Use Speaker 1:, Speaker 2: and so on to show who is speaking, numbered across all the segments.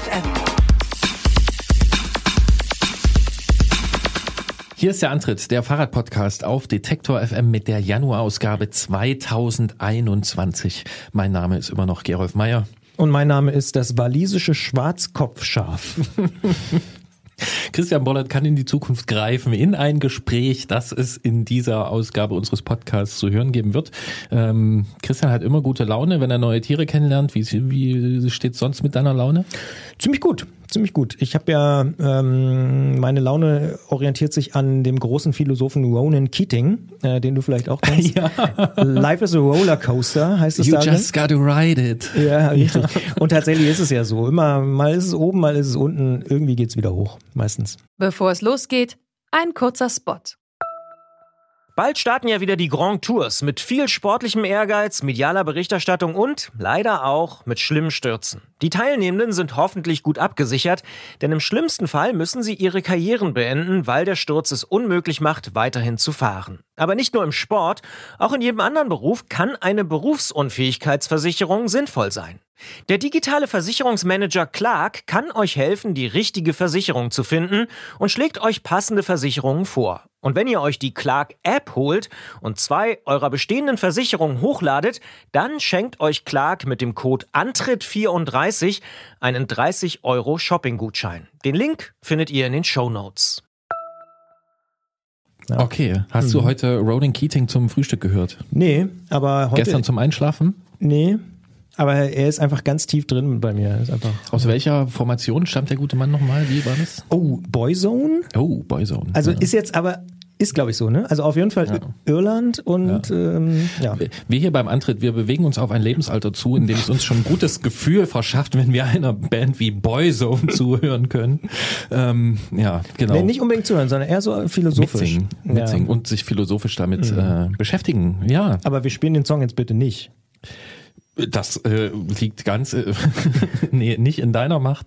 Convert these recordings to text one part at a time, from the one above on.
Speaker 1: FM.
Speaker 2: Hier ist der Antritt, der Fahrradpodcast auf Detektor FM mit der Januarausgabe 2021. Mein Name ist immer noch Gerolf Meyer.
Speaker 3: Und mein Name ist das walisische Schwarzkopfschaf.
Speaker 2: Christian Bollert kann in die Zukunft greifen, in ein Gespräch, das es in dieser Ausgabe unseres Podcasts zu hören geben wird. Ähm, Christian hat immer gute Laune, wenn er neue Tiere kennenlernt. Wie, wie steht sonst mit deiner Laune?
Speaker 3: Ziemlich gut ziemlich gut. Ich habe ja, ähm, meine Laune orientiert sich an dem großen Philosophen Ronan Keating, äh, den du vielleicht auch kennst. ja. Life is a Roller Coaster heißt es
Speaker 2: you
Speaker 3: da.
Speaker 2: You just gotta ride it.
Speaker 3: Ja, richtig. Und tatsächlich ist es ja so. Immer, mal ist es oben, mal ist es unten. Irgendwie geht's wieder hoch, meistens.
Speaker 1: Bevor es losgeht, ein kurzer Spot.
Speaker 4: Bald starten ja wieder die Grand Tours mit viel sportlichem Ehrgeiz, medialer Berichterstattung und leider auch mit schlimmen Stürzen. Die Teilnehmenden sind hoffentlich gut abgesichert, denn im schlimmsten Fall müssen sie ihre Karrieren beenden, weil der Sturz es unmöglich macht, weiterhin zu fahren. Aber nicht nur im Sport, auch in jedem anderen Beruf kann eine Berufsunfähigkeitsversicherung sinnvoll sein. Der digitale Versicherungsmanager Clark kann euch helfen, die richtige Versicherung zu finden und schlägt euch passende Versicherungen vor. Und wenn ihr euch die Clark App holt und zwei eurer bestehenden Versicherungen hochladet, dann schenkt euch Clark mit dem Code Antritt34 einen 30 Euro Shopping-Gutschein. Den Link findet ihr in den Show Notes.
Speaker 2: Ja. Okay, hast mhm. du heute Ronan Keating zum Frühstück gehört?
Speaker 3: Nee, aber heute.
Speaker 2: Gestern zum Einschlafen?
Speaker 3: Nee, aber er ist einfach ganz tief drin bei mir. Ist einfach,
Speaker 2: Aus welcher Formation stammt der gute Mann nochmal? Wie war das?
Speaker 3: Oh, Boyzone?
Speaker 2: Oh, Boyzone.
Speaker 3: Also ja. ist jetzt aber ist, glaube ich, so, ne? Also auf jeden Fall ja. Irland und ja. Ähm, ja.
Speaker 2: Wir hier beim Antritt, wir bewegen uns auf ein Lebensalter zu, in dem es uns schon ein gutes Gefühl verschafft, wenn wir einer Band wie Boyzone zuhören können. Ähm, ja, genau. Nee,
Speaker 3: nicht unbedingt zuhören, sondern eher so philosophisch.
Speaker 2: Mitsingen, mitsingen und sich philosophisch damit mhm. äh, beschäftigen, ja.
Speaker 3: Aber wir spielen den Song jetzt bitte nicht.
Speaker 2: Das äh, liegt ganz äh, nee, nicht in deiner Macht.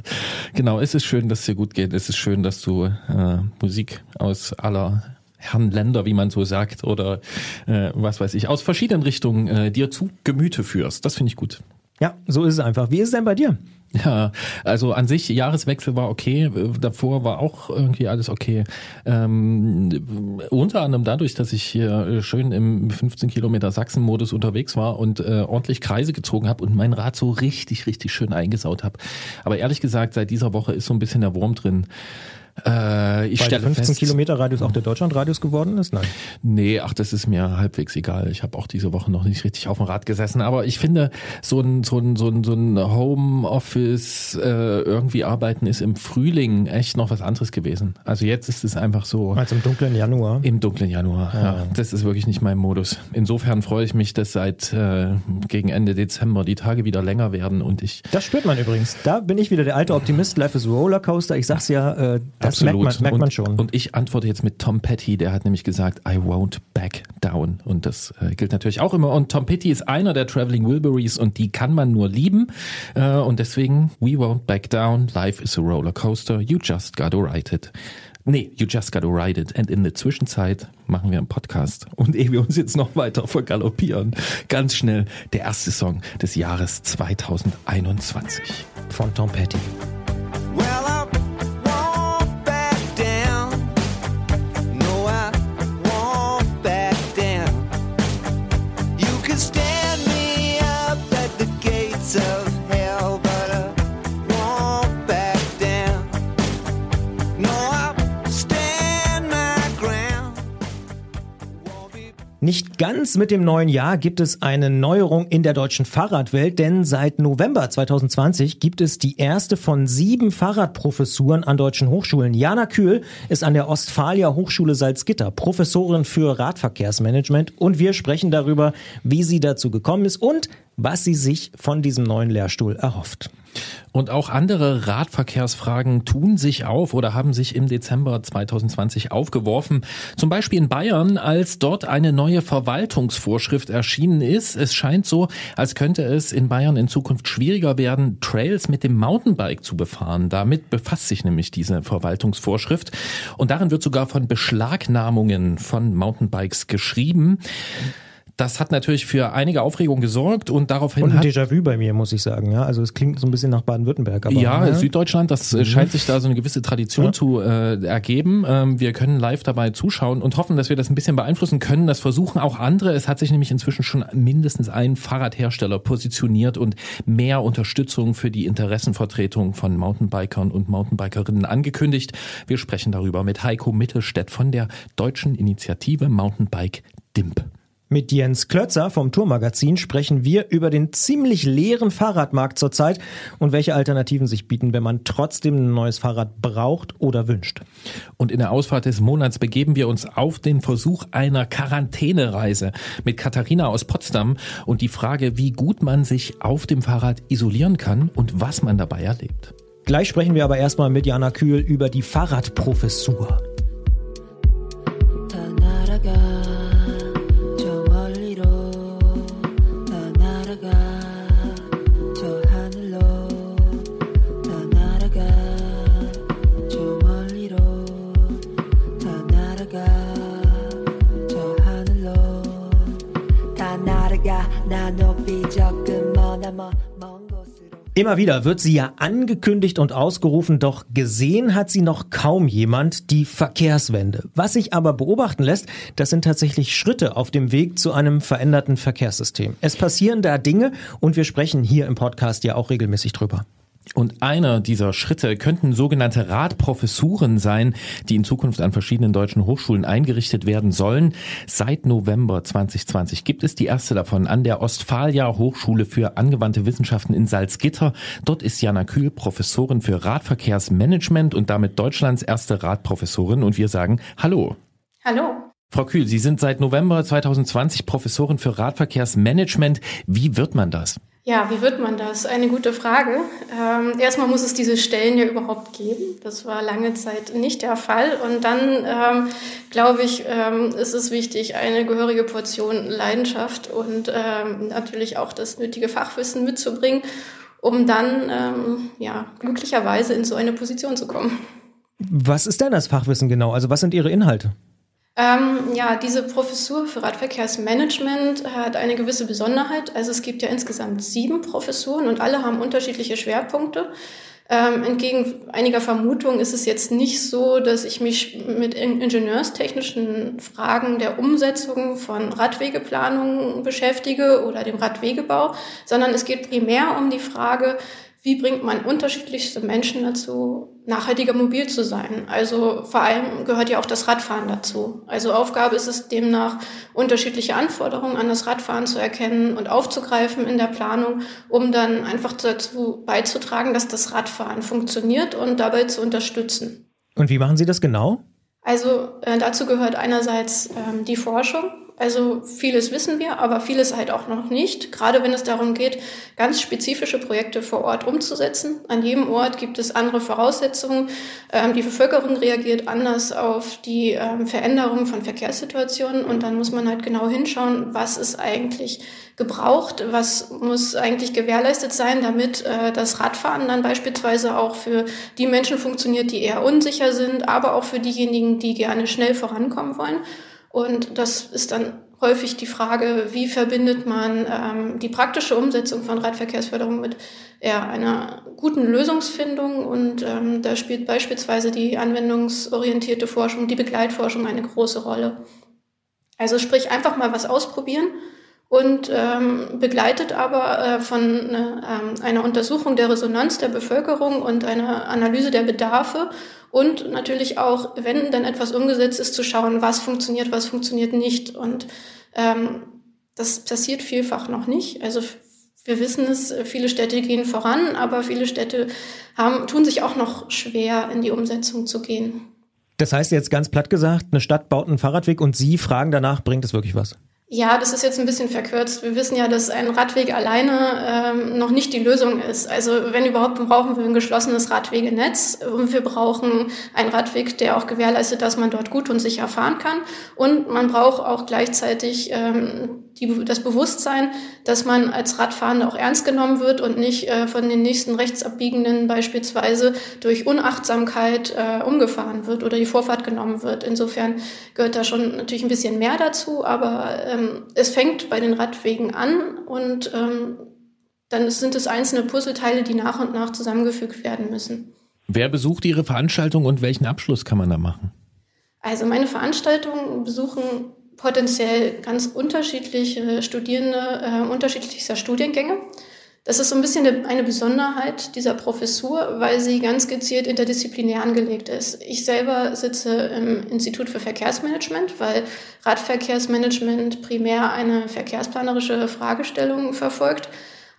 Speaker 2: Genau, es ist schön, dass es dir gut geht. Es ist schön, dass du äh, Musik aus aller Herren Länder, wie man so sagt, oder äh, was weiß ich, aus verschiedenen Richtungen äh, dir zu Gemüte führst. Das finde ich gut.
Speaker 3: Ja, so ist es einfach. Wie ist es denn bei dir?
Speaker 2: Ja, also an sich Jahreswechsel war okay, davor war auch irgendwie alles okay. Ähm, unter anderem dadurch, dass ich hier schön im 15 Kilometer Sachsen-Modus unterwegs war und äh, ordentlich Kreise gezogen habe und mein Rad so richtig, richtig schön eingesaut habe. Aber ehrlich gesagt, seit dieser Woche ist so ein bisschen der Wurm drin.
Speaker 3: Äh, ich Weil stelle 15 fest, Kilometer Radius auch der Deutschlandradius geworden ist? Nein.
Speaker 2: Nee, ach, das ist mir halbwegs egal. Ich habe auch diese Woche noch nicht richtig auf dem Rad gesessen. Aber ich finde, so ein, so ein, so ein, so ein Homeoffice äh, irgendwie arbeiten ist im Frühling echt noch was anderes gewesen. Also jetzt ist es einfach so.
Speaker 3: Als im dunklen Januar.
Speaker 2: Im dunklen Januar, ja. ja. Das ist wirklich nicht mein Modus. Insofern freue ich mich, dass seit äh, gegen Ende Dezember die Tage wieder länger werden und ich.
Speaker 3: Das spürt man übrigens. Da bin ich wieder der alte Optimist. Life is Rollercoaster. Ich sag's ja, äh, das
Speaker 2: Absolut.
Speaker 3: merkt man, merkt man schon.
Speaker 2: Und, ich antworte jetzt mit Tom Petty, der hat nämlich gesagt, I won't back down. Und das äh, gilt natürlich auch immer. Und Tom Petty ist einer der Traveling Wilburys und die kann man nur lieben. Äh, und deswegen, we won't back down. Life is a roller coaster. You just gotta ride it. Nee, you just gotta ride it. And in der Zwischenzeit machen wir einen Podcast. Und ehe wir uns jetzt noch weiter vergaloppieren, ganz schnell der erste Song des Jahres 2021.
Speaker 3: Von Tom Petty. Nicht ganz mit dem neuen Jahr gibt es eine Neuerung in der deutschen Fahrradwelt, denn seit November 2020 gibt es die erste von sieben Fahrradprofessuren an deutschen Hochschulen. Jana Kühl ist an der Ostfalia Hochschule Salzgitter Professorin für Radverkehrsmanagement und wir sprechen darüber, wie sie dazu gekommen ist und was sie sich von diesem neuen Lehrstuhl erhofft.
Speaker 2: Und auch andere Radverkehrsfragen tun sich auf oder haben sich im Dezember 2020 aufgeworfen. Zum Beispiel in Bayern, als dort eine neue Verwaltungsvorschrift erschienen ist. Es scheint so, als könnte es in Bayern in Zukunft schwieriger werden, Trails mit dem Mountainbike zu befahren. Damit befasst sich nämlich diese Verwaltungsvorschrift. Und darin wird sogar von Beschlagnahmungen von Mountainbikes geschrieben. Das hat natürlich für einige Aufregung gesorgt und daraufhin
Speaker 3: Und ein Déjà-vu bei mir, muss ich sagen. Ja, also es klingt so ein bisschen nach Baden-Württemberg. aber
Speaker 2: ja,
Speaker 3: ne?
Speaker 2: Süddeutschland, das äh, scheint sich da so eine gewisse Tradition
Speaker 3: Ja.
Speaker 2: zu äh, ergeben. Ähm, wir können live dabei zuschauen und hoffen, dass wir das ein bisschen beeinflussen können. Das versuchen auch andere. Es hat sich nämlich inzwischen schon mindestens ein Fahrradhersteller positioniert und mehr Unterstützung für die Interessenvertretung von Mountainbikern und Mountainbikerinnen angekündigt. Wir sprechen darüber mit Heiko Mittelstädt von der deutschen Initiative Mountainbike DIMP.
Speaker 3: Mit Jens Klötzer vom Tourmagazin sprechen wir über den ziemlich leeren Fahrradmarkt zurzeit und welche Alternativen sich bieten, wenn man trotzdem ein neues Fahrrad braucht oder wünscht.
Speaker 2: Und in der Ausfahrt des Monats begeben wir uns auf den Versuch einer Quarantänereise mit Katharina aus Potsdam und die Frage, wie gut man sich auf dem Fahrrad isolieren kann und was man dabei erlebt.
Speaker 3: Gleich sprechen wir aber erstmal mit Jana Kühl über die Fahrradprofessur. Immer wieder wird sie ja angekündigt und ausgerufen, doch gesehen hat sie noch kaum jemand die Verkehrswende. Was sich aber beobachten lässt, das sind tatsächlich Schritte auf dem Weg zu einem veränderten Verkehrssystem. Es passieren da Dinge und wir sprechen hier im Podcast ja auch regelmäßig drüber.
Speaker 2: Und einer dieser Schritte könnten sogenannte Radprofessuren sein, die in Zukunft an verschiedenen deutschen Hochschulen eingerichtet werden sollen. Seit November 2020 gibt es die erste davon an der Ostfalia Hochschule für angewandte Wissenschaften in Salzgitter. Dort ist Jana Kühl Professorin für Radverkehrsmanagement und damit Deutschlands erste Radprofessorin. Und wir sagen Hallo.
Speaker 5: Hallo.
Speaker 2: Frau Kühl, Sie sind seit November 2020 Professorin für Radverkehrsmanagement. Wie wird man das?
Speaker 5: Ja, wie wird man das? Eine gute Frage. Ähm, erstmal muss es diese Stellen ja überhaupt geben. Das war lange Zeit nicht der Fall. Und dann, ähm, glaube ich, ähm, ist es wichtig, eine gehörige Portion Leidenschaft und ähm, natürlich auch das nötige Fachwissen mitzubringen, um dann, ähm, ja, glücklicherweise in so eine Position zu kommen.
Speaker 3: Was ist denn das Fachwissen genau? Also was sind Ihre Inhalte?
Speaker 5: Ähm, ja, diese Professur für Radverkehrsmanagement hat eine gewisse Besonderheit. Also es gibt ja insgesamt sieben Professuren und alle haben unterschiedliche Schwerpunkte. Ähm, entgegen einiger Vermutungen ist es jetzt nicht so, dass ich mich mit in- ingenieurstechnischen Fragen der Umsetzung von Radwegeplanungen beschäftige oder dem Radwegebau, sondern es geht primär um die Frage, wie bringt man unterschiedlichste Menschen dazu, nachhaltiger mobil zu sein? Also vor allem gehört ja auch das Radfahren dazu. Also Aufgabe ist es demnach, unterschiedliche Anforderungen an das Radfahren zu erkennen und aufzugreifen in der Planung, um dann einfach dazu beizutragen, dass das Radfahren funktioniert und dabei zu unterstützen.
Speaker 3: Und wie machen Sie das genau?
Speaker 5: Also äh, dazu gehört einerseits ähm, die Forschung. Also vieles wissen wir, aber vieles halt auch noch nicht. Gerade wenn es darum geht, ganz spezifische Projekte vor Ort umzusetzen. An jedem Ort gibt es andere Voraussetzungen. Ähm, die Bevölkerung reagiert anders auf die ähm, Veränderungen von Verkehrssituationen und dann muss man halt genau hinschauen, was ist eigentlich gebraucht, was muss eigentlich gewährleistet sein, damit äh, das Radfahren dann beispielsweise auch für die Menschen funktioniert, die eher unsicher sind, aber auch für diejenigen, die gerne schnell vorankommen wollen. Und das ist dann häufig die Frage, wie verbindet man ähm, die praktische Umsetzung von Radverkehrsförderung mit ja, einer guten Lösungsfindung. Und ähm, da spielt beispielsweise die anwendungsorientierte Forschung, die Begleitforschung eine große Rolle. Also sprich einfach mal was ausprobieren und ähm, begleitet aber äh, von ähm, einer Untersuchung der Resonanz der Bevölkerung und einer Analyse der Bedarfe und natürlich auch, wenn dann etwas umgesetzt ist, zu schauen, was funktioniert, was funktioniert nicht. Und ähm, das passiert vielfach noch nicht. Also wir wissen es, viele Städte gehen voran, aber viele Städte haben, tun sich auch noch schwer, in die Umsetzung zu gehen.
Speaker 3: Das heißt jetzt ganz platt gesagt, eine Stadt baut einen Fahrradweg und Sie fragen danach, bringt es wirklich was?
Speaker 5: Ja, das ist jetzt ein bisschen verkürzt. Wir wissen ja, dass ein Radweg alleine ähm, noch nicht die Lösung ist. Also wenn überhaupt, brauchen wir ein geschlossenes Radwegenetz und wir brauchen einen Radweg, der auch gewährleistet, dass man dort gut und sicher fahren kann. Und man braucht auch gleichzeitig ähm, die, das Bewusstsein, dass man als Radfahrender auch ernst genommen wird und nicht äh, von den nächsten Rechtsabbiegenden beispielsweise durch Unachtsamkeit äh, umgefahren wird oder die Vorfahrt genommen wird. Insofern gehört da schon natürlich ein bisschen mehr dazu, aber ähm, es fängt bei den Radwegen an und ähm, dann sind es einzelne Puzzleteile, die nach und nach zusammengefügt werden müssen.
Speaker 2: Wer besucht Ihre Veranstaltung und welchen Abschluss kann man da machen?
Speaker 5: Also meine Veranstaltungen besuchen potenziell ganz unterschiedliche Studierende äh, unterschiedlichster Studiengänge. Das ist so ein bisschen eine Besonderheit dieser Professur, weil sie ganz gezielt interdisziplinär angelegt ist. Ich selber sitze im Institut für Verkehrsmanagement, weil Radverkehrsmanagement primär eine verkehrsplanerische Fragestellung verfolgt.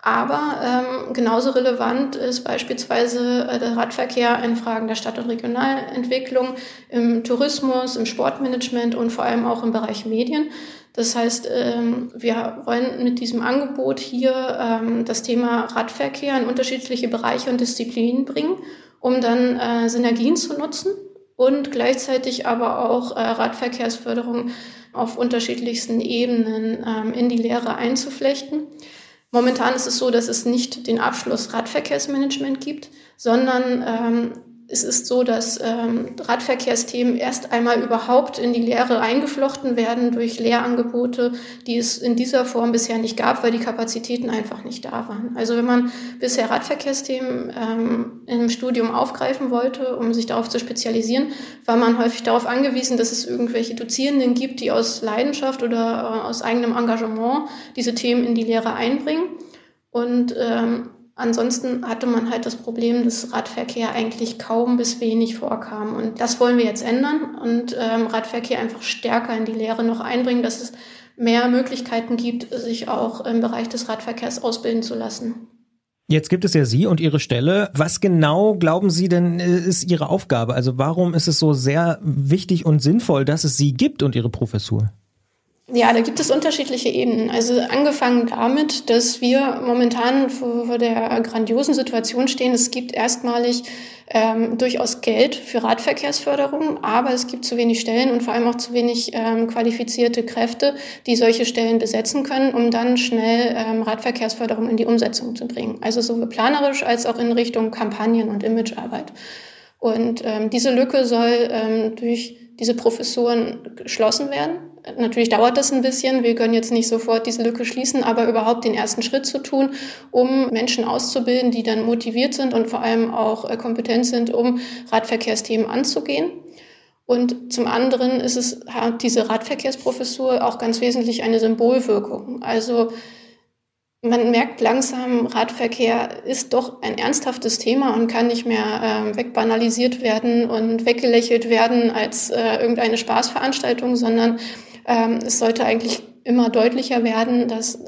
Speaker 5: Aber ähm, genauso relevant ist beispielsweise äh, der Radverkehr in Fragen der Stadt- und Regionalentwicklung, im Tourismus, im Sportmanagement und vor allem auch im Bereich Medien. Das heißt, ähm, wir wollen mit diesem Angebot hier ähm, das Thema Radverkehr in unterschiedliche Bereiche und Disziplinen bringen, um dann äh, Synergien zu nutzen und gleichzeitig aber auch äh, Radverkehrsförderung auf unterschiedlichsten Ebenen ähm, in die Lehre einzuflechten. Momentan ist es so, dass es nicht den Abschluss Radverkehrsmanagement gibt, sondern ähm, es ist so, dass ähm, Radverkehrsthemen erst einmal überhaupt in die Lehre eingeflochten werden durch Lehrangebote, die es in dieser Form bisher nicht gab, weil die Kapazitäten einfach nicht da waren. Also wenn man bisher Radverkehrsthemen ähm, im Studium aufgreifen wollte, um sich darauf zu spezialisieren, war man häufig darauf angewiesen, dass es irgendwelche Dozierenden gibt, die aus Leidenschaft oder äh, aus eigenem Engagement diese Themen in die Lehre einbringen. Und ähm, Ansonsten hatte man halt das Problem, dass Radverkehr eigentlich kaum bis wenig vorkam. Und das wollen wir jetzt ändern und ähm, Radverkehr einfach stärker in die Lehre noch einbringen, dass es mehr Möglichkeiten gibt, sich auch im Bereich des Radverkehrs ausbilden zu lassen.
Speaker 3: Jetzt gibt es ja Sie und Ihre Stelle. Was genau glauben Sie denn äh, ist Ihre Aufgabe? Also warum ist es so sehr wichtig und sinnvoll, dass es Sie gibt und Ihre Professur?
Speaker 5: Ja, da gibt es unterschiedliche Ebenen. Also angefangen damit, dass wir momentan vor, der grandiosen Situation stehen. Es gibt erstmalig ähm, durchaus Geld für Radverkehrsförderung, aber es gibt zu wenig Stellen und vor allem auch zu wenig ähm, qualifizierte Kräfte, die solche Stellen besetzen können, um dann schnell ähm, Radverkehrsförderung in die Umsetzung zu bringen. Also sowohl planerisch als auch in Richtung Kampagnen und Imagearbeit. Und ähm, diese Lücke soll ähm, durch diese Professuren geschlossen werden. Natürlich dauert das ein bisschen. Wir können jetzt nicht sofort diese Lücke schließen, aber überhaupt den ersten Schritt zu tun, um Menschen auszubilden, die dann motiviert sind und vor allem auch äh, kompetent sind, um Radverkehrsthemen anzugehen. Und zum anderen ist es, hat diese Radverkehrsprofessur auch ganz wesentlich eine Symbolwirkung. Also man merkt langsam, Radverkehr ist doch ein ernsthaftes Thema und kann nicht mehr äh, wegbanalisiert werden und weggelächelt werden als äh, irgendeine Spaßveranstaltung, sondern ähm, es sollte eigentlich immer deutlicher werden, dass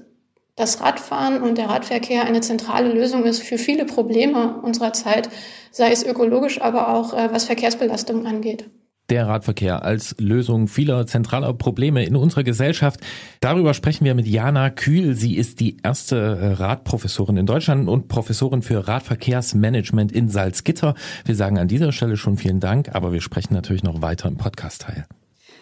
Speaker 5: das Radfahren und der Radverkehr eine zentrale Lösung ist für viele Probleme unserer Zeit, sei es ökologisch, aber auch äh, was Verkehrsbelastung angeht
Speaker 2: der Radverkehr als Lösung vieler zentraler Probleme in unserer Gesellschaft. Darüber sprechen wir mit Jana Kühl. Sie ist die erste äh, Radprofessorin in Deutschland und Professorin für Radverkehrsmanagement in Salzgitter. Wir sagen an dieser Stelle schon vielen Dank, aber wir sprechen natürlich noch weiter im Podcast-Teil.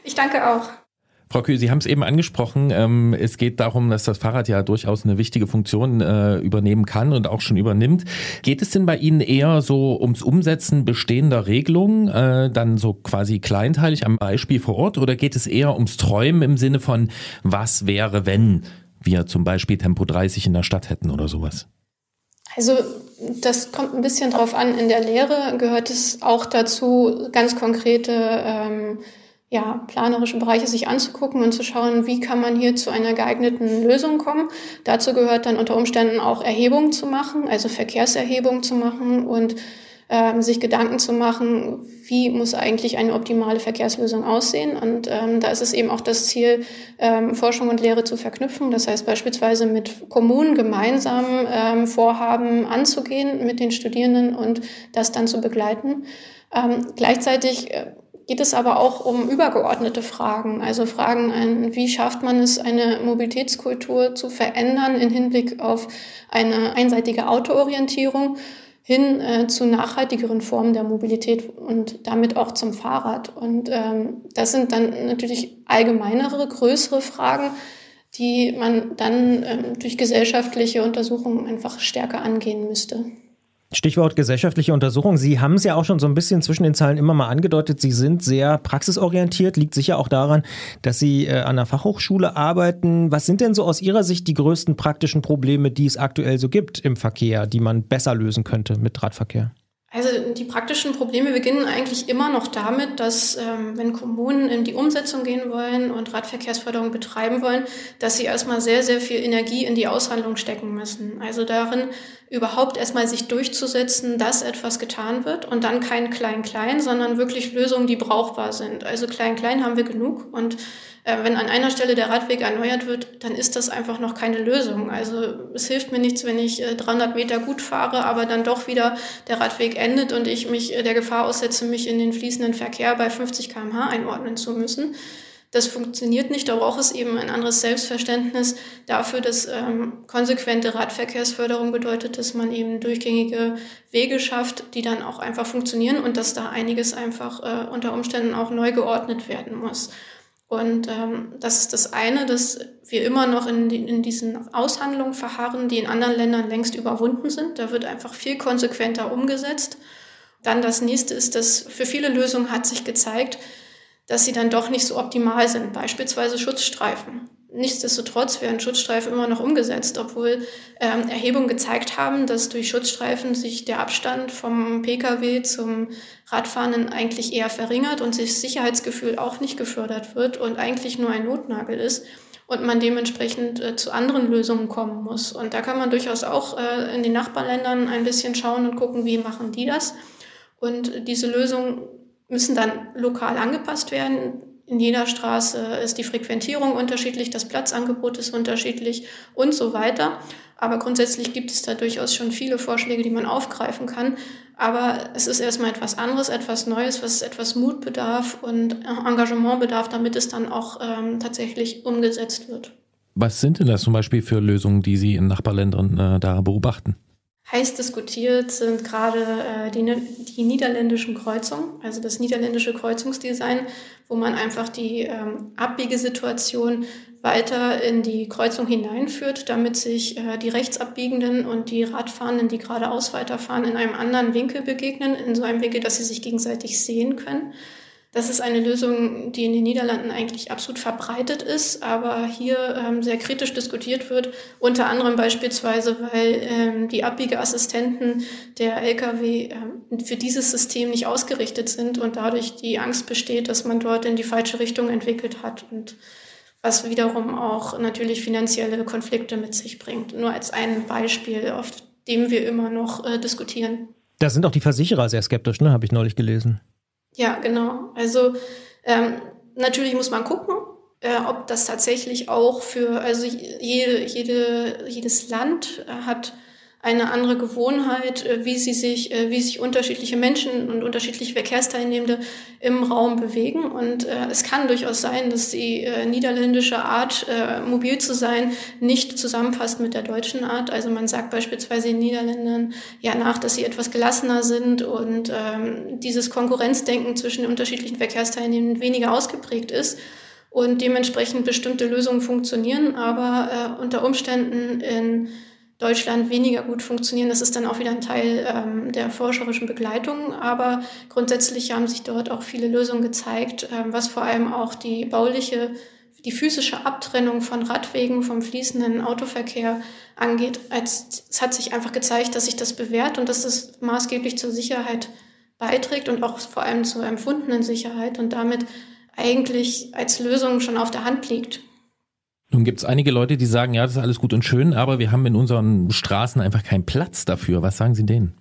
Speaker 5: Ich danke auch.
Speaker 2: Frau Kühl, Sie haben es eben angesprochen. Ähm, es geht darum, dass das Fahrrad ja durchaus eine wichtige Funktion äh, übernehmen kann und auch schon übernimmt. Geht es denn bei Ihnen eher so ums Umsetzen bestehender Regelungen, äh, dann so quasi kleinteilig am Beispiel vor Ort, oder geht es eher ums Träumen im Sinne von, was wäre, wenn wir zum Beispiel Tempo 30 in der Stadt hätten oder sowas?
Speaker 5: Also das kommt ein bisschen drauf an. In der Lehre gehört es auch dazu, ganz konkrete ähm, ja, planerische Bereiche sich anzugucken und zu schauen, wie kann man hier zu einer geeigneten Lösung kommen. Dazu gehört dann unter Umständen auch Erhebung zu machen, also Verkehrserhebung zu machen und ähm, sich Gedanken zu machen, wie muss eigentlich eine optimale Verkehrslösung aussehen. Und ähm, da ist es eben auch das Ziel, ähm, Forschung und Lehre zu verknüpfen. Das heißt beispielsweise mit Kommunen gemeinsam ähm, Vorhaben anzugehen mit den Studierenden und das dann zu begleiten. Ähm, gleichzeitig äh, geht es aber auch um übergeordnete Fragen, also Fragen, an, wie schafft man es, eine Mobilitätskultur zu verändern in Hinblick auf eine einseitige Autoorientierung hin äh, zu nachhaltigeren Formen der Mobilität und damit auch zum Fahrrad. Und ähm, das sind dann natürlich allgemeinere, größere Fragen, die man dann ähm, durch gesellschaftliche Untersuchungen einfach stärker angehen müsste.
Speaker 3: Stichwort gesellschaftliche Untersuchung. Sie haben es ja auch schon so ein bisschen zwischen den Zeilen immer mal angedeutet. Sie sind sehr praxisorientiert, liegt sicher auch daran, dass Sie äh, an der Fachhochschule arbeiten. Was sind denn so aus Ihrer Sicht die größten praktischen Probleme, die es aktuell so gibt im Verkehr, die man besser lösen könnte mit Radverkehr?
Speaker 5: Also die praktischen Probleme beginnen eigentlich immer noch damit, dass ähm, wenn Kommunen in die Umsetzung gehen wollen und Radverkehrsförderung betreiben wollen, dass sie erstmal sehr, sehr viel Energie in die Aushandlung stecken müssen. Also darin überhaupt erstmal sich durchzusetzen, dass etwas getan wird und dann kein Klein-Klein, sondern wirklich Lösungen, die brauchbar sind. Also Klein-Klein haben wir genug und äh, wenn an einer Stelle der Radweg erneuert wird, dann ist das einfach noch keine Lösung. Also es hilft mir nichts, wenn ich 300 äh, Meter gut fahre, aber dann doch wieder der Radweg endet und ich mich äh, der Gefahr aussetze, mich in den fließenden Verkehr bei 50 km/h einordnen zu müssen. Das funktioniert nicht. Da braucht es eben ein anderes Selbstverständnis dafür, dass ähm, konsequente Radverkehrsförderung bedeutet, dass man eben durchgängige Wege schafft, die dann auch einfach funktionieren und dass da einiges einfach äh, unter Umständen auch neu geordnet werden muss. Und ähm, das ist das eine, dass wir immer noch in, in diesen Aushandlungen verharren, die in anderen Ländern längst überwunden sind. Da wird einfach viel konsequenter umgesetzt. Dann das nächste ist, dass für viele Lösungen hat sich gezeigt, dass sie dann doch nicht so optimal sind, beispielsweise Schutzstreifen. Nichtsdestotrotz werden Schutzstreifen immer noch umgesetzt, obwohl ähm, Erhebungen gezeigt haben, dass durch Schutzstreifen sich der Abstand vom Pkw zum Radfahrenden eigentlich eher verringert und sich Sicherheitsgefühl auch nicht gefördert wird und eigentlich nur ein Notnagel ist und man dementsprechend äh, zu anderen Lösungen kommen muss. Und da kann man durchaus auch äh, in den Nachbarländern ein bisschen schauen und gucken, wie machen die das. Und diese Lösungen müssen dann lokal angepasst werden in jeder Straße ist die Frequentierung unterschiedlich, das Platzangebot ist unterschiedlich und so weiter. Aber grundsätzlich gibt es da durchaus schon viele Vorschläge, die man aufgreifen kann. Aber es ist erstmal etwas anderes, etwas Neues, was etwas Mut bedarf und Engagement bedarf, damit es dann auch ähm, tatsächlich umgesetzt wird.
Speaker 2: Was sind denn das zum Beispiel für Lösungen, die Sie in Nachbarländern äh, da beobachten?
Speaker 5: Heiß diskutiert sind gerade äh, die, die niederländischen Kreuzungen, also das niederländische Kreuzungsdesign, wo man einfach die ähm, Abbiegesituation weiter in die Kreuzung hineinführt, damit sich äh, die Rechtsabbiegenden und die Radfahrenden, die geradeaus weiterfahren, in einem anderen Winkel begegnen, in so einem Winkel, dass sie sich gegenseitig sehen können. Das ist eine Lösung, die in den Niederlanden eigentlich absolut verbreitet ist, aber hier ähm, sehr kritisch diskutiert wird. Unter anderem beispielsweise, weil ähm, die Abbiegeassistenten der Lkw ähm, für dieses System nicht ausgerichtet sind und dadurch die Angst besteht, dass man dort in die falsche Richtung entwickelt hat und was wiederum auch natürlich finanzielle Konflikte mit sich bringt. Nur als ein Beispiel, auf dem wir immer noch äh, diskutieren.
Speaker 3: Da sind auch die Versicherer sehr skeptisch, ne? habe ich neulich gelesen.
Speaker 5: Ja, genau. Also ähm, natürlich muss man gucken, äh, ob das tatsächlich auch für, also jede, jede, jedes Land äh, hat eine andere Gewohnheit, äh, wie sie sich, äh, wie sich unterschiedliche Menschen und unterschiedliche Verkehrsteilnehmende im Raum bewegen. Und äh, es kann durchaus sein, dass die äh, niederländische Art, äh, mobil zu sein, nicht zusammenpasst mit der deutschen Art. Also man sagt beispielsweise in Niederländern ja nach, dass sie etwas gelassener sind und ähm, dieses Konkurrenzdenken zwischen den unterschiedlichen Verkehrsteilnehmenden weniger ausgeprägt ist und dementsprechend bestimmte Lösungen funktionieren, aber äh, unter Umständen in Deutschland weniger gut funktionieren. Das ist dann auch wieder ein Teil ähm, der forscherischen Begleitung. Aber grundsätzlich haben sich dort auch viele Lösungen gezeigt, ähm, was vor allem auch die bauliche, die physische Abtrennung von Radwegen vom fließenden Autoverkehr angeht. Als, es hat sich einfach gezeigt, dass sich das bewährt und dass das maßgeblich zur Sicherheit beiträgt und auch vor allem zur empfundenen Sicherheit und damit eigentlich als Lösung schon auf der Hand liegt.
Speaker 2: Nun gibt es einige Leute, die sagen, ja, das ist alles gut und schön, aber wir haben in unseren Straßen einfach keinen Platz dafür. Was sagen Sie denen?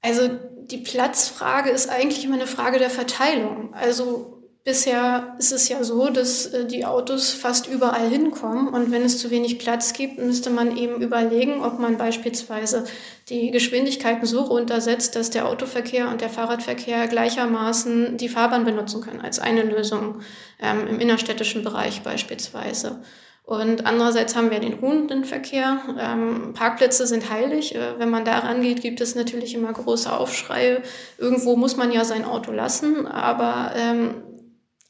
Speaker 5: Also die Platzfrage ist eigentlich immer eine Frage der Verteilung. Also bisher ist es ja so, dass äh, die Autos fast überall hinkommen und wenn es zu wenig Platz gibt, müsste man eben überlegen, ob man beispielsweise die Geschwindigkeiten so runtersetzt, dass der Autoverkehr und der Fahrradverkehr gleichermaßen die Fahrbahn benutzen können, als eine Lösung ähm, im innerstädtischen Bereich beispielsweise. Und andererseits haben wir den ruhenden Verkehr. Ähm, Parkplätze sind heilig. Äh, wenn man da rangeht, gibt es natürlich immer große Aufschreie. Irgendwo muss man ja sein Auto lassen, aber ähm,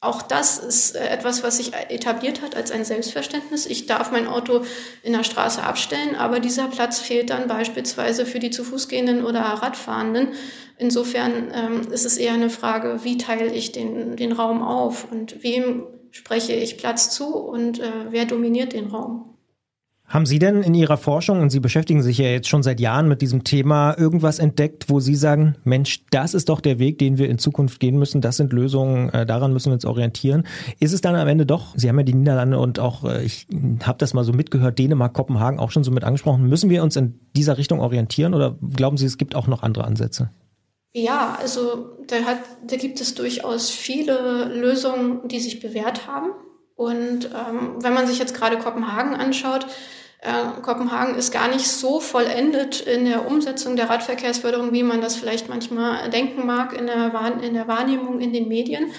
Speaker 5: auch das ist äh, etwas, was sich etabliert hat als ein Selbstverständnis. Ich darf mein Auto in der Straße abstellen, aber dieser Platz fehlt dann beispielsweise für die zu Fuß gehenden oder Radfahrenden. Insofern ähm, ist es eher eine Frage, wie teile ich den, den Raum auf und wem spreche ich Platz zu und äh, wer dominiert den Raum.
Speaker 3: Haben Sie denn in Ihrer Forschung, und Sie beschäftigen sich ja jetzt schon seit Jahren mit diesem Thema, irgendwas entdeckt, wo Sie sagen, Mensch, das ist doch der Weg, den wir in Zukunft gehen müssen, das sind Lösungen, äh, daran müssen wir uns orientieren. Ist es dann am Ende doch, Sie haben ja die Niederlande und auch, äh, ich habe das mal so mitgehört, Dänemark, Kopenhagen auch schon so mit angesprochen, müssen wir uns in dieser Richtung orientieren oder glauben Sie, es gibt auch noch andere Ansätze?
Speaker 5: Ja, also da, hat, da gibt es durchaus viele Lösungen, die sich bewährt haben. Und ähm, wenn man sich jetzt gerade Kopenhagen anschaut, äh, Kopenhagen ist gar nicht so vollendet in der Umsetzung der Radverkehrsförderung, wie man das vielleicht manchmal denken mag in der, in der Wahrnehmung in den Medien.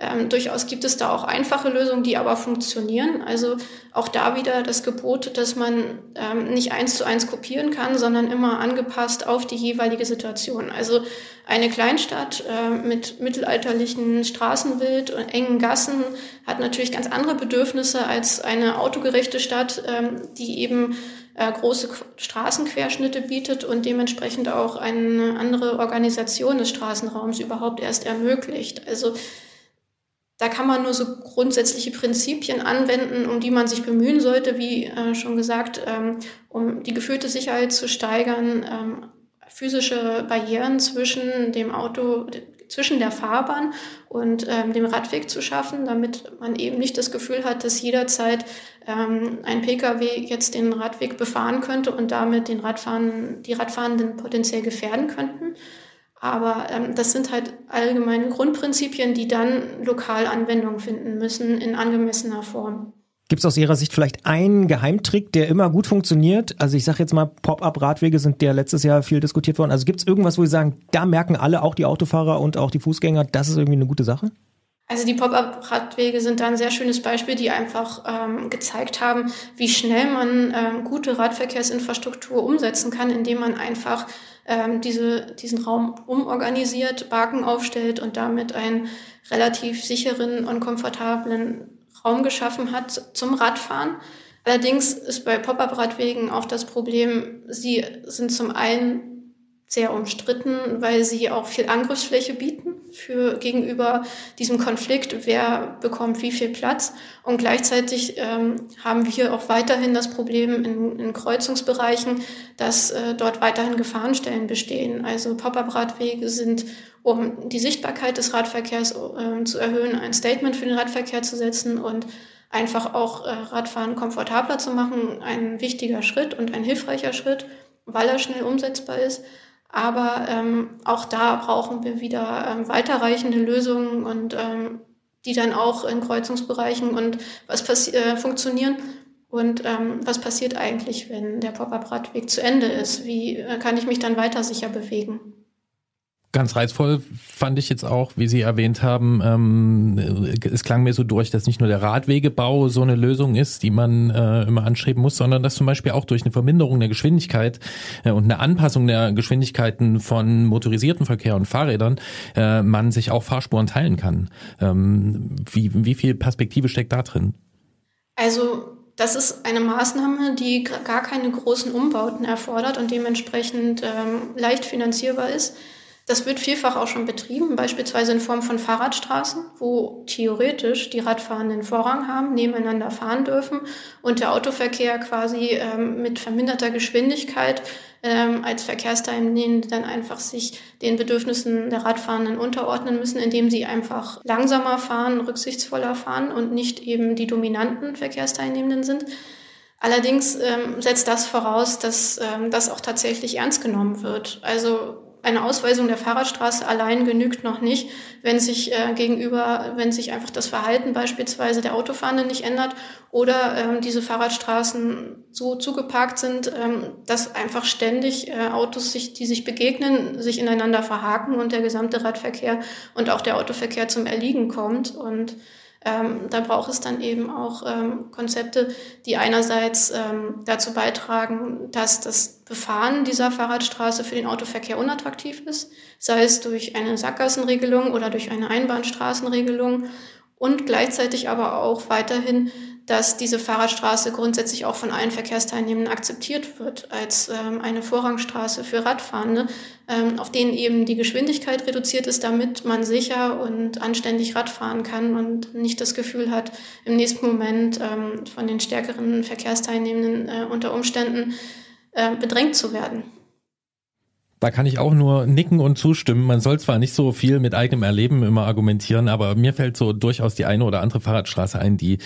Speaker 5: Ähm, durchaus gibt es da auch einfache Lösungen, die aber funktionieren. Also auch da wieder das Gebot, dass man ähm, nicht eins zu eins kopieren kann, sondern immer angepasst auf die jeweilige Situation. Also eine Kleinstadt äh, mit mittelalterlichen Straßenbild und engen Gassen hat natürlich ganz andere Bedürfnisse als eine autogerechte Stadt, ähm, die eben äh, große Straßenquerschnitte bietet und dementsprechend auch eine andere Organisation des Straßenraums überhaupt erst ermöglicht. Also da kann man nur so grundsätzliche Prinzipien anwenden, um die man sich bemühen sollte, wie äh, schon gesagt, ähm, um die gefühlte Sicherheit zu steigern, ähm, physische Barrieren zwischen dem Auto, zwischen der Fahrbahn und ähm, dem Radweg zu schaffen, damit man eben nicht das Gefühl hat, dass jederzeit ähm, ein Pkw jetzt den Radweg befahren könnte und damit den Radfahren, die Radfahrenden potenziell gefährden könnten. Aber ähm, das sind halt allgemeine Grundprinzipien, die dann lokal Anwendung finden müssen in angemessener Form.
Speaker 3: Gibt es aus Ihrer Sicht vielleicht einen Geheimtrick, der immer gut funktioniert? Also ich sage jetzt mal, Pop-up-Radwege sind ja letztes Jahr viel diskutiert worden. Also gibt es irgendwas, wo Sie sagen, da merken alle, auch die Autofahrer und auch die Fußgänger, das ist irgendwie eine gute Sache?
Speaker 5: Also die Pop-up-Radwege sind da ein sehr schönes Beispiel, die einfach ähm, gezeigt haben, wie schnell man ähm, gute Radverkehrsinfrastruktur umsetzen kann, indem man einfach ähm, diese, diesen Raum umorganisiert, Barken aufstellt und damit einen relativ sicheren und komfortablen Raum geschaffen hat zum Radfahren. Allerdings ist bei Pop-up-Radwegen auch das Problem, sie sind zum einen sehr umstritten, weil sie auch viel Angriffsfläche bieten für gegenüber diesem Konflikt, wer bekommt wie viel Platz. Und gleichzeitig ähm, haben wir auch weiterhin das Problem in, in Kreuzungsbereichen, dass äh, dort weiterhin Gefahrenstellen bestehen. Also Pop-up-Radwege sind, um die Sichtbarkeit des Radverkehrs äh, zu erhöhen, ein Statement für den Radverkehr zu setzen und einfach auch äh, Radfahren komfortabler zu machen, ein wichtiger Schritt und ein hilfreicher Schritt, weil er schnell umsetzbar ist. Aber ähm, auch da brauchen wir wieder ähm, weiterreichende Lösungen und ähm, die dann auch in Kreuzungsbereichen und was äh, funktionieren. Und ähm, was passiert eigentlich, wenn der Pop-up-Radweg zu Ende ist? Wie äh, kann ich mich dann weiter sicher bewegen?
Speaker 2: Ganz reizvoll fand ich jetzt auch, wie Sie erwähnt haben, ähm, es klang mir so durch, dass nicht nur der Radwegebau so eine Lösung ist, die man äh, immer anstreben muss, sondern dass zum Beispiel auch durch eine Verminderung der Geschwindigkeit äh, und eine Anpassung der Geschwindigkeiten von motorisierten Verkehr und Fahrrädern äh, man sich auch Fahrspuren teilen kann. Ähm, wie, wie viel Perspektive steckt da drin?
Speaker 5: Also das ist eine Maßnahme, die gar keine großen Umbauten erfordert und dementsprechend ähm, leicht finanzierbar ist. Das wird vielfach auch schon betrieben, beispielsweise in Form von Fahrradstraßen, wo theoretisch die Radfahrenden Vorrang haben, nebeneinander fahren dürfen und der Autoverkehr quasi ähm, mit verminderter Geschwindigkeit ähm, als Verkehrsteilnehmende dann einfach sich den Bedürfnissen der Radfahrenden unterordnen müssen, indem sie einfach langsamer fahren, rücksichtsvoller fahren und nicht eben die dominanten Verkehrsteilnehmenden sind. Allerdings ähm, setzt das voraus, dass ähm, das auch tatsächlich ernst genommen wird. Also eine Ausweisung der Fahrradstraße allein genügt noch nicht, wenn sich äh, gegenüber, wenn sich einfach das Verhalten beispielsweise der Autofahrenden nicht ändert oder ähm, diese Fahrradstraßen so zugeparkt sind, ähm, dass einfach ständig äh, Autos, sich, die sich begegnen, sich ineinander verhaken und der gesamte Radverkehr und auch der Autoverkehr zum Erliegen kommt. Und ähm, da braucht es dann eben auch ähm, Konzepte, die einerseits ähm, dazu beitragen, dass das Befahren dieser Fahrradstraße für den Autoverkehr unattraktiv ist, sei es durch eine Sackgassenregelung oder durch eine Einbahnstraßenregelung und gleichzeitig aber auch weiterhin dass diese Fahrradstraße grundsätzlich auch von allen Verkehrsteilnehmenden akzeptiert wird als ähm, eine Vorrangstraße für Radfahrende, ähm, auf denen eben die Geschwindigkeit reduziert ist, damit man sicher und anständig Radfahren kann und nicht das Gefühl hat, im nächsten Moment ähm, von den stärkeren Verkehrsteilnehmenden äh, unter Umständen äh, bedrängt zu werden.
Speaker 2: Da kann ich auch nur nicken und zustimmen. Man soll zwar nicht so viel mit eigenem Erleben immer argumentieren, aber mir fällt so durchaus die eine oder andere Fahrradstraße ein, die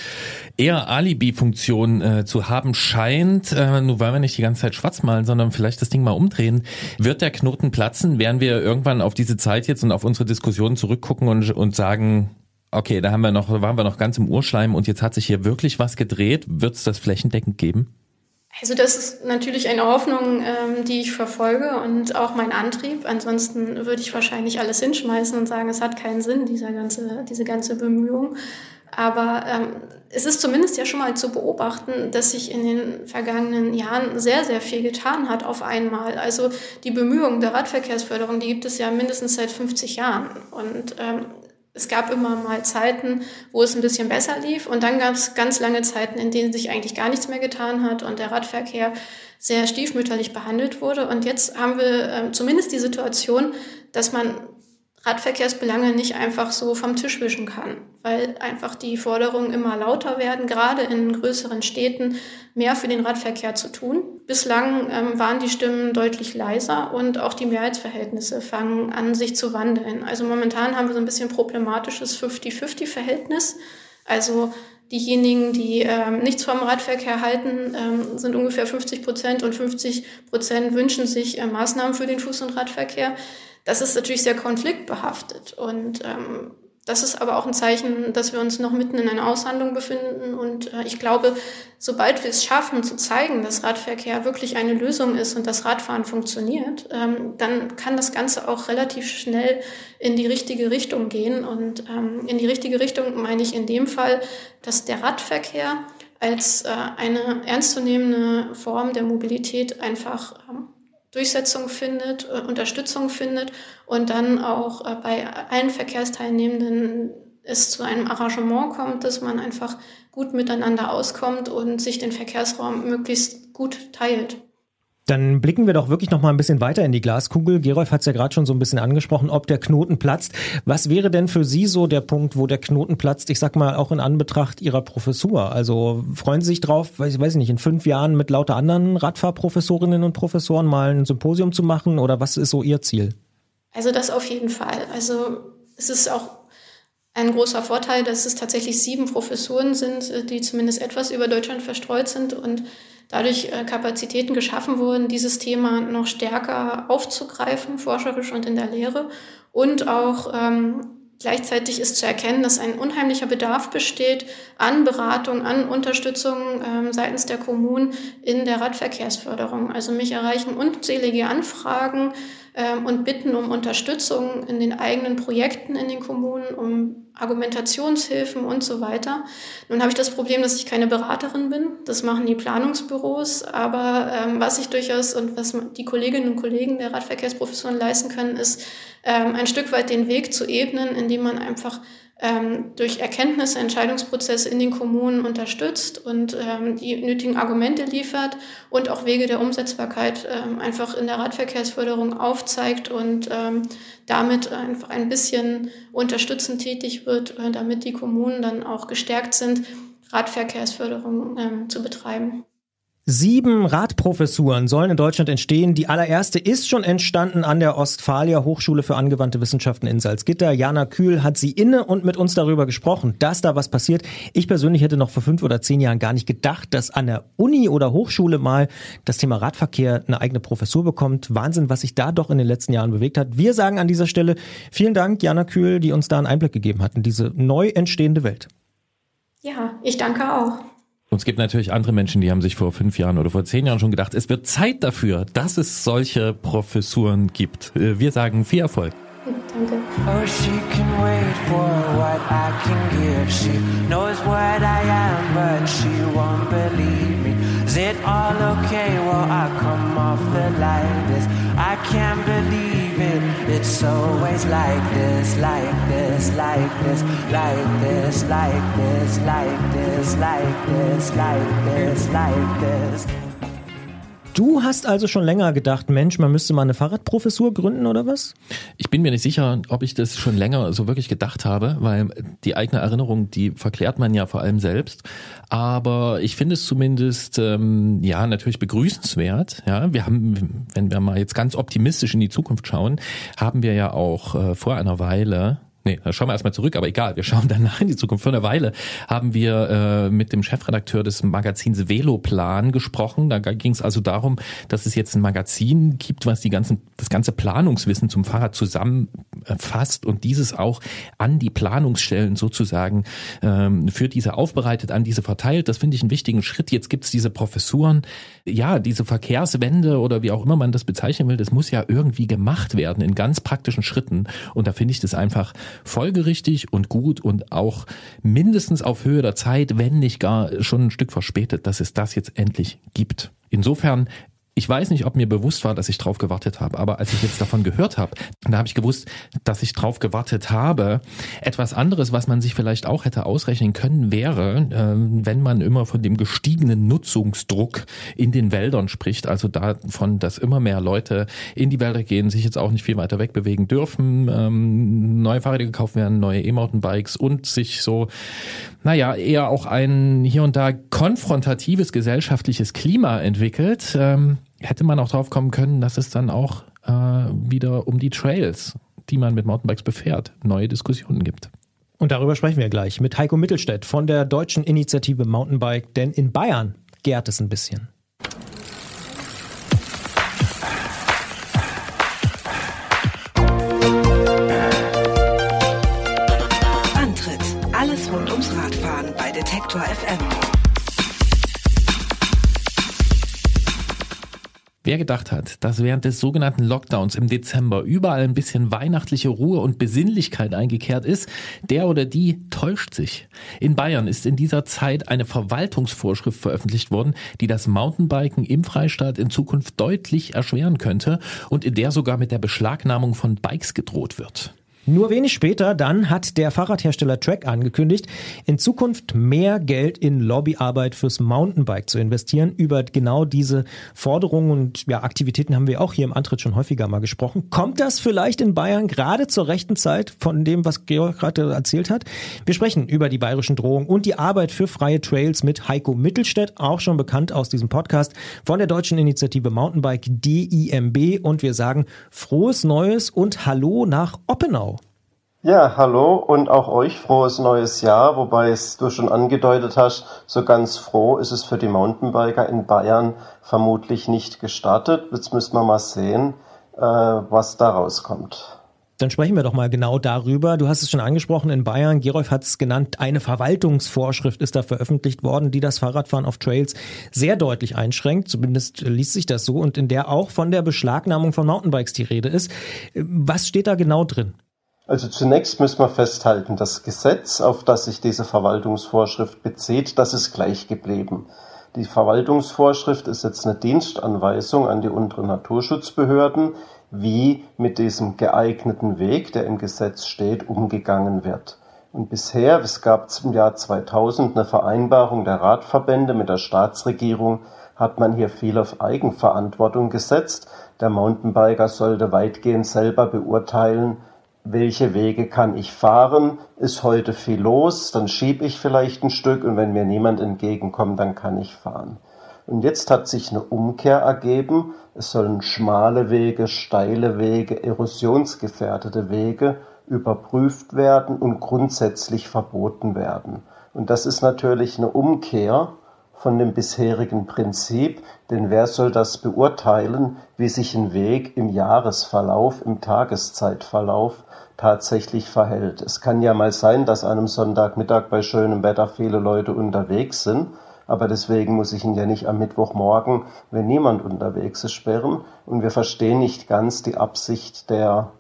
Speaker 2: eher Alibi-Funktion äh, zu haben scheint. Äh, nur wollen wir nicht die ganze Zeit schwarz malen, sondern vielleicht das Ding mal umdrehen. Wird der Knoten platzen? Werden wir irgendwann auf diese Zeit jetzt und auf unsere Diskussionen zurückgucken und, und sagen, okay, da haben wir noch, waren wir noch ganz im Urschleim und jetzt hat sich hier wirklich was gedreht. Wird es das flächendeckend geben?
Speaker 5: Also das ist natürlich eine Hoffnung, ähm, die ich verfolge und auch mein Antrieb. Ansonsten würde ich wahrscheinlich alles hinschmeißen und sagen, es hat keinen Sinn, dieser ganze, diese ganze Bemühung. Aber ähm, es ist zumindest ja schon mal zu beobachten, dass sich in den vergangenen Jahren sehr, sehr viel getan hat auf einmal. Also die Bemühungen der Radverkehrsförderung, die gibt es ja mindestens seit 50 Jahren. Und ähm, es gab immer mal Zeiten, wo es ein bisschen besser lief und dann gab es ganz lange Zeiten, in denen sich eigentlich gar nichts mehr getan hat und der Radverkehr sehr stiefmütterlich behandelt wurde. Und jetzt haben wir äh, zumindest die Situation, dass man Radverkehrsbelange nicht einfach so vom Tisch wischen kann, weil einfach die Forderungen immer lauter werden, gerade in größeren Städten mehr für den Radverkehr zu tun. Bislang ähm, waren die Stimmen deutlich leiser und auch die Mehrheitsverhältnisse fangen an, sich zu wandeln. Also momentan haben wir so ein bisschen problematisches 50-50-Verhältnis. Also diejenigen, die ähm, nichts vom Radverkehr halten, ähm, sind ungefähr 50 Prozent und 50 Prozent wünschen sich äh, Maßnahmen für den Fuß- und Radverkehr. Das ist natürlich sehr konfliktbehaftet und ähm, das ist aber auch ein Zeichen, dass wir uns noch mitten in einer Aushandlung befinden. Und äh, ich glaube, sobald wir es schaffen, zu zeigen, dass Radverkehr wirklich eine Lösung ist und das Radfahren funktioniert, ähm, dann kann das Ganze auch relativ schnell in die richtige Richtung gehen. Und ähm, in die richtige Richtung meine ich in dem Fall, dass der Radverkehr als äh, eine ernstzunehmende Form der Mobilität einfach ähm, Durchsetzung findet, äh, Unterstützung findet und dann auch äh, bei allen Verkehrsteilnehmenden es zu einem Arrangement kommt, dass man einfach gut miteinander auskommt und sich den Verkehrsraum möglichst gut teilt.
Speaker 3: Dann blicken wir doch wirklich noch mal ein bisschen weiter in die Glaskugel. Gerolf hat es ja gerade schon so ein bisschen angesprochen, ob der Knoten platzt. Was wäre denn für Sie so der Punkt, wo der Knoten platzt? Ich sag mal auch in Anbetracht Ihrer Professur. Also freuen Sie sich drauf, weiß ich weiß nicht, in fünf Jahren mit lauter anderen Radfahrprofessorinnen und Professoren mal ein Symposium zu machen oder was ist so Ihr Ziel?
Speaker 5: Also das auf jeden Fall. Also es ist auch ein großer Vorteil, dass es tatsächlich sieben Professuren sind, die zumindest etwas über Deutschland verstreut sind und dadurch äh, Kapazitäten geschaffen wurden, dieses Thema noch stärker aufzugreifen, forscherisch und in der Lehre. Und auch ähm, gleichzeitig ist zu erkennen, dass ein unheimlicher Bedarf besteht an Beratung, an Unterstützung ähm, seitens der Kommunen in der Radverkehrsförderung. Also mich erreichen unzählige Anfragen und bitten um Unterstützung in den eigenen Projekten in den Kommunen, um Argumentationshilfen und so weiter. Nun habe ich das Problem, dass ich keine Beraterin bin. Das machen die Planungsbüros. Aber ähm, was ich durchaus und was die Kolleginnen und Kollegen der Radverkehrsprofessoren leisten können, ist ähm, ein Stück weit den Weg zu ebnen, indem man einfach ähm, durch Erkenntnisse, Entscheidungsprozesse in den Kommunen unterstützt und ähm, die nötigen Argumente liefert und auch Wege der Umsetzbarkeit ähm, einfach in der Radverkehrsförderung aufzeigt und ähm, damit einfach ein bisschen unterstützend tätig wird, äh, damit die Kommunen dann auch gestärkt sind, Radverkehrsförderung ähm, zu betreiben.
Speaker 3: Sieben Radprofessuren sollen in Deutschland entstehen. Die allererste ist schon entstanden an der Ostfalia Hochschule für angewandte Wissenschaften in Salzgitter. Jana Kühl hat sie inne und mit uns darüber gesprochen, dass da was passiert. Ich persönlich hätte noch vor fünf oder zehn Jahren gar nicht gedacht, dass an der Uni oder Hochschule mal das Thema Radverkehr eine eigene Professur bekommt. Wahnsinn, was sich da doch in den letzten Jahren bewegt hat. Wir sagen an dieser Stelle vielen Dank, Jana Kühl, die uns da einen Einblick gegeben hat in diese neu entstehende Welt.
Speaker 5: Ja, ich danke auch.
Speaker 2: Und es gibt natürlich andere Menschen, die haben sich vor fünf Jahren oder vor zehn Jahren schon gedacht, es wird Zeit dafür, dass es solche Professuren gibt. Äh, wir sagen viel Erfolg.
Speaker 5: Danke.
Speaker 6: Oh, she can wait for what I can give. She knows what I am, but she won't believe me. Is it all okay? Well, I come off the lightest. I can't believe. It's always like this, like this, like this, like this, like this, like this, like this, like this, like this.
Speaker 3: Du hast also schon länger gedacht, Mensch, man müsste mal eine Fahrradprofessur gründen oder was?
Speaker 2: Ich bin mir nicht sicher, ob ich das schon länger so wirklich gedacht habe, weil die eigene Erinnerung, die verklärt man ja vor allem selbst. Aber ich finde es zumindest ähm, ja natürlich begrüßenswert. Ja, wir haben, wenn wir mal jetzt ganz optimistisch in die Zukunft schauen, haben wir ja auch äh, vor einer Weile Nee, da schauen wir erstmal zurück, aber egal, wir schauen danach in die Zukunft. Vor einer Weile haben wir äh, mit dem Chefredakteur des Magazins Veloplan gesprochen. Da ging es also darum, dass es jetzt ein Magazin gibt, was die ganzen, das ganze Planungswissen zum Fahrrad zusammenfasst und dieses auch an die Planungsstellen sozusagen ähm, für diese aufbereitet, an diese verteilt. Das finde ich einen wichtigen Schritt. Jetzt gibt's diese Professuren. Ja, diese Verkehrswende oder wie auch immer man das bezeichnen will, das muss ja irgendwie gemacht werden in ganz praktischen Schritten. Und da finde ich das einfach folgerichtig und gut und auch mindestens auf Höhe der Zeit, wenn nicht gar schon ein Stück verspätet, dass es das jetzt endlich gibt. Insofern ich weiß nicht, ob mir bewusst war, dass ich drauf gewartet habe, aber als ich jetzt davon gehört habe, da habe ich gewusst, dass ich drauf gewartet habe. Etwas anderes, was man sich vielleicht auch hätte ausrechnen können, wäre, äh, wenn man immer von dem gestiegenen Nutzungsdruck in den Wäldern spricht, also davon, dass immer mehr Leute in die Wälder gehen, sich jetzt auch nicht viel weiter wegbewegen dürfen, ähm, neue Fahrräder gekauft werden, neue E-Mountainbikes und sich so, naja, eher auch ein hier und da konfrontatives gesellschaftliches Klima entwickelt. Hätte man auch drauf kommen können, dass es dann auch äh, wieder um die Trails, die man mit Mountainbikes befährt, neue Diskussionen gibt.
Speaker 3: Und darüber sprechen wir gleich mit Heiko Mittelstädt von der deutschen Initiative Mountainbike, denn in Bayern gärt es ein bisschen.
Speaker 7: Antritt: Alles rund ums Radfahren bei Detektor FM.
Speaker 2: Wer gedacht hat, dass während des sogenannten Lockdowns im Dezember überall ein bisschen weihnachtliche Ruhe und Besinnlichkeit eingekehrt ist, der oder die täuscht sich. In Bayern ist in dieser Zeit eine Verwaltungsvorschrift veröffentlicht worden, die das Mountainbiken im Freistaat in Zukunft deutlich erschweren könnte und in der sogar mit der Beschlagnahmung von Bikes gedroht wird.
Speaker 3: Nur wenig später dann hat der Fahrradhersteller Trek angekündigt, in Zukunft mehr Geld in Lobbyarbeit fürs Mountainbike zu investieren. Über genau diese Forderungen und ja, Aktivitäten haben wir auch hier im Antritt schon häufiger mal gesprochen. Kommt das vielleicht in Bayern gerade zur rechten Zeit von dem, was Georg gerade erzählt hat? Wir sprechen über die bayerischen Drohungen und die Arbeit für freie Trails mit Heiko Mittelstädt, auch schon bekannt aus diesem Podcast von der deutschen Initiative Mountainbike DIMB und wir sagen frohes Neues und Hallo nach Oppenau.
Speaker 8: Ja, hallo und auch euch frohes neues Jahr, wobei es du schon angedeutet hast, so ganz froh ist es für die Mountainbiker in Bayern vermutlich nicht gestartet. Jetzt müssen wir mal sehen, äh, was da rauskommt.
Speaker 3: Dann sprechen wir doch mal genau darüber. Du hast es schon angesprochen, in Bayern, Gerolf hat es genannt, eine Verwaltungsvorschrift ist da veröffentlicht worden, die das Fahrradfahren auf Trails sehr deutlich einschränkt. Zumindest liest sich das so und in der auch von der Beschlagnahmung von Mountainbikes die Rede ist. Was steht da genau drin?
Speaker 8: Also zunächst müssen wir festhalten, das Gesetz, auf das sich diese Verwaltungsvorschrift bezieht, das ist gleich geblieben. Die Verwaltungsvorschrift ist jetzt eine Dienstanweisung an die unteren Naturschutzbehörden, wie mit diesem geeigneten Weg, der im Gesetz steht, umgegangen wird. Und bisher, es gab im Jahr 2000 eine Vereinbarung der Radverbände mit der Staatsregierung, hat man hier viel auf Eigenverantwortung gesetzt. Der Mountainbiker sollte weitgehend selber beurteilen, welche Wege kann ich fahren? Ist heute viel los, dann schiebe ich vielleicht ein Stück und wenn mir niemand entgegenkommt, dann kann ich fahren. Und jetzt hat sich eine Umkehr ergeben. Es sollen schmale Wege, steile Wege, erosionsgefährdete Wege überprüft werden und grundsätzlich verboten werden. Und das ist natürlich eine Umkehr von dem bisherigen Prinzip, denn wer soll das beurteilen, wie sich ein Weg im Jahresverlauf, im Tageszeitverlauf tatsächlich verhält. Es kann ja mal sein, dass an einem Sonntagmittag bei schönem Wetter viele Leute unterwegs sind, aber deswegen muss ich ihn ja nicht am Mittwochmorgen, wenn niemand unterwegs ist, sperren. Und wir verstehen nicht ganz die Absicht der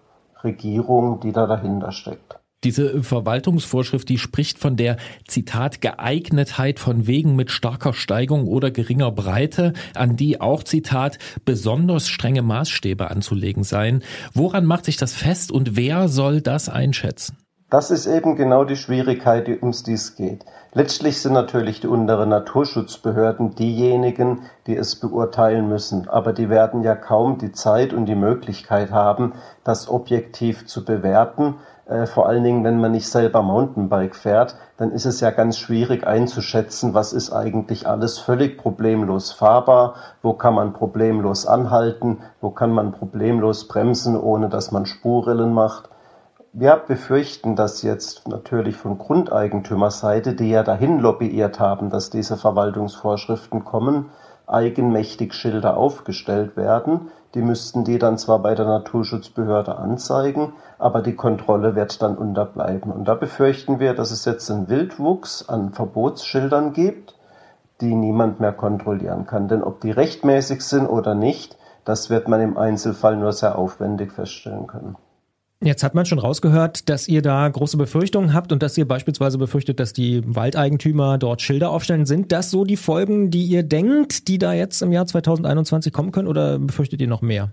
Speaker 8: Regierung, die da dahinter steckt.
Speaker 2: Diese Verwaltungsvorschrift, die spricht von der, Zitat, Geeignetheit von Wegen mit starker Steigung oder geringer Breite, an die auch, Zitat, besonders strenge Maßstäbe anzulegen seien. Woran macht sich das fest und wer soll das einschätzen?
Speaker 8: Das ist eben genau die Schwierigkeit, die ums dies geht. Letztlich sind natürlich die unteren Naturschutzbehörden diejenigen, die es beurteilen müssen. Aber die werden ja kaum die Zeit und die Möglichkeit haben, das objektiv zu bewerten. Äh, vor allen Dingen, wenn man nicht selber Mountainbike fährt, dann ist es ja ganz schwierig einzuschätzen, was ist eigentlich alles völlig problemlos fahrbar, wo kann man problemlos anhalten, wo kann man problemlos bremsen, ohne dass man Spurrillen macht. Wir befürchten, dass jetzt natürlich von Grundeigentümerseite, die ja dahin lobbyiert haben, dass diese Verwaltungsvorschriften kommen, eigenmächtig Schilder aufgestellt werden. Die müssten die dann zwar bei der Naturschutzbehörde anzeigen, aber die Kontrolle wird dann unterbleiben. Und da befürchten wir, dass es jetzt einen Wildwuchs an Verbotsschildern gibt, die niemand mehr kontrollieren kann. Denn ob die rechtmäßig sind oder nicht, das wird man im Einzelfall nur sehr aufwendig feststellen können.
Speaker 3: Jetzt hat man schon rausgehört, dass ihr da große Befürchtungen habt und dass ihr beispielsweise befürchtet, dass die Waldeigentümer dort Schilder aufstellen. Sind das so die Folgen, die ihr denkt, die da jetzt im Jahr 2021 kommen können oder befürchtet ihr noch mehr?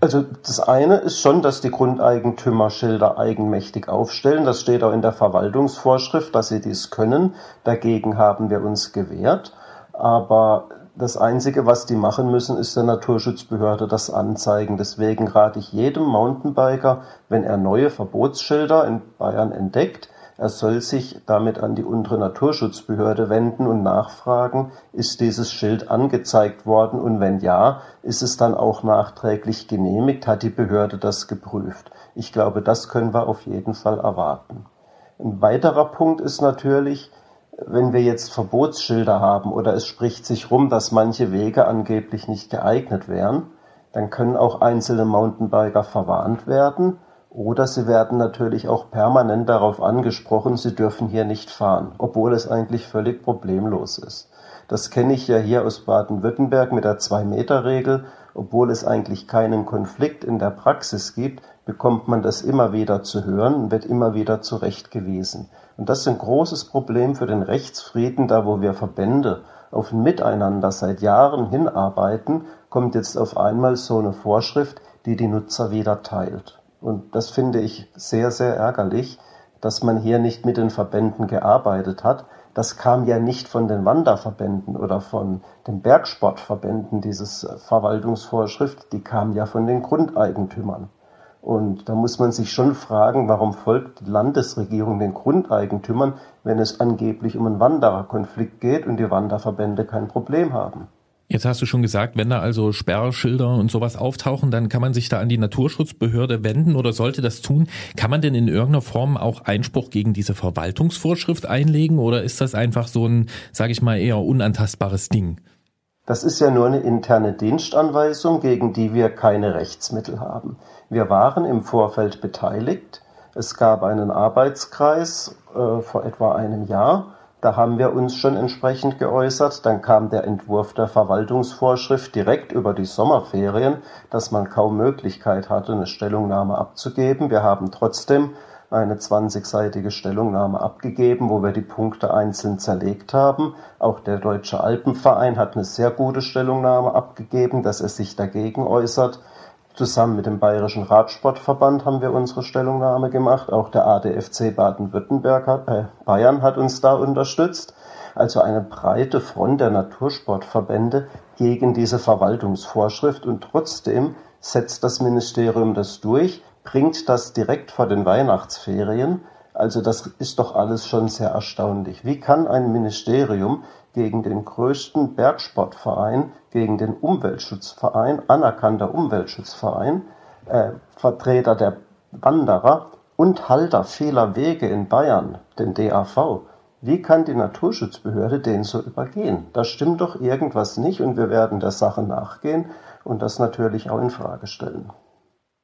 Speaker 8: Also das eine ist schon, dass die Grundeigentümer Schilder eigenmächtig aufstellen. Das steht auch in der Verwaltungsvorschrift, dass sie dies können. Dagegen haben wir uns gewehrt. Aber das Einzige, was die machen müssen, ist der Naturschutzbehörde das anzeigen. Deswegen rate ich jedem Mountainbiker, wenn er neue Verbotsschilder in Bayern entdeckt, er soll sich damit an die untere Naturschutzbehörde wenden und nachfragen, ist dieses Schild angezeigt worden und wenn ja, ist es dann auch nachträglich genehmigt, hat die Behörde das geprüft. Ich glaube, das können wir auf jeden Fall erwarten. Ein weiterer Punkt ist natürlich, wenn wir jetzt Verbotsschilder haben oder es spricht sich rum, dass manche Wege angeblich nicht geeignet wären, dann können auch einzelne Mountainbiker verwarnt werden oder sie werden natürlich auch permanent darauf angesprochen, sie dürfen hier nicht fahren, obwohl es eigentlich völlig problemlos ist. Das kenne ich ja hier aus Baden-Württemberg mit der Zwei-Meter-Regel. Obwohl es eigentlich keinen Konflikt in der Praxis gibt, bekommt man das immer wieder zu hören und wird immer wieder zurechtgewiesen. Und das ist ein großes Problem für den Rechtsfrieden, da wo wir Verbände auf ein Miteinander seit Jahren hinarbeiten, kommt jetzt auf einmal so eine Vorschrift, die die Nutzer wieder teilt. Und das finde ich sehr, sehr ärgerlich, dass man hier nicht mit den Verbänden gearbeitet hat. Das kam ja nicht von den Wanderverbänden oder von den Bergsportverbänden, dieses Verwaltungsvorschrift, die kam ja von den Grundeigentümern. Und da muss man sich schon fragen, warum folgt die Landesregierung den Grundeigentümern, wenn es angeblich um einen Wandererkonflikt geht und die Wanderverbände kein Problem haben.
Speaker 2: Jetzt hast du schon gesagt, wenn da also Sperrschilder und sowas auftauchen, dann kann man sich da an die Naturschutzbehörde wenden oder sollte das tun. Kann man denn in irgendeiner Form auch Einspruch gegen diese Verwaltungsvorschrift einlegen oder ist das einfach so ein, sage ich mal, eher unantastbares Ding?
Speaker 8: Das ist ja nur eine interne Dienstanweisung, gegen die wir keine Rechtsmittel haben. Wir waren im Vorfeld beteiligt. Es gab einen Arbeitskreis äh, vor etwa einem Jahr. Da haben wir uns schon entsprechend geäußert. Dann kam der Entwurf der Verwaltungsvorschrift direkt über die Sommerferien, dass man kaum Möglichkeit hatte, eine Stellungnahme abzugeben. Wir haben trotzdem eine 20-seitige Stellungnahme abgegeben, wo wir die Punkte einzeln zerlegt haben. Auch der Deutsche Alpenverein hat eine sehr gute Stellungnahme abgegeben, dass er sich dagegen äußert. Zusammen mit dem Bayerischen Radsportverband haben wir unsere Stellungnahme gemacht. Auch der ADFC Baden-Württemberg hat, äh, Bayern hat uns da unterstützt. Also eine breite Front der Natursportverbände gegen diese Verwaltungsvorschrift und trotzdem setzt das Ministerium das durch, bringt das direkt vor den Weihnachtsferien. Also das ist doch alles schon sehr erstaunlich. Wie kann ein Ministerium gegen den größten Bergsportverein, gegen den Umweltschutzverein, anerkannter Umweltschutzverein, äh, Vertreter der Wanderer und Halter vieler Wege in Bayern, den DAV, wie kann die Naturschutzbehörde den so übergehen? Da stimmt doch irgendwas nicht und wir werden der Sache nachgehen und das natürlich auch in Frage stellen.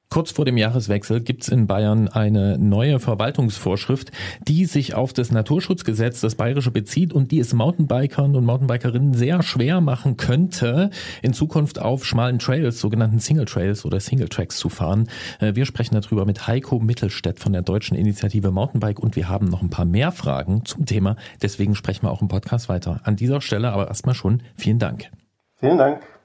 Speaker 2: Kurz vor dem Jahreswechsel gibt's in Bayern eine neue Verwaltungsvorschrift, die sich auf das Naturschutzgesetz, das bayerische bezieht und die es Mountainbikern und Mountainbikerinnen sehr schwer machen könnte, in Zukunft auf schmalen Trails, sogenannten Single Trails oder Single Tracks zu fahren. Äh, wir sprechen darüber mit Heiko Mittelstädt von der deutschen Initiative Mountainbike und wir haben noch ein paar mehr Fragen zum Thema. Deswegen sprechen wir auch im Podcast weiter. An dieser Stelle aber erstmal schon vielen Dank.
Speaker 8: Vielen Dank.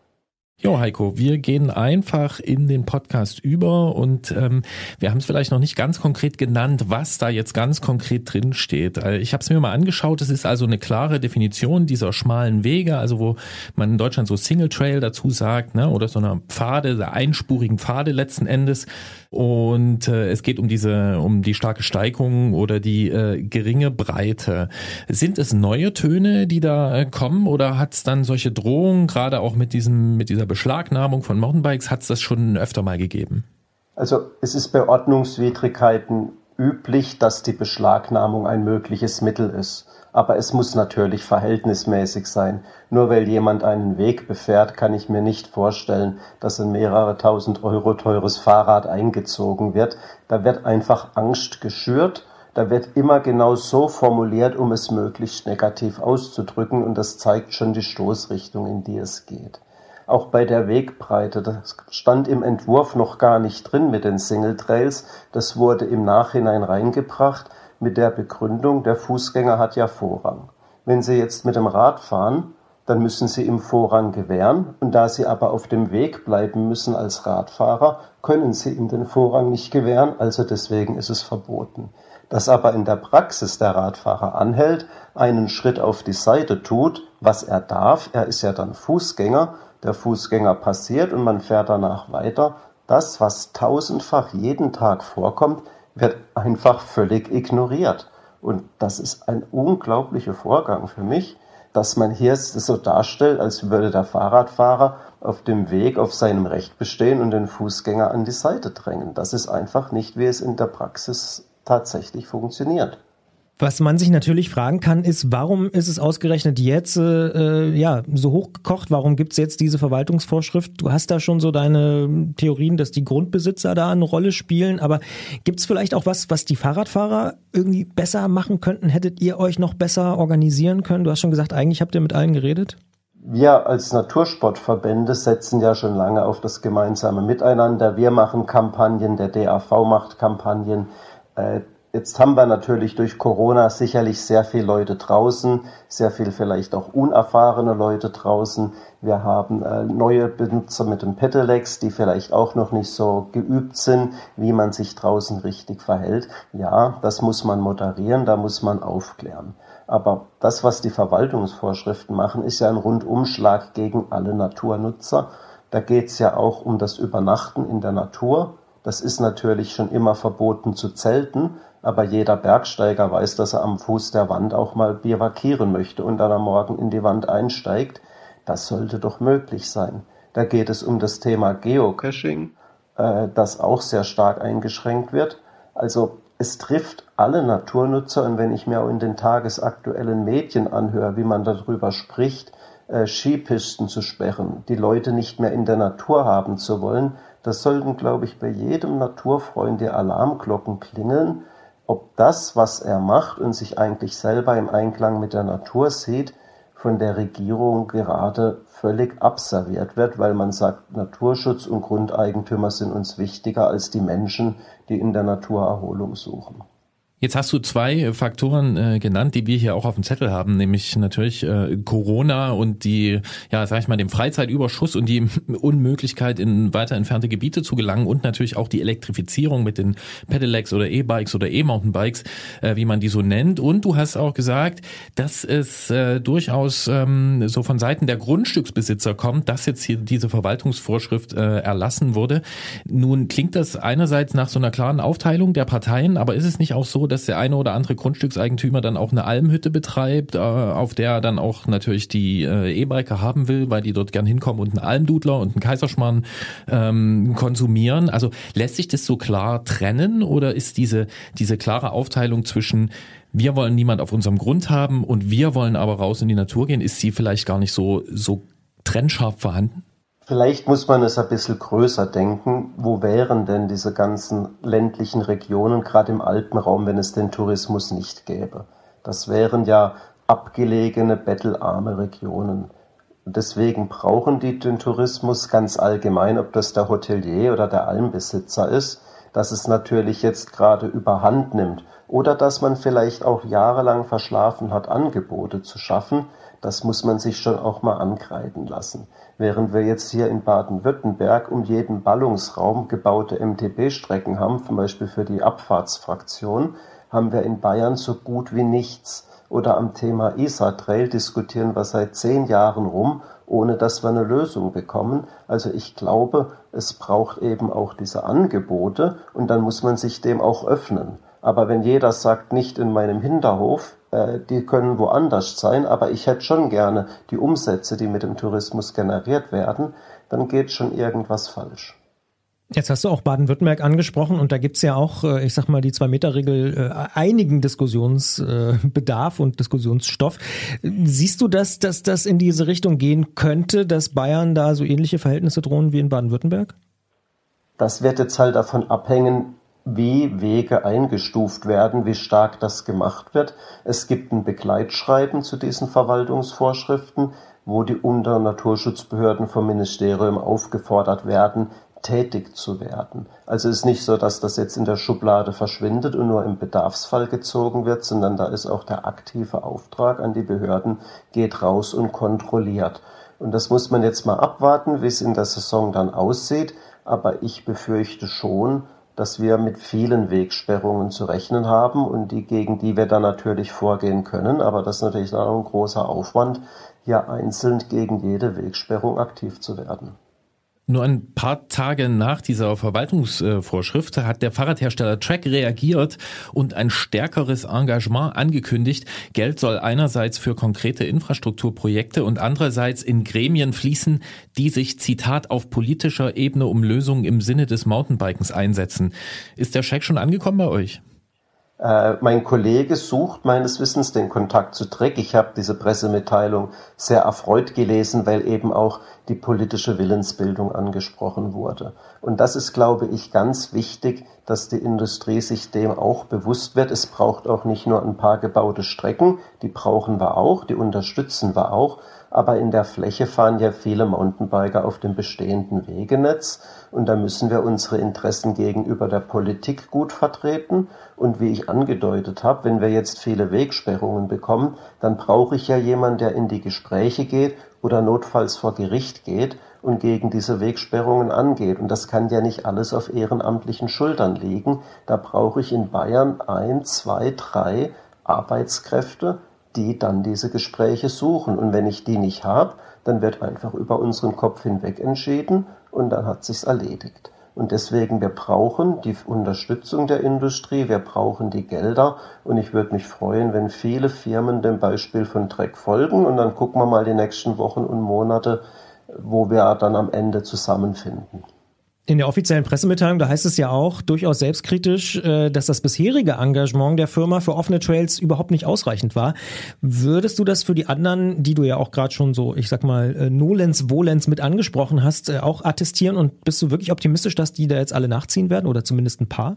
Speaker 2: Jo, Heiko, wir gehen einfach in den Podcast über und ähm, wir haben es vielleicht noch nicht ganz konkret genannt, was da jetzt ganz konkret drin steht. Äh, ich habe es mir mal angeschaut, es ist also eine klare Definition dieser schmalen Wege, also wo man in Deutschland so Single Trail dazu sagt, ne, oder so einer Pfade, der einspurigen Pfade letzten Endes. Und äh, es geht um diese, um die starke Steigung oder die äh, geringe Breite. Sind es neue Töne, die da äh, kommen, oder hat es dann solche Drohungen, gerade auch mit diesem, mit dieser Beschlagnahmung von Mountainbikes, hat es das schon öfter mal gegeben?
Speaker 8: Also es ist bei Ordnungswidrigkeiten üblich, dass die Beschlagnahmung ein mögliches Mittel ist aber es muss natürlich verhältnismäßig sein. Nur weil jemand einen Weg befährt, kann ich mir nicht vorstellen, dass ein mehrere tausend Euro teures Fahrrad eingezogen wird. Da wird einfach Angst geschürt. Da wird immer genau so formuliert, um es möglichst negativ auszudrücken. Und das zeigt schon die Stoßrichtung, in die es geht. Auch bei der Wegbreite, das stand im Entwurf noch gar nicht drin mit den Single Trails. Das wurde im Nachhinein reingebracht mit der Begründung, der Fußgänger hat ja Vorrang. Wenn Sie jetzt mit dem Rad fahren, dann müssen Sie ihm Vorrang gewähren, und da Sie aber auf dem Weg bleiben müssen als Radfahrer, können Sie ihm den Vorrang nicht gewähren, also deswegen ist es verboten. Dass aber in der Praxis der Radfahrer anhält, einen Schritt auf die Seite tut, was er darf, er ist ja dann Fußgänger, der Fußgänger passiert und man fährt danach weiter, das, was tausendfach jeden Tag vorkommt, wird einfach völlig ignoriert. Und das ist ein unglaublicher Vorgang für mich, dass man hier so darstellt, als würde der Fahrradfahrer auf dem Weg auf seinem Recht bestehen und den Fußgänger an die Seite drängen. Das ist einfach nicht, wie es in der Praxis tatsächlich funktioniert.
Speaker 3: Was man sich natürlich fragen kann, ist, warum ist es ausgerechnet jetzt äh, ja so hochgekocht? Warum gibt's jetzt diese Verwaltungsvorschrift? Du hast da schon so deine Theorien, dass die Grundbesitzer da eine Rolle spielen, aber gibt's vielleicht auch was, was die Fahrradfahrer irgendwie besser machen könnten? Hättet ihr euch noch besser organisieren können? Du hast schon gesagt, eigentlich habt ihr mit allen geredet.
Speaker 8: Wir als Natursportverbände setzen ja schon lange auf das gemeinsame Miteinander. Wir machen Kampagnen, der DAV macht Kampagnen. Jetzt haben wir natürlich durch Corona sicherlich sehr viele Leute draußen, sehr viel vielleicht auch unerfahrene Leute draußen. Wir haben äh, neue Benutzer mit dem Pedelecs, die vielleicht auch noch nicht so geübt sind, wie man sich draußen richtig verhält. Ja, das muss man moderieren, da muss man aufklären. Aber das, was die Verwaltungsvorschriften machen, ist ja ein Rundumschlag gegen alle Naturnutzer. Da geht es ja auch um das Übernachten in der Natur. Das ist natürlich schon immer verboten zu zelten, aber jeder Bergsteiger weiß, dass er am Fuß der Wand auch mal bivakieren möchte und dann am Morgen in die Wand einsteigt. Das sollte doch möglich sein. Da geht es um das Thema Geocaching, äh, das auch sehr stark eingeschränkt wird. Also es trifft alle Naturnutzer und wenn ich mir auch in den tagesaktuellen Medien anhöre, wie man darüber spricht, äh, Skipisten zu sperren, die Leute nicht mehr in der Natur haben zu wollen, das sollten, glaube ich, bei jedem Naturfreund die Alarmglocken klingeln, ob das, was er macht und sich eigentlich selber im Einklang mit der Natur sieht, von der Regierung gerade völlig abserviert wird, weil man sagt, Naturschutz und Grundeigentümer sind uns wichtiger als die Menschen, die in der Natur Erholung suchen.
Speaker 2: Jetzt hast du zwei Faktoren äh, genannt, die wir hier auch auf dem Zettel haben, nämlich natürlich äh, Corona und die, ja, sag ich mal, dem Freizeitüberschuss und die Unmöglichkeit, in weiter entfernte Gebiete zu gelangen und natürlich auch die Elektrifizierung mit den Pedelecs oder E-Bikes oder E-Mountainbikes, äh, wie man die so nennt. Und du hast auch gesagt, dass es äh, durchaus ähm, so von Seiten der Grundstücksbesitzer kommt, dass jetzt hier diese Verwaltungsvorschrift äh, erlassen wurde. Nun klingt das einerseits nach so einer klaren Aufteilung der Parteien, aber ist es nicht auch so, dass der eine oder andere Grundstückseigentümer dann auch eine Almhütte betreibt, äh, auf der er dann auch natürlich die äh, E-Biker haben will, weil die dort gern hinkommen und einen Almdudler und einen Kaiserschmarrn ähm, konsumieren. Also lässt sich das so klar trennen oder ist diese, diese klare Aufteilung zwischen wir wollen niemand auf unserem Grund haben und wir wollen aber raus in die Natur gehen, ist sie vielleicht gar nicht so, so trennscharf vorhanden?
Speaker 8: Vielleicht muss man es ein bisschen größer denken. Wo wären denn diese ganzen ländlichen Regionen, gerade im Alpenraum, wenn es den Tourismus nicht gäbe? Das wären ja abgelegene, bettelarme Regionen. Deswegen brauchen die den Tourismus ganz allgemein, ob das der Hotelier oder der Almbesitzer ist, dass es natürlich jetzt gerade überhand nimmt oder dass man vielleicht auch jahrelang verschlafen hat, Angebote zu schaffen, das muss man sich schon auch mal ankreiden lassen. Während wir jetzt hier in Baden-Württemberg um jeden Ballungsraum gebaute MTB-Strecken haben, zum Beispiel für die Abfahrtsfraktion, haben wir in Bayern so gut wie nichts. Oder am Thema Isar-Trail diskutieren wir seit zehn Jahren rum, ohne dass wir eine Lösung bekommen. Also ich glaube, es braucht eben auch diese Angebote und dann muss man sich dem auch öffnen. Aber wenn jeder sagt, nicht in meinem Hinterhof, die können woanders sein, aber ich hätte schon gerne die Umsätze, die mit dem Tourismus generiert werden, dann geht schon irgendwas falsch.
Speaker 3: Jetzt hast du auch Baden-Württemberg angesprochen und da gibt's ja auch, äh, ich sag mal, die Zwei-Meter-Regel äh, einigen Diskussionsbedarf und Diskussionsstoff. Siehst du das, dass das in diese Richtung gehen könnte, dass Bayern da so ähnliche Verhältnisse drohen wie in Baden-Württemberg?
Speaker 8: Das wird jetzt halt davon abhängen, wie Wege eingestuft werden, wie stark das gemacht wird. Es gibt ein Begleitschreiben zu diesen Verwaltungsvorschriften, wo die Unter-Naturschutzbehörden vom Ministerium aufgefordert werden, tätig zu werden. Also ist nicht so, dass das jetzt in der Schublade verschwindet und nur im Bedarfsfall gezogen wird, sondern da ist auch der aktive Auftrag an die Behörden, geht raus und kontrolliert. Und das muss man jetzt mal abwarten, wie es in der Saison dann aussieht. Aber ich befürchte schon, dass wir mit vielen Wegsperrungen zu rechnen haben und die, gegen die wir dann natürlich vorgehen können. Aber das ist natürlich auch ein großer Aufwand, hier einzeln gegen jede Wegsperrung aktiv zu werden.
Speaker 2: Nur ein paar Tage nach dieser Verwaltungsvorschrift hat der Fahrradhersteller Track reagiert und ein stärkeres Engagement angekündigt. Geld soll einerseits für konkrete Infrastrukturprojekte und andererseits in Gremien fließen, die sich, Zitat, auf politischer Ebene um Lösungen im Sinne des Mountainbikens einsetzen. Ist der Scheck schon angekommen bei euch?
Speaker 8: Äh, mein Kollege sucht meines Wissens den Kontakt zu Dreck. Ich habe diese Pressemitteilung sehr erfreut gelesen, weil eben auch die politische Willensbildung angesprochen wurde. Und das ist, glaube ich, ganz wichtig, dass die Industrie sich dem auch bewusst wird. Es braucht auch nicht nur ein paar gebaute Strecken, die brauchen wir auch, die unterstützen wir auch, aber in der Fläche fahren ja viele Mountainbiker auf dem bestehenden Wegenetz und da müssen wir unsere Interessen gegenüber der Politik gut vertreten und wie ich angedeutet habe, wenn wir jetzt viele Wegsperrungen bekommen, dann brauche ich ja jemanden, der in die Gespräche geht oder notfalls vor Gericht geht und gegen diese Wegsperrungen angeht. Und das kann ja nicht alles auf ehrenamtlichen Schultern liegen. Da brauche ich in Bayern ein, zwei, drei Arbeitskräfte, die dann diese Gespräche suchen. Und wenn ich die nicht habe, dann wird einfach über unseren Kopf hinweg entschieden und dann hat sich's erledigt. Und deswegen, wir brauchen die Unterstützung der Industrie, wir brauchen die Gelder und ich würde mich freuen, wenn viele Firmen dem Beispiel von Trek folgen und dann gucken wir mal die nächsten Wochen und Monate, wo wir dann am Ende zusammenfinden.
Speaker 3: In der offiziellen Pressemitteilung, da heißt es ja auch durchaus selbstkritisch, äh, dass das bisherige Engagement der Firma für offene Trails überhaupt nicht ausreichend war. Würdest du das für die anderen, die du ja auch gerade schon so, ich sag mal, äh, Nolens, Volens mit angesprochen hast, äh, auch attestieren und bist du wirklich optimistisch, dass die da jetzt alle nachziehen werden oder zumindest ein paar?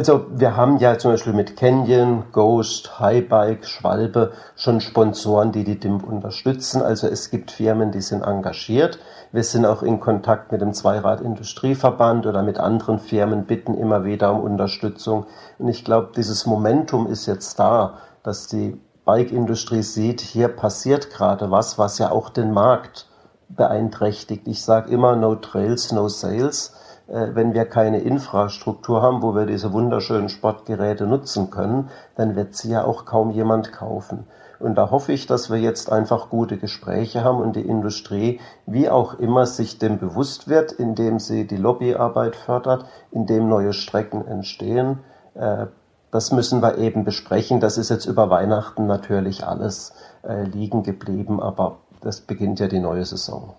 Speaker 8: Also wir haben ja zum Beispiel mit Canyon, Ghost, Highbike, Schwalbe schon Sponsoren, die die DIMP unterstützen. Also es gibt Firmen, die sind engagiert. Wir sind auch in Kontakt mit dem Zweirad-Industrieverband oder mit anderen Firmen, bitten immer wieder um Unterstützung. Und ich glaube, dieses Momentum ist jetzt da, dass die Bike-Industrie sieht, hier passiert gerade was, was ja auch den Markt beeinträchtigt. Ich sage immer, no trails, no sales. Äh, wenn wir keine Infrastruktur haben, wo wir diese wunderschönen Sportgeräte nutzen können, dann wird sie ja auch kaum jemand kaufen. Und da hoffe ich, dass wir jetzt einfach gute Gespräche haben und die Industrie, wie auch immer, sich dem bewusst wird, indem sie die Lobbyarbeit fördert, indem neue Strecken entstehen. Äh, das müssen wir eben besprechen. Das ist jetzt über Weihnachten natürlich alles äh, liegen geblieben, aber das beginnt ja die neue Saison.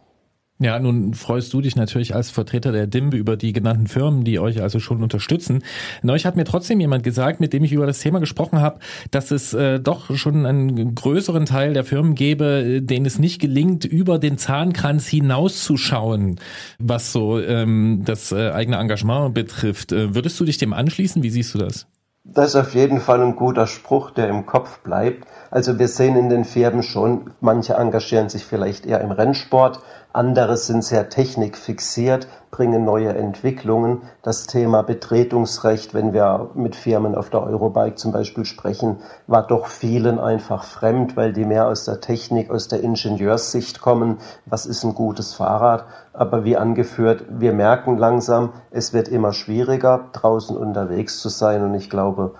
Speaker 2: Ja, nun freust du dich natürlich als Vertreter der DIMB über die genannten Firmen, die euch also schon unterstützen. Neulich hat mir trotzdem jemand gesagt, mit dem ich über das Thema gesprochen habe, dass es äh, doch schon einen größeren Teil der Firmen gäbe, denen es nicht gelingt, über den Zahnkranz hinauszuschauen, was so ähm, das äh, eigene Engagement betrifft. Äh, würdest du dich dem anschließen? Wie siehst du das?
Speaker 8: Das ist auf jeden Fall ein guter Spruch, der im Kopf bleibt. Also wir sehen in den Firmen schon, manche engagieren sich vielleicht eher im Rennsport, andere sind sehr technikfixiert, bringen neue Entwicklungen. Das Thema Betretungsrecht, wenn wir mit Firmen auf der Eurobike zum Beispiel sprechen, war doch vielen einfach fremd, weil die mehr aus der Technik, aus der Ingenieurssicht kommen. Was ist ein gutes Fahrrad? Aber wie angeführt, wir merken langsam, es wird immer schwieriger, draußen unterwegs zu sein. Und ich glaube,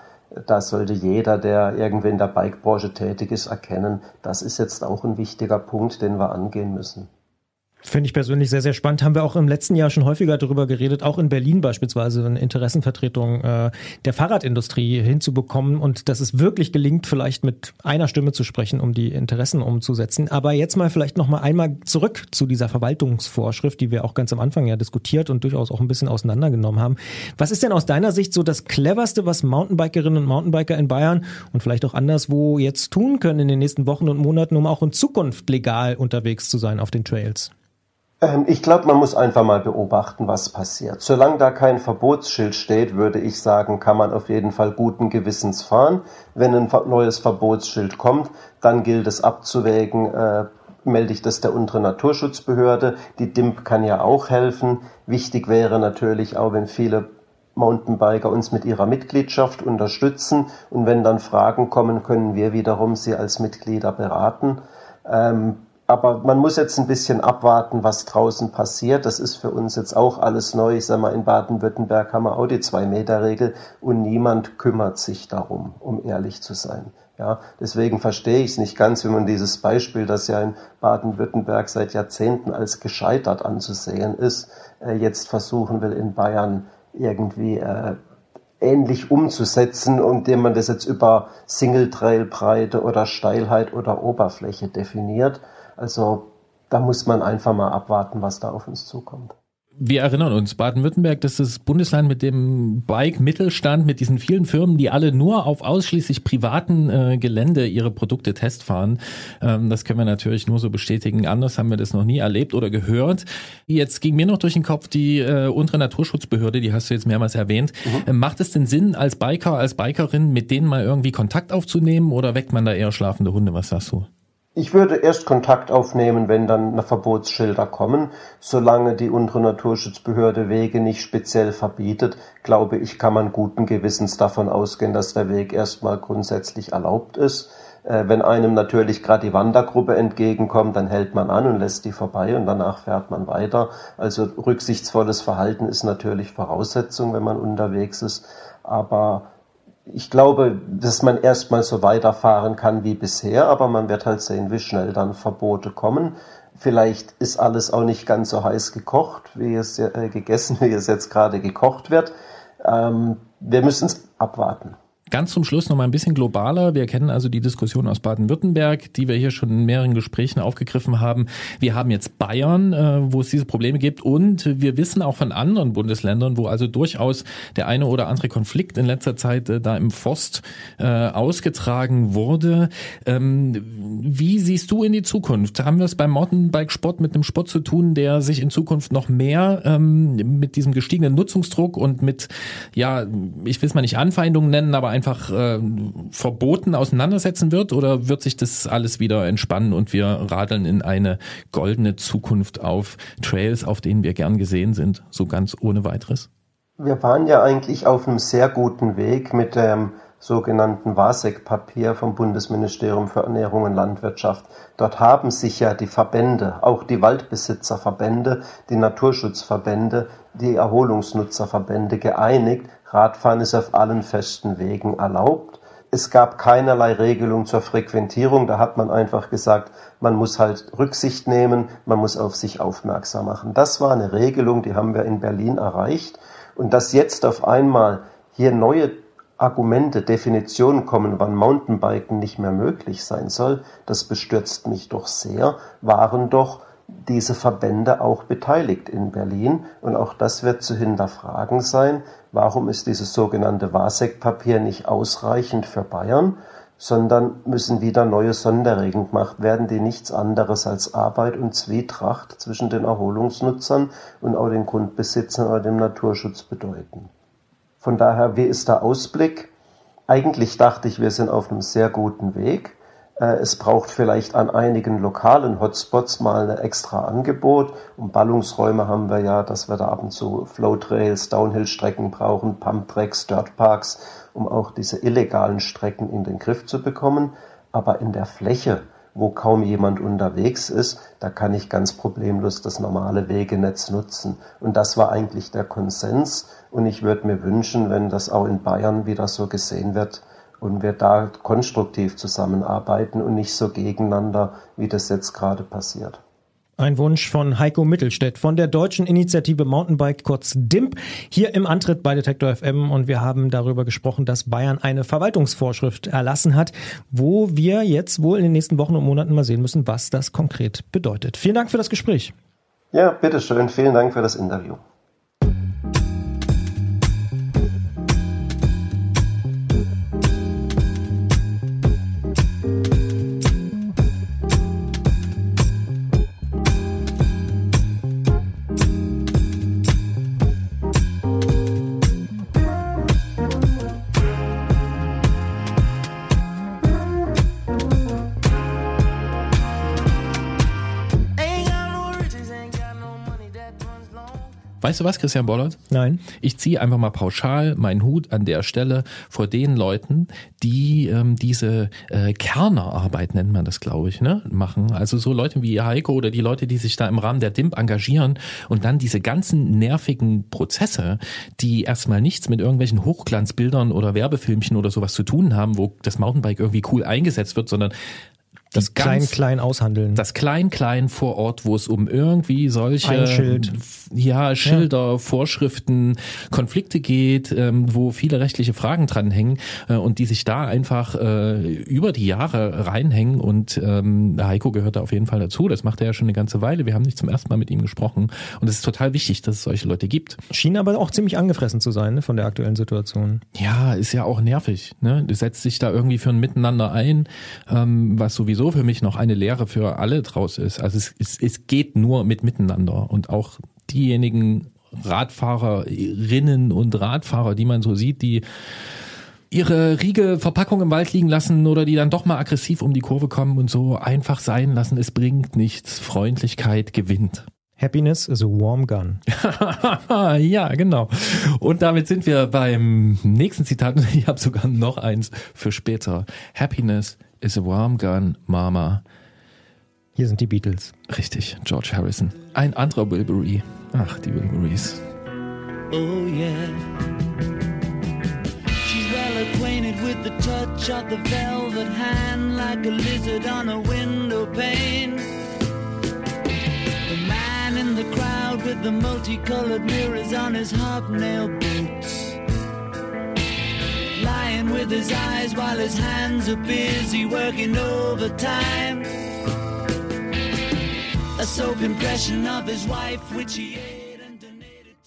Speaker 8: da sollte jeder, der irgendwie in der Bikebranche tätig ist, erkennen, das ist jetzt auch ein wichtiger Punkt, den wir angehen müssen.
Speaker 3: Finde ich persönlich sehr, sehr spannend. Haben wir auch im letzten Jahr schon häufiger darüber geredet, auch in Berlin beispielsweise eine Interessenvertretung äh, der Fahrradindustrie hinzubekommen und dass es wirklich gelingt, vielleicht mit einer Stimme zu sprechen, um die Interessen umzusetzen. Aber jetzt mal vielleicht noch mal einmal zurück zu dieser Verwaltungsvorschrift, die wir auch ganz am Anfang ja diskutiert und durchaus auch ein bisschen auseinandergenommen haben. Was ist denn aus deiner Sicht so das cleverste, was Mountainbikerinnen und Mountainbiker in Bayern und vielleicht auch anderswo jetzt tun können in den nächsten Wochen und Monaten, um auch in Zukunft legal unterwegs zu sein auf den Trails?
Speaker 8: Ähm, ich glaube, man muss einfach mal beobachten, was passiert. Solange da kein Verbotsschild steht, würde ich sagen, kann man auf jeden Fall guten Gewissens fahren. Wenn ein neues Verbotsschild kommt, dann gilt es abzuwägen, äh, melde ich das der unteren Naturschutzbehörde. Die DIMP kann ja auch helfen. Wichtig wäre natürlich auch, wenn viele Mountainbiker uns mit ihrer Mitgliedschaft unterstützen und wenn dann Fragen kommen, können wir wiederum sie als Mitglieder beraten. Ähm, aber man muss jetzt ein bisschen abwarten, was draußen passiert. Das ist für uns jetzt auch alles neu. Ich sag mal, in Baden-Württemberg haben wir auch die Zwei-Meter-Regel und niemand kümmert sich darum, um ehrlich zu sein. Ja, deswegen verstehe ich es nicht ganz, wenn man dieses Beispiel, das ja in Baden-Württemberg seit Jahrzehnten als gescheitert anzusehen ist, äh, jetzt versuchen will, in Bayern irgendwie äh, ähnlich umzusetzen, indem man das jetzt über Single-Trail-Breite oder Steilheit oder Oberfläche definiert. Also da muss man einfach mal abwarten, was da auf uns zukommt.
Speaker 2: Wir erinnern uns, Baden-Württemberg, das ist das Bundesland mit dem Bike-Mittelstand, mit diesen vielen Firmen, die alle nur auf ausschließlich privaten äh, Gelände ihre Produkte testfahren. Ähm, das können wir natürlich nur so bestätigen. Anders haben wir das noch nie erlebt oder gehört. Jetzt ging mir noch durch den Kopf die äh, untere Naturschutzbehörde, die hast du jetzt mehrmals erwähnt. Mhm. Äh, macht es denn Sinn, als Biker, als Bikerin mit denen mal irgendwie Kontakt aufzunehmen oder weckt man da eher schlafende Hunde? Was sagst du?
Speaker 8: Ich würde erst Kontakt aufnehmen, wenn dann Verbotsschilder kommen. Solange die untere Naturschutzbehörde Wege nicht speziell verbietet, glaube ich, kann man guten Gewissens davon ausgehen, dass der Weg erstmal grundsätzlich erlaubt ist. Äh, wenn einem natürlich gerade die Wandergruppe entgegenkommt, dann hält man an und lässt die vorbei und danach fährt man weiter. Also rücksichtsvolles Verhalten ist natürlich Voraussetzung, wenn man unterwegs ist. Aber ich glaube, dass man erstmal so weiterfahren kann wie bisher, aber man wird halt sehen, wie schnell dann Verbote kommen. Vielleicht ist alles auch nicht ganz so heiß gekocht, wie es äh, gegessen, wie es jetzt gerade gekocht wird. Ähm, wir müssen es abwarten.
Speaker 2: Ganz zum Schluss noch mal ein bisschen globaler. Wir kennen also die Diskussion aus Baden-Württemberg, die wir hier schon in mehreren Gesprächen aufgegriffen haben. Wir haben jetzt Bayern, äh, wo es diese Probleme gibt und wir wissen auch von anderen Bundesländern, wo also durchaus der eine oder andere Konflikt in letzter Zeit äh, da im Forst äh, ausgetragen wurde. Ähm, wie siehst du in die Zukunft? Haben wir es beim Mountainbike-Sport mit einem Sport zu tun, der sich in Zukunft noch mehr ähm, mit diesem gestiegenen Nutzungsdruck und mit, ja, ich will es mal nicht Anfeindungen nennen, aber ein einfach äh, verboten auseinandersetzen wird oder wird sich das alles wieder entspannen und wir radeln in eine goldene Zukunft auf Trails, auf denen wir gern gesehen sind, so ganz ohne weiteres?
Speaker 8: Wir waren ja eigentlich auf einem sehr guten Weg mit dem sogenannten WASEC-Papier vom Bundesministerium für Ernährung und Landwirtschaft. Dort haben sich ja die Verbände, auch die Waldbesitzerverbände, die Naturschutzverbände, die Erholungsnutzerverbände geeinigt, Radfahren ist auf allen festen Wegen erlaubt. Es gab keinerlei Regelung zur Frequentierung. Da hat man einfach gesagt, man muss halt Rücksicht nehmen, man muss auf sich aufmerksam machen. Das war eine Regelung, die haben wir in Berlin erreicht. Und dass jetzt auf einmal hier neue Argumente, Definitionen kommen, wann Mountainbiken nicht mehr möglich sein soll, das bestürzt mich doch sehr, waren doch diese Verbände auch beteiligt in Berlin. Und auch das wird zu hinterfragen sein. Warum ist dieses sogenannte WASEC-Papier nicht ausreichend für Bayern? sondern müssen wieder neue Sonderregeln gemacht werden, die nichts anderes als Arbeit und Zwietracht zwischen den Erholungsnutzern und auch den Grundbesitzern oder dem Naturschutz bedeuten. Von daher, wie ist der Ausblick? Eigentlich dachte ich, wir sind auf einem sehr guten Weg. Äh, es braucht vielleicht an einigen lokalen Hotspots mal ein extra Angebot. Und Ballungsräume haben wir ja, dass wir da ab und zu Flowtrails, Downhill-Strecken brauchen, Pumptracks, Dirtparks, um auch diese illegalen Strecken in den Griff zu bekommen. Aber in der Fläche, wo kaum jemand unterwegs ist, da kann ich ganz problemlos das normale Wegenetz nutzen. Und das war eigentlich der Konsens. Und ich würde mir wünschen, wenn das auch in Bayern wieder so gesehen wird, und wir da konstruktiv zusammenarbeiten und nicht so gegeneinander, wie das jetzt gerade passiert.
Speaker 3: Ein Wunsch von Heiko Mittelstädt von der deutschen Initiative Mountainbike, kurz DIMP, hier im Antritt bei Detektor FM. Und wir haben darüber gesprochen, dass Bayern eine Verwaltungsvorschrift erlassen hat, wo wir jetzt wohl in den nächsten Wochen und Monaten mal sehen müssen, was das konkret bedeutet. Vielen Dank für das Gespräch.
Speaker 8: Ja, bitteschön. Vielen Dank für das Interview.
Speaker 2: Weißt du was, Christian Bollert?
Speaker 3: Nein.
Speaker 2: Ich ziehe einfach mal pauschal meinen Hut an der Stelle vor den Leuten, die ähm, diese äh, Kernerarbeit, nennt man das, glaube ich, ne, machen. Also so Leute wie Heiko oder die Leute, die sich da im Rahmen der DIMP engagieren und dann diese ganzen nervigen Prozesse, die erstmal nichts mit irgendwelchen Hochglanzbildern oder Werbefilmchen oder sowas zu tun haben, wo das Mountainbike irgendwie cool eingesetzt wird, sondern
Speaker 3: das Klein-Klein aushandeln.
Speaker 2: Das Klein-Klein vor Ort, wo es um irgendwie solche
Speaker 3: Ein Schild.
Speaker 2: Ja, Schilder, ja. Vorschriften, Konflikte geht, ähm, wo viele rechtliche Fragen dranhängen äh, und die sich da einfach äh, über die Jahre reinhängen. Und ähm, Heiko gehört da auf jeden Fall dazu. Das macht er ja schon eine ganze Weile. Wir haben nicht zum ersten Mal mit ihm gesprochen. Und es ist total wichtig, dass es solche Leute gibt.
Speaker 3: Schien aber auch ziemlich angefressen zu sein ne, von der aktuellen Situation.
Speaker 2: Ja, ist ja auch nervig. Ne? Du setzt dich da irgendwie für ein Miteinander ein, ähm, was sowieso sowieso für mich noch eine Lehre für alle draus ist. Also es, es, es geht nur mit Miteinander und auch diejenigen Radfahrerinnen und Radfahrer, die man so sieht, die ihre riege Verpackung im Wald liegen lassen oder die dann doch mal aggressiv um die Kurve kommen und so einfach sein lassen. Es bringt nichts. Freundlichkeit gewinnt.
Speaker 3: Happiness is a warm gun.
Speaker 2: ja, genau. Und damit sind wir beim nächsten Zitat. Ich habe sogar noch eins für später. Happiness is a warm gun, Mama.
Speaker 3: Hier sind die Beatles.
Speaker 2: Richtig, George Harrison. Ein anderer Wilbury. Ach, die Wilburys. Oh yeah. She's well acquainted with the touch of the velvet hand like a lizard on a window pane. The man in the crowd with the multicolored mirrors on his hobnail boots. With his eyes while his hands are busy working overtime. A soap impression of his wife, which he.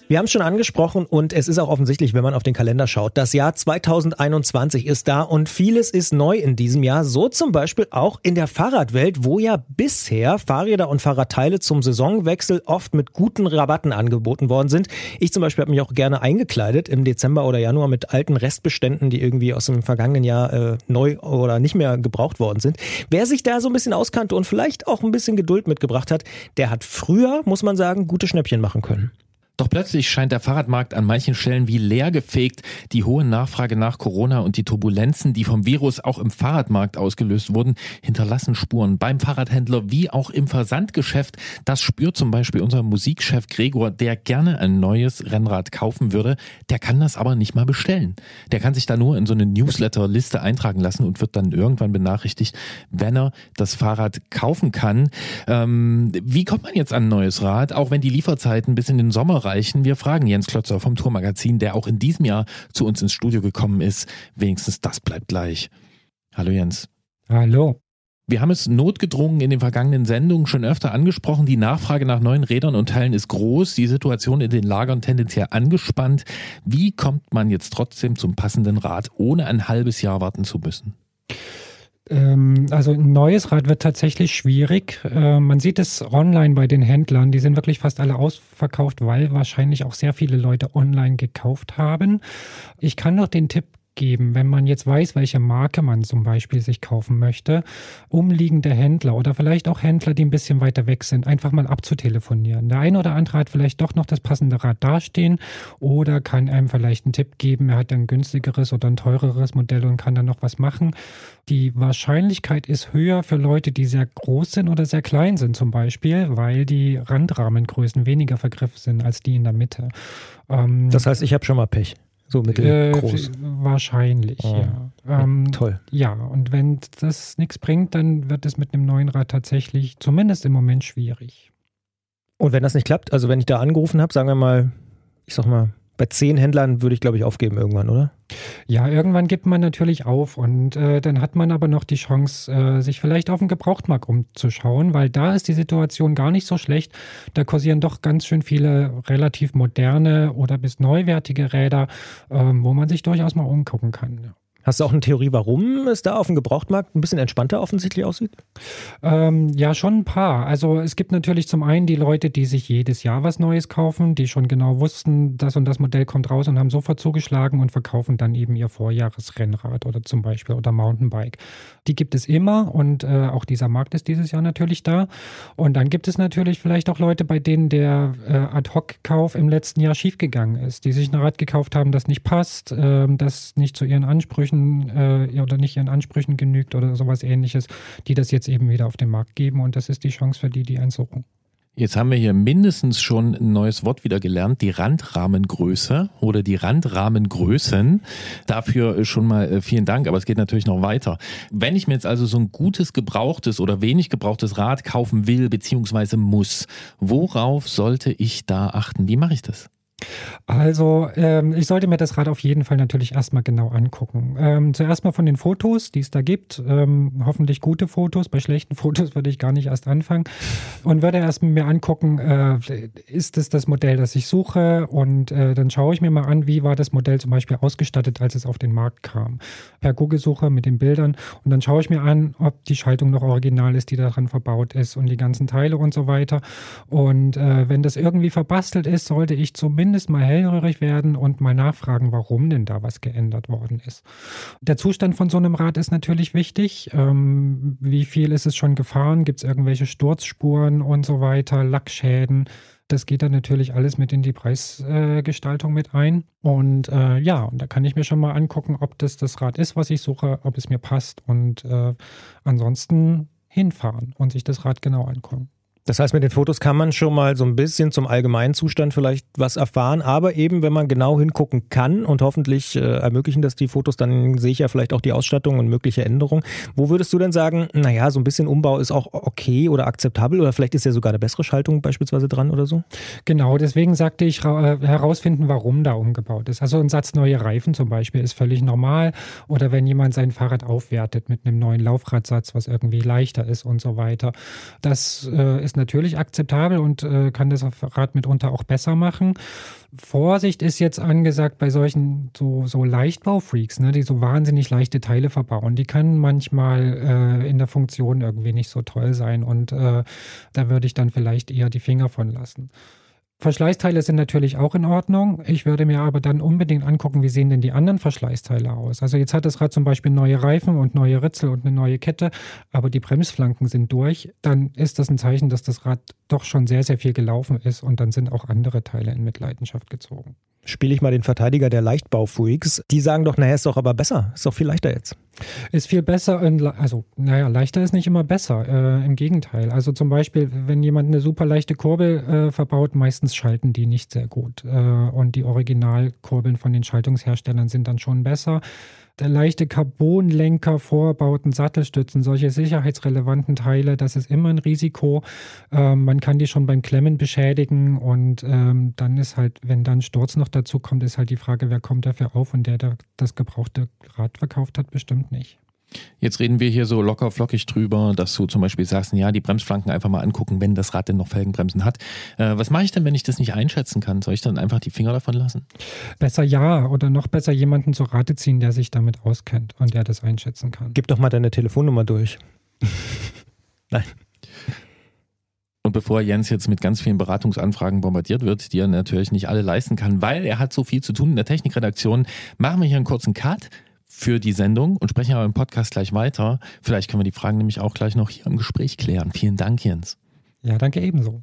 Speaker 3: Wir haben es schon angesprochen und es ist auch offensichtlich, wenn man auf den Kalender schaut. Das Jahr 2021 ist da und vieles ist neu in diesem Jahr. So zum Beispiel auch in der Fahrradwelt, wo ja bisher Fahrräder und Fahrradteile zum Saisonwechsel oft mit guten Rabatten angeboten worden sind. Ich zum Beispiel habe mich auch gerne eingekleidet im Dezember oder Januar mit alten Restbeständen, die irgendwie aus dem vergangenen Jahr äh, neu oder nicht mehr gebraucht worden sind. Wer sich da so ein bisschen auskannte und vielleicht auch ein bisschen Geduld mitgebracht hat, der hat früher, muss man sagen, gute Schnäppchen machen können.
Speaker 2: Doch plötzlich scheint der Fahrradmarkt an manchen Stellen wie leer gefegt. Die hohe Nachfrage nach Corona und die Turbulenzen, die vom Virus auch im Fahrradmarkt ausgelöst wurden, hinterlassen Spuren beim Fahrradhändler wie auch im Versandgeschäft. Das spürt zum Beispiel unser Musikchef Gregor, der gerne ein neues Rennrad kaufen würde. Der kann das aber nicht mal bestellen. Der kann sich da nur in so eine Newsletter-Liste eintragen lassen und wird dann irgendwann benachrichtigt, wenn er das Fahrrad kaufen kann. Ähm, wie kommt man jetzt an ein neues Rad, auch wenn die Lieferzeiten bis in den Sommer erreichen. Wir fragen Jens Klötzer vom Tourmagazin, der auch in diesem Jahr zu uns ins Studio gekommen ist. Wenigstens das bleibt gleich. Hallo Jens.
Speaker 9: Hallo.
Speaker 2: Wir haben es notgedrungen in den vergangenen Sendungen schon öfter angesprochen. Die Nachfrage nach neuen Rädern und Teilen ist groß, die Situation in den Lagern tendenziell angespannt. Wie kommt man jetzt trotzdem zum passenden Rad, ohne ein halbes Jahr warten zu müssen?
Speaker 9: Ähm, also ein neues Rad wird tatsächlich schwierig. Äh, man sieht es online bei den Händlern. Die sind wirklich fast alle ausverkauft, weil wahrscheinlich auch sehr viele Leute online gekauft haben. Ich kann noch den Tipp geben, wenn man jetzt weiß, welche Marke man zum Beispiel sich kaufen möchte, umliegende Händler oder vielleicht auch Händler, die ein bisschen weiter weg sind, einfach mal abzutelefonieren. Der eine oder andere hat vielleicht doch noch das passende Rad dastehen oder kann einem vielleicht einen Tipp geben, er hat ein günstigeres oder ein teureres Modell und kann dann noch was machen. Die Wahrscheinlichkeit ist höher für Leute, die sehr groß sind oder sehr klein sind zum Beispiel, weil die Randrahmengrößen weniger vergriffen sind als die in der Mitte.
Speaker 3: Ähm, das heißt, ich habe schon mal Pech. So mittelgroß.
Speaker 9: Äh, wahrscheinlich, oh. ja. Ähm,
Speaker 3: Toll.
Speaker 9: Ja, und wenn das nichts bringt, dann wird es mit einem neuen Rad tatsächlich zumindest im Moment schwierig.
Speaker 3: Und wenn das nicht klappt, also wenn ich da angerufen habe, sagen wir mal, ich sag mal, bei zehn Händlern würde ich, glaube ich, aufgeben irgendwann, oder?
Speaker 9: Ja, irgendwann gibt man natürlich auf und äh, dann hat man aber noch die Chance, äh, sich vielleicht auf den Gebrauchtmarkt umzuschauen, weil da ist die Situation gar nicht so schlecht. Da kursieren doch ganz schön viele relativ moderne oder bis neuwertige Räder, äh, wo man sich durchaus mal umgucken kann. Ja.
Speaker 3: Hast du auch eine Theorie, warum es da auf dem Gebrauchtmarkt ein bisschen entspannter offensichtlich aussieht?
Speaker 9: Ähm, ja, schon ein paar. Also es gibt natürlich zum einen die Leute, die sich jedes Jahr was Neues kaufen, die schon genau wussten, das und das Modell kommt raus und haben sofort zugeschlagen und verkaufen dann eben ihr Vorjahresrennrad oder zum Beispiel oder Mountainbike. Die gibt es immer und äh, auch dieser Markt ist dieses Jahr natürlich da. Und dann gibt es natürlich vielleicht auch Leute, bei denen der äh, Ad-Hoc-Kauf im letzten Jahr schiefgegangen ist, die sich ein Rad gekauft haben, das nicht passt, äh, das nicht zu ihren Ansprüchen Ansprüchen äh, oder nicht ihren Ansprüchen genügt oder sowas ähnliches, die das jetzt eben wieder auf den Markt geben und das ist die Chance für die, die eins suchen.
Speaker 2: Jetzt haben wir hier mindestens schon ein neues Wort wieder gelernt, die Randrahmengröße oder die Randrahmengrößen. Dafür schon mal äh, vielen Dank, aber es geht natürlich noch weiter. Wenn ich mir jetzt also so ein gutes gebrauchtes oder wenig gebrauchtes Rad kaufen will bzw. muss, worauf sollte ich da achten? Wie mache ich das?
Speaker 9: Also, ähm, ich sollte mir das Rad auf jeden Fall natürlich erstmal genau angucken. Ähm, zuerst mal von den Fotos, die es da gibt. Ähm, hoffentlich gute Fotos. Bei schlechten Fotos würde ich gar nicht erst anfangen. Und würde erst mir angucken, äh, ist es das Modell, das ich suche? Und äh, dann schaue ich mir mal an, wie war das Modell zum Beispiel ausgestattet, als es auf den Markt kam. Per Google-Suche mit den Bildern. Und dann schaue ich mir an, ob die Schaltung noch original ist, die daran verbaut ist und die ganzen Teile und so weiter. Und äh, wenn das irgendwie verbastelt ist, sollte ich zumindest zumindest mal hellhörig werden und mal nachfragen, warum denn da was geändert worden ist. Der Zustand von so einem Rad ist natürlich wichtig. Ähm, wie viel ist es schon gefahren? Gibt es irgendwelche Sturzspuren und so weiter, Lackschäden? Das geht dann natürlich alles mit in die Preisgestaltung äh, mit ein. Und äh, ja, und da kann ich mir schon mal angucken, ob das das Rad ist, was ich suche, ob es mir passt. Und äh, ansonsten hinfahren und sich das Rad genau angucken.
Speaker 3: Das heißt, mit den Fotos kann man schon mal so ein bisschen zum allgemeinen Zustand vielleicht was erfahren, aber eben, wenn man genau hingucken kann und hoffentlich äh, ermöglichen das die Fotos, dann sehe ich ja vielleicht auch die Ausstattung und mögliche Änderungen. Wo würdest du denn sagen, naja, so ein bisschen Umbau ist auch okay oder akzeptabel oder vielleicht ist ja sogar eine bessere Schaltung beispielsweise dran oder so?
Speaker 9: Genau, deswegen sagte ich äh, herausfinden, warum da umgebaut ist. Also ein Satz neue Reifen zum Beispiel ist völlig normal oder wenn jemand sein Fahrrad aufwertet mit einem neuen Laufradsatz, was irgendwie leichter ist und so weiter. Das äh, ist natürlich akzeptabel und äh, kann das Rad mitunter auch besser machen. Vorsicht ist jetzt angesagt bei solchen so, so Leichtbaufreaks, ne, die so wahnsinnig leichte Teile verbauen. Die können manchmal äh, in der Funktion irgendwie nicht so toll sein und äh, da würde ich dann vielleicht eher die Finger von lassen. Verschleißteile sind natürlich auch in Ordnung. Ich würde mir aber dann unbedingt angucken, wie sehen denn die anderen Verschleißteile aus. Also jetzt hat das Rad zum Beispiel neue Reifen und neue Ritzel und eine neue Kette, aber die Bremsflanken sind durch. Dann ist das ein Zeichen, dass das Rad doch schon sehr, sehr viel gelaufen ist und dann sind auch andere Teile in Mitleidenschaft gezogen
Speaker 3: spiele ich mal den Verteidiger der Leichtbaufreaks. Die sagen doch, naja, ist doch aber besser, ist doch viel leichter jetzt.
Speaker 9: Ist viel besser, also naja, leichter ist nicht immer besser, äh, im Gegenteil. Also zum Beispiel, wenn jemand eine super leichte Kurbel äh, verbaut, meistens schalten die nicht sehr gut. Äh, und die Originalkurbeln von den Schaltungsherstellern sind dann schon besser leichte Carbonlenker, Vorbauten, Sattelstützen, solche sicherheitsrelevanten Teile, das ist immer ein Risiko. Ähm, man kann die schon beim Klemmen beschädigen und ähm, dann ist halt, wenn dann Sturz noch dazu kommt, ist halt die Frage, wer kommt dafür auf und der, der das gebrauchte Rad verkauft hat, bestimmt nicht.
Speaker 2: Jetzt reden wir hier so locker flockig drüber, dass du zum Beispiel sagst, ja, die Bremsflanken einfach mal angucken, wenn das Rad denn noch Felgenbremsen hat. Äh, was mache ich denn, wenn ich das nicht einschätzen kann? Soll ich dann einfach die Finger davon lassen?
Speaker 9: Besser ja oder noch besser jemanden zur Rate ziehen, der sich damit auskennt und der das einschätzen kann.
Speaker 3: Gib doch mal deine Telefonnummer durch. Nein.
Speaker 2: Und bevor Jens jetzt mit ganz vielen Beratungsanfragen bombardiert wird, die er natürlich nicht alle leisten kann, weil er hat so viel zu tun in der Technikredaktion, machen wir hier einen kurzen Cut für die Sendung und sprechen aber im Podcast gleich weiter. Vielleicht können wir die Fragen nämlich auch gleich noch hier im Gespräch klären. Vielen Dank, Jens.
Speaker 9: Ja, danke ebenso.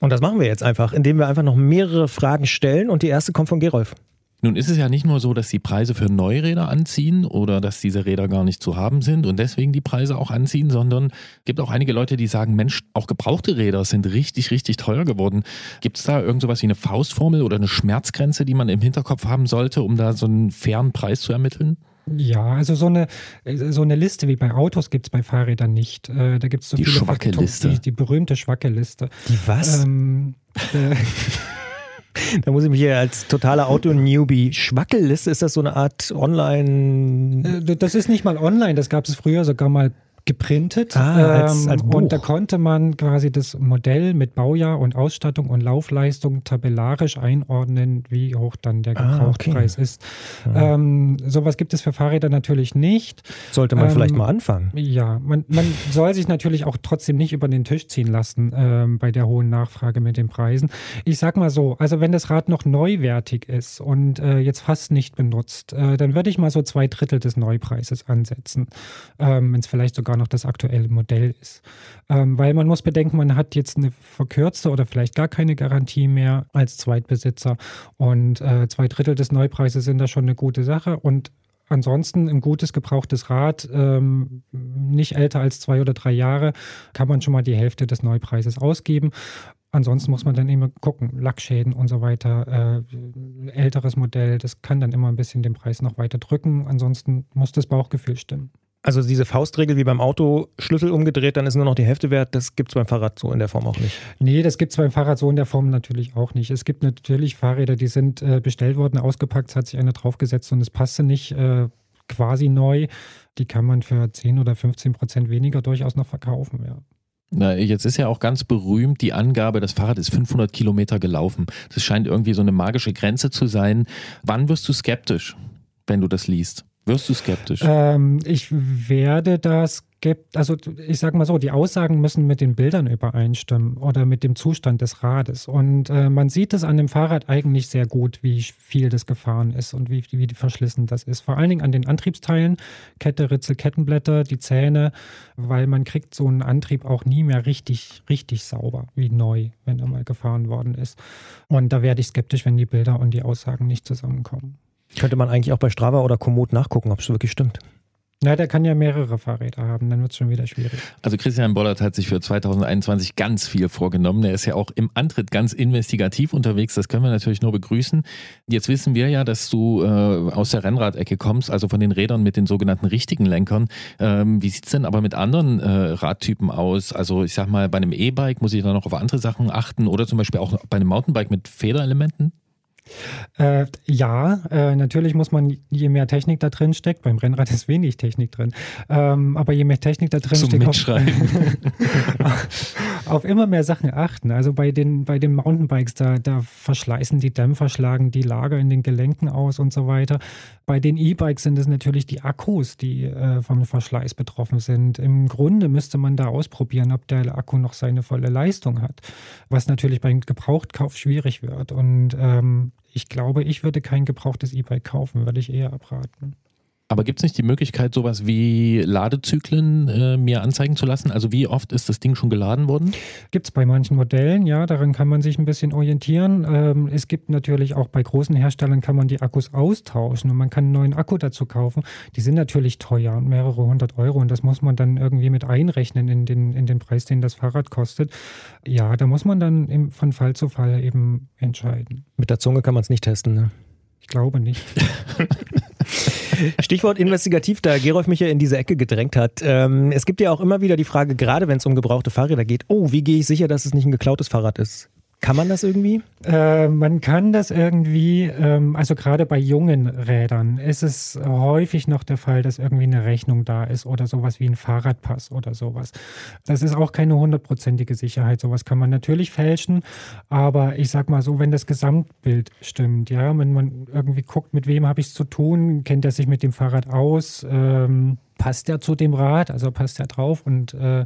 Speaker 3: Und das machen wir jetzt einfach, indem wir einfach noch mehrere Fragen stellen und die erste kommt von Gerolf.
Speaker 2: Nun ist es ja nicht nur so, dass die Preise für Neuräder anziehen oder dass diese Räder gar nicht zu haben sind und deswegen die Preise auch anziehen, sondern es gibt auch einige Leute, die sagen, Mensch, auch gebrauchte Räder sind richtig, richtig teuer geworden. Gibt es da irgend sowas wie eine Faustformel oder eine Schmerzgrenze, die man im Hinterkopf haben sollte, um da so einen fairen Preis zu ermitteln?
Speaker 9: Ja, also so eine, so eine Liste wie bei Autos gibt es bei Fahrrädern nicht. Äh, da gibt es so
Speaker 2: die
Speaker 9: viele
Speaker 2: schwacke Liste.
Speaker 9: Die, die berühmte schwacke Liste.
Speaker 3: Die was?
Speaker 9: Ähm, äh,
Speaker 3: Da muss ich mich hier als totaler Auto-Newbie. Schwackelliste, ist das so eine Art Online.
Speaker 9: Äh, Das ist nicht mal online, das gab es früher sogar mal geprintet. Ähm,
Speaker 3: Ah, als- als Buch.
Speaker 9: und da konnte man quasi das Modell mit Baujahr und Ausstattung und Laufleistung tabellarisch einordnen, wie hoch dann der
Speaker 3: Ah,
Speaker 9: Gebrauchtpreis
Speaker 3: okay.
Speaker 9: ist. Ähm, sowas gibt es für Fahrräder natürlich nicht.
Speaker 3: Sollte man
Speaker 9: Ähm,
Speaker 3: vielleicht mal anfangen.
Speaker 9: Ja, man, man soll sich natürlich auch trotzdem nicht über den Tisch ziehen lassen ähm, bei der hohen Nachfrage mit den Preisen. Ich sag mal so, also wenn das Rad noch neuwertig ist und äh, jetzt fast nicht benutzt, äh, dann würde ich mal so zwei Drittel des Neupreises ansetzen, ähm, wenn es vielleicht sogar noch das aktuelle Modell ist. Ähm, weil man muss bedenken, man hat jetzt eine verkürzte oder vielleicht gar keine Garantie mehr als Zweitbesitzer und äh, zwei Drittel des Neupreises sind da schon eine gute Sache und Ansonsten ein gutes gebrauchtes Rad, ähm, nicht älter als zwei oder drei Jahre, kann man schon mal die Hälfte des Neupreises ausgeben. Ansonsten muss man dann immer gucken, Lackschäden und so weiter. Äh, älteres Modell, das kann dann immer ein bisschen den Preis noch weiter drücken. Ansonsten muss das Bauchgefühl stimmen.
Speaker 3: Also diese Faustregel wie beim Auto, Schlüssel umgedreht, dann ist nur noch die Hälfte wert. Das gibt es beim Fahrrad so in der Form auch nicht.
Speaker 9: Nee, das gibt es beim Fahrrad so in der Form natürlich auch nicht. Es gibt natürlich Fahrräder, die sind äh, bestellt worden, ausgepackt, es hat sich einer draufgesetzt und es passte nicht äh, quasi neu. Die kann man für 10 oder 15 Prozent weniger durchaus noch verkaufen. Ja.
Speaker 2: Na, jetzt ist ja auch ganz berühmt die Angabe, das Fahrrad ist 500 Kilometer gelaufen. Das scheint irgendwie so eine magische Grenze zu sein. Wann wirst du skeptisch, wenn du das liest? Wirst du skeptisch?
Speaker 9: Ähm, ich werde das gibt, also ich sage mal so, die Aussagen müssen mit den Bildern übereinstimmen oder mit dem Zustand des Rades. Und äh, man sieht es an dem Fahrrad eigentlich sehr gut, wie viel das gefahren ist und wie, wie verschlissen das ist. Vor allen Dingen an den Antriebsteilen, Kette, Ritzel, Kettenblätter, die Zähne, weil man kriegt so einen Antrieb auch nie mehr richtig, richtig sauber wie neu, wenn er mal gefahren worden ist. Und da werde ich skeptisch, wenn die Bilder und die Aussagen nicht zusammenkommen.
Speaker 3: Könnte man eigentlich auch bei Strava oder Komoot nachgucken, ob es wirklich stimmt.
Speaker 9: Na, der kann ja mehrere Fahrräder haben, dann wird es schon wieder schwierig.
Speaker 2: Also Christian Bollert hat sich für 2021 ganz viel vorgenommen. Er ist ja auch im Antritt ganz investigativ unterwegs. Das können wir natürlich nur begrüßen. Jetzt wissen wir ja, dass du äh, aus der Rennradecke kommst, also von den Rädern mit den sogenannten richtigen Lenkern. Ähm, wie sieht's denn aber mit anderen äh, Radtypen aus? Also ich sag mal, bei einem E-Bike muss ich da noch auf andere Sachen achten oder zum Beispiel auch bei einem Mountainbike mit Federelementen?
Speaker 9: Äh, ja, äh, natürlich muss man, je mehr Technik da drin steckt, beim Rennrad ist wenig Technik drin, ähm, aber je mehr Technik da drin
Speaker 2: Zum
Speaker 9: steckt, auf, auf immer mehr Sachen achten. Also bei den, bei den Mountainbikes, da, da verschleißen die Dämpfer, schlagen die Lager in den Gelenken aus und so weiter. Bei den E-Bikes sind es natürlich die Akkus, die äh, vom Verschleiß betroffen sind. Im Grunde müsste man da ausprobieren, ob der Akku noch seine volle Leistung hat, was natürlich beim Gebrauchtkauf schwierig wird. Und ähm, ich glaube, ich würde kein gebrauchtes E-Bike kaufen, würde ich eher abraten.
Speaker 2: Aber gibt es nicht die Möglichkeit, sowas wie Ladezyklen äh, mir anzeigen zu lassen? Also wie oft ist das Ding schon geladen worden?
Speaker 9: Gibt es bei manchen Modellen, ja, daran kann man sich ein bisschen orientieren. Ähm, es gibt natürlich auch bei großen Herstellern kann man die Akkus austauschen und man kann einen neuen Akku dazu kaufen. Die sind natürlich teuer und mehrere hundert Euro und das muss man dann irgendwie mit einrechnen in den, in den Preis, den das Fahrrad kostet. Ja, da muss man dann im, von Fall zu Fall eben entscheiden.
Speaker 3: Mit der Zunge kann man es nicht testen. Ne?
Speaker 9: Ich glaube nicht.
Speaker 3: Stichwort investigativ, da Gerolf mich ja in diese Ecke gedrängt hat. Ähm, es gibt ja auch immer wieder die Frage, gerade wenn es um gebrauchte Fahrräder geht, oh, wie gehe ich sicher, dass es nicht ein geklautes Fahrrad ist? Kann man das irgendwie?
Speaker 9: Äh, man kann das irgendwie, ähm, also gerade bei jungen Rädern ist es häufig noch der Fall, dass irgendwie eine Rechnung da ist oder sowas wie ein Fahrradpass oder sowas. Das ist auch keine hundertprozentige Sicherheit. Sowas kann man natürlich fälschen, aber ich sag mal so, wenn das Gesamtbild stimmt, ja, wenn man irgendwie guckt, mit wem habe ich es zu tun, kennt er sich mit dem Fahrrad aus, ähm, passt er zu dem Rad, also passt er drauf und äh,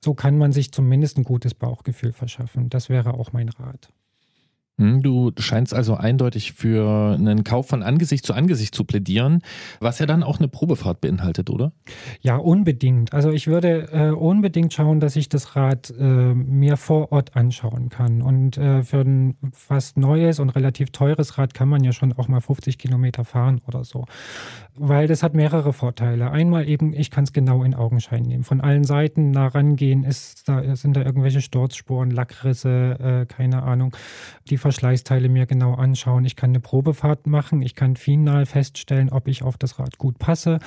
Speaker 9: so kann man sich zumindest ein gutes Bauchgefühl verschaffen. Das wäre auch mein Rat.
Speaker 2: Hm, du scheinst also eindeutig für einen Kauf von Angesicht zu Angesicht zu plädieren, was ja dann auch eine Probefahrt beinhaltet, oder?
Speaker 9: Ja, unbedingt. Also ich würde äh, unbedingt schauen, dass ich das Rad äh, mir vor Ort anschauen kann. Und äh, für ein fast neues und relativ teures Rad kann man ja schon auch mal 50 Kilometer fahren oder so. Weil das hat mehrere Vorteile. Einmal eben, ich kann es genau in Augenschein nehmen. Von allen Seiten nah rangehen, ist da, sind da irgendwelche Sturzspuren, Lackrisse, äh, keine Ahnung. Die Verschleißteile mir genau anschauen. Ich kann eine Probefahrt machen. Ich kann final feststellen, ob ich auf das Rad gut passe,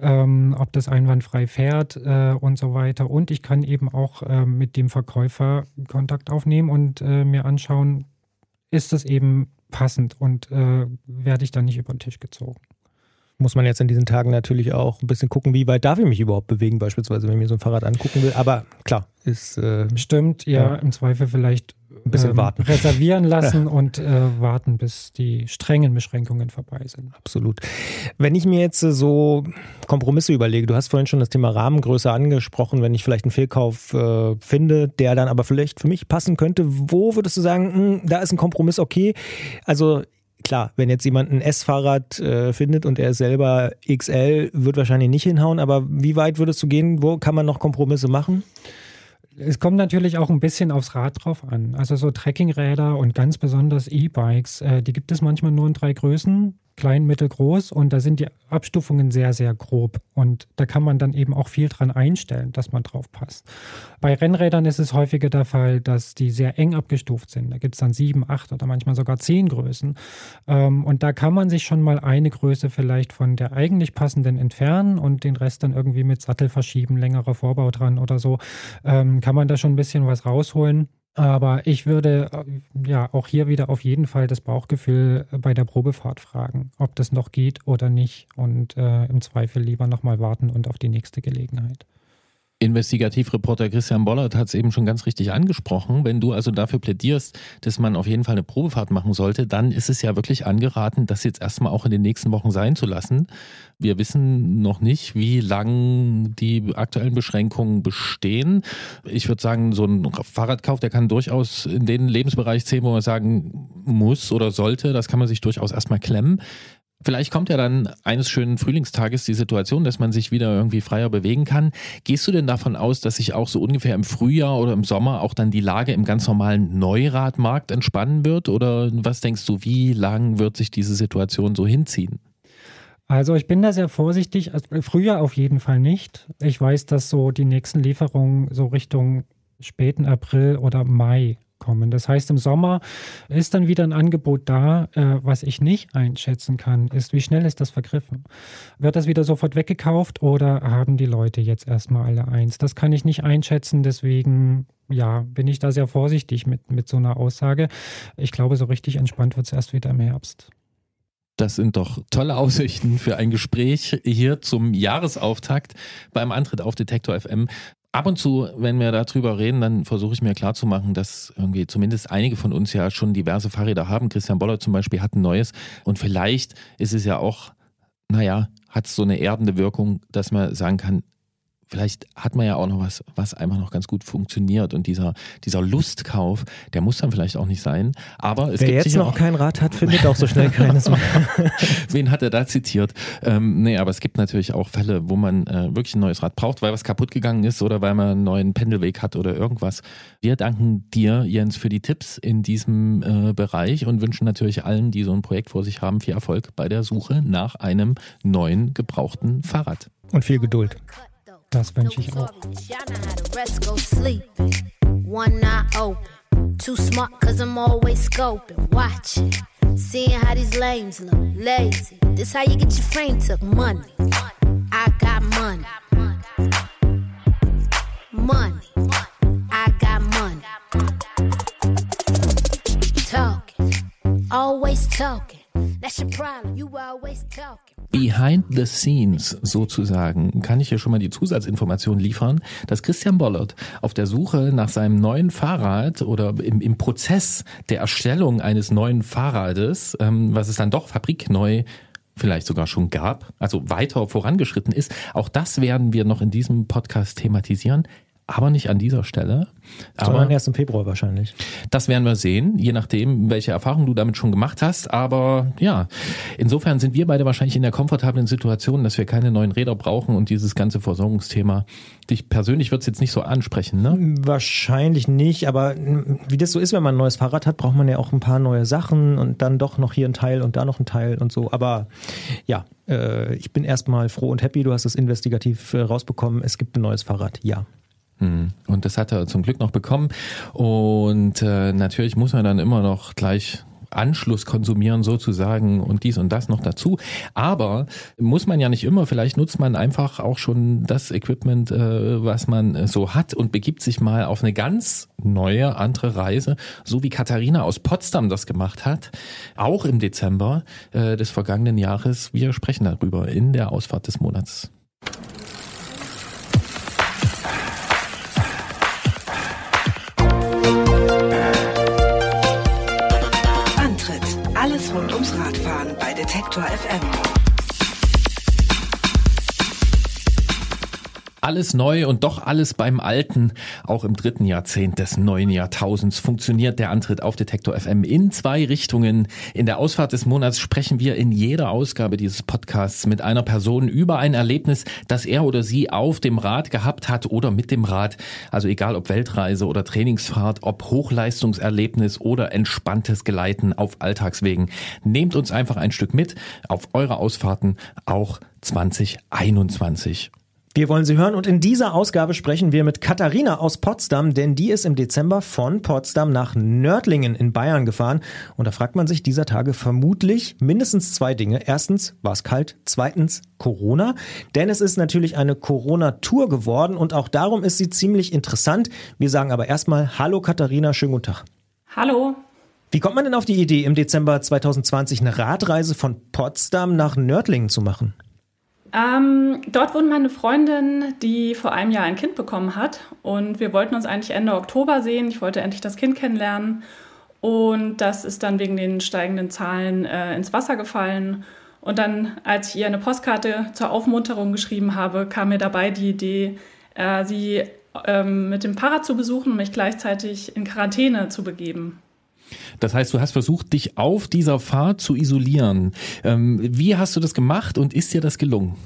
Speaker 9: ähm, ob das einwandfrei fährt äh, und so weiter. Und ich kann eben auch äh, mit dem Verkäufer Kontakt aufnehmen und äh, mir anschauen, ist das eben passend und äh, werde ich dann nicht über den Tisch gezogen
Speaker 3: muss man jetzt in diesen Tagen natürlich auch ein bisschen gucken, wie weit darf ich mich überhaupt bewegen, beispielsweise, wenn ich mir so ein Fahrrad angucken will. Aber klar, ist. Äh,
Speaker 9: Stimmt, ja, ja, im Zweifel vielleicht
Speaker 3: ein bisschen ähm, warten.
Speaker 9: reservieren lassen und äh, warten, bis die strengen Beschränkungen vorbei sind.
Speaker 3: Absolut. Wenn ich mir jetzt äh, so Kompromisse überlege, du hast vorhin schon das Thema Rahmengröße angesprochen, wenn ich vielleicht einen Fehlkauf äh, finde, der dann aber vielleicht für mich passen könnte, wo würdest du sagen, mh, hm, da ist ein Kompromiss okay? Also klar, wenn jetzt jemand ein S-Fahrrad äh, findet und er ist selber XL, wird wahrscheinlich nicht hinhauen, aber wie weit würdest du gehen? Wo kann man noch Kompromisse machen?
Speaker 9: Es kommt natürlich auch ein bisschen aufs Rad drauf an. Also so Trekkingräder und ganz besonders E-Bikes, äh, die gibt es manchmal nur in drei Größen klein, mittel, groß und da sind die Abstufungen sehr, sehr grob und da kann man dann eben auch viel dran einstellen, dass man drauf passt. Bei Rennrädern ist es häufiger der Fall, dass die sehr eng abgestuft sind. Da gibt es dann sieben, acht oder manchmal sogar zehn Größen ähm, und da kann man sich schon mal eine Größe vielleicht von der eigentlich passenden entfernen und den Rest dann irgendwie mit Sattel verschieben, längerer Vorbau dran oder so, ähm, kann man da schon ein bisschen was rausholen. Aber ich würde äh, ja auch hier wieder auf jeden Fall das Bauchgefühl bei der Probefahrt fragen, ob das noch geht oder nicht und äh, im Zweifel lieber nochmal warten und auf die nächste Gelegenheit.
Speaker 2: Investigativreporter Christian Bollert hat es eben schon ganz richtig angesprochen. Wenn du also dafür plädierst, dass man auf jeden Fall eine Probefahrt machen sollte, dann ist es ja wirklich angeraten, das jetzt erstmal auch in den nächsten Wochen sein zu lassen. Wir wissen noch nicht, wie lang die aktuellen Beschränkungen bestehen. Ich würde sagen, so ein Fahrradkauf, der kann durchaus in den Lebensbereich zählen, wo man sagen muss oder sollte. Das kann man sich durchaus erstmal klemmen. Vielleicht kommt ja dann eines schönen Frühlingstages die Situation, dass man sich wieder irgendwie freier bewegen kann. Gehst du denn davon aus, dass sich auch so ungefähr im Frühjahr oder im Sommer auch dann die Lage im ganz normalen Neuradmarkt entspannen wird? Oder was denkst du, wie lang wird sich diese Situation so hinziehen?
Speaker 9: Also ich bin da sehr vorsichtig. Also früher auf jeden Fall nicht. Ich weiß, dass so die nächsten Lieferungen so Richtung späten April oder Mai kommen. Das heißt, im Sommer ist dann wieder ein Angebot da. Äh, was ich nicht einschätzen kann, ist, wie schnell ist das vergriffen? Wird das wieder sofort weggekauft oder haben die Leute jetzt erstmal alle eins? Das kann ich nicht einschätzen, deswegen ja, bin ich da sehr vorsichtig mit, mit so einer Aussage. Ich glaube, so richtig entspannt wird es erst wieder im Herbst.
Speaker 2: Das sind doch tolle Aussichten für ein Gespräch hier zum Jahresauftakt beim Antritt auf Detektor FM ab und zu, wenn wir darüber reden, dann versuche ich mir klarzumachen, dass irgendwie zumindest einige von uns ja schon diverse Fahrräder haben. Christian Boller zum Beispiel hat ein neues. Und vielleicht ist es ja auch, naja, hat es so eine erdende Wirkung, dass man sagen kann, vielleicht hat man ja auch noch was, was einfach noch ganz gut funktioniert. Und dieser, dieser Lustkauf, der muss dann vielleicht auch nicht sein. Aber es
Speaker 3: Wer
Speaker 2: gibt
Speaker 3: jetzt noch
Speaker 2: auch,
Speaker 3: kein Rad hat, findet auch so schnell keines mehr.
Speaker 2: Wen hat er da zitiert? Ähm, nee, aber es gibt natürlich auch Fälle, wo man äh, wirklich ein neues Rad braucht, weil was kaputt gegangen ist oder weil man einen neuen Pendelweg hat oder irgendwas. Wir danken dir, Jens, für die Tipps in diesem äh, Bereich und wünschen natürlich allen, die so ein Projekt vor sich haben, viel Erfolg bei der Suche nach einem neuen gebrauchten Fahrrad.
Speaker 3: Und viel Geduld.
Speaker 9: Das wünsche ich auch.
Speaker 10: One eye open, too smart cause I'm always scoping, watching, seeing how these lames look lazy. This how you get your frame took money. I got money, money. I got money. Talking, always talking. That's your problem. You always talking.
Speaker 2: Behind the scenes sozusagen kann ich hier schon mal die Zusatzinformation liefern, dass Christian Bollert auf der Suche nach seinem neuen Fahrrad oder im, im Prozess der Erstellung eines neuen Fahrrades, ähm, was es dann doch fabrikneu vielleicht sogar schon gab, also weiter vorangeschritten ist. Auch das werden wir noch in diesem Podcast thematisieren aber nicht an dieser Stelle.
Speaker 3: Sondern
Speaker 2: Aber
Speaker 3: erst im Februar wahrscheinlich.
Speaker 2: das werden wir sehen, je nachdem, welche Erfahrungen du damit schon gemacht hast. Aber ja, insofern sind wir beide wahrscheinlich in der komfortablen Situation, dass wir keine neuen Räder brauchen und dieses ganze Versorgungsthema. Dich persönlich wird es jetzt nicht so ansprechen, ne?
Speaker 3: Wahrscheinlich nicht, aber wie das so ist, wenn man ein neues Fahrrad hat, braucht man ja auch ein paar neue Sachen und dann doch noch hier ein Teil und da noch ein Teil und so. Aber ja, äh, ich bin erstmal froh und happy, du hast es investigativ äh, rausbekommen. Es gibt ein neues Fahrrad, ja.
Speaker 2: Hm. Und das hat er zum Glück noch bekommen. Und äh, natürlich muss man dann immer noch gleich Anschluss konsumieren sozusagen und dies und das noch dazu. Aber muss man ja nicht immer, vielleicht nutzt man einfach auch schon das Equipment, äh, was man äh, so hat und begibt sich mal auf eine ganz neue, andere Reise, so wie Katharina aus Potsdam das gemacht hat, auch im Dezember äh, des vergangenen Jahres. Wir sprechen darüber in der Ausfahrt des Monats.
Speaker 7: Detektor FM.
Speaker 2: Alles neu und doch alles beim Alten. Auch im dritten Jahrzehnt des neuen Jahrtausends funktioniert der Antritt auf Detektor FM in zwei Richtungen. In der Ausfahrt des Monats sprechen wir in jeder Ausgabe dieses Podcasts mit einer Person über ein Erlebnis, das er oder sie auf dem Rad gehabt hat oder mit dem Rad. Also egal ob Weltreise oder Trainingsfahrt, ob Hochleistungserlebnis oder entspanntes Geleiten auf Alltagswegen. Nehmt uns einfach ein Stück mit auf eure Ausfahrten auch 2021.
Speaker 3: Wir wollen Sie hören und in dieser Ausgabe sprechen wir mit Katharina aus Potsdam, denn die ist im Dezember von Potsdam nach Nördlingen in Bayern gefahren. Und da fragt man sich dieser Tage vermutlich mindestens zwei Dinge. Erstens, war es kalt? Zweitens, Corona? Denn es ist natürlich eine Corona-Tour geworden und auch darum ist sie ziemlich interessant. Wir sagen aber erstmal Hallo Katharina, schönen guten Tag.
Speaker 11: Hallo.
Speaker 3: Wie kommt man denn auf die Idee, im Dezember 2020 eine Radreise von Potsdam nach Nördlingen zu machen?
Speaker 11: Ähm, dort wohnt meine Freundin, die vor einem Jahr ein Kind bekommen hat. Und wir wollten uns eigentlich Ende Oktober sehen. Ich wollte endlich das Kind kennenlernen. Und das ist dann wegen den steigenden Zahlen äh, ins Wasser gefallen. Und dann, als ich ihr eine Postkarte zur Aufmunterung geschrieben habe, kam mir dabei die Idee, äh, sie ähm, mit dem Fahrrad zu besuchen und mich gleichzeitig in Quarantäne zu begeben.
Speaker 2: Das heißt, du hast versucht, dich auf dieser Fahrt zu isolieren. Ähm, wie hast du das gemacht und ist dir das gelungen?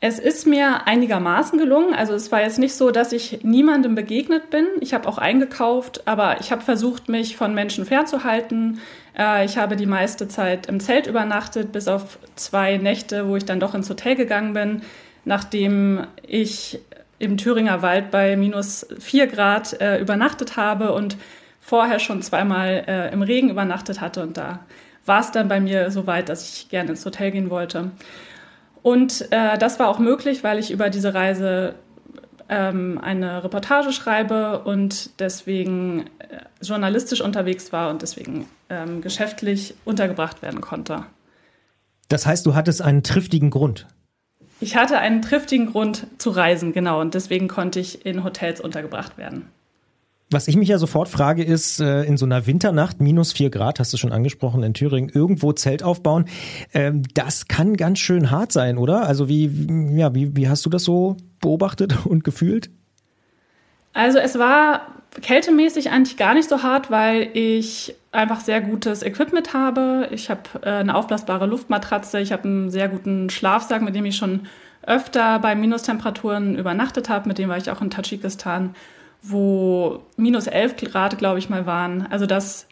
Speaker 11: Es ist mir einigermaßen gelungen. Also es war jetzt nicht so, dass ich niemandem begegnet bin. Ich habe auch eingekauft, aber ich habe versucht, mich von Menschen fernzuhalten. Äh, ich habe die meiste Zeit im Zelt übernachtet, bis auf zwei Nächte, wo ich dann doch ins Hotel gegangen bin, nachdem ich im Thüringer Wald bei minus vier Grad äh, übernachtet habe und vorher schon zweimal äh, im Regen übernachtet hatte. Und da war es dann bei mir so weit, dass ich gerne ins Hotel gehen wollte. Und äh, das war auch möglich, weil ich über diese Reise ähm, eine Reportage schreibe und deswegen äh, journalistisch unterwegs war und deswegen ähm, geschäftlich untergebracht werden konnte.
Speaker 3: Das heißt, du hattest einen triftigen Grund.
Speaker 11: Ich hatte einen triftigen Grund zu reisen, genau, und deswegen konnte ich in Hotels untergebracht werden.
Speaker 3: Was ich mich ja sofort frage, ist, äh, in so einer Winternacht, minus vier Grad, hast du schon angesprochen, in Thüringen, irgendwo Zelt aufbauen, ähm, das kann ganz schön hart sein, oder? Also wie, ja, wie, wie hast du das so beobachtet und gefühlt?
Speaker 11: Also es war kältemäßig eigentlich gar nicht so hart, weil ich einfach sehr gutes Equipment habe. Ich habe äh, eine aufblasbare Luftmatratze, ich habe einen sehr guten Schlafsack, mit dem ich schon öfter bei Minustemperaturen übernachtet habe. Mit dem war ich auch in Tadschikistan, wo minus 11 Grad, glaube ich, mal waren. Also das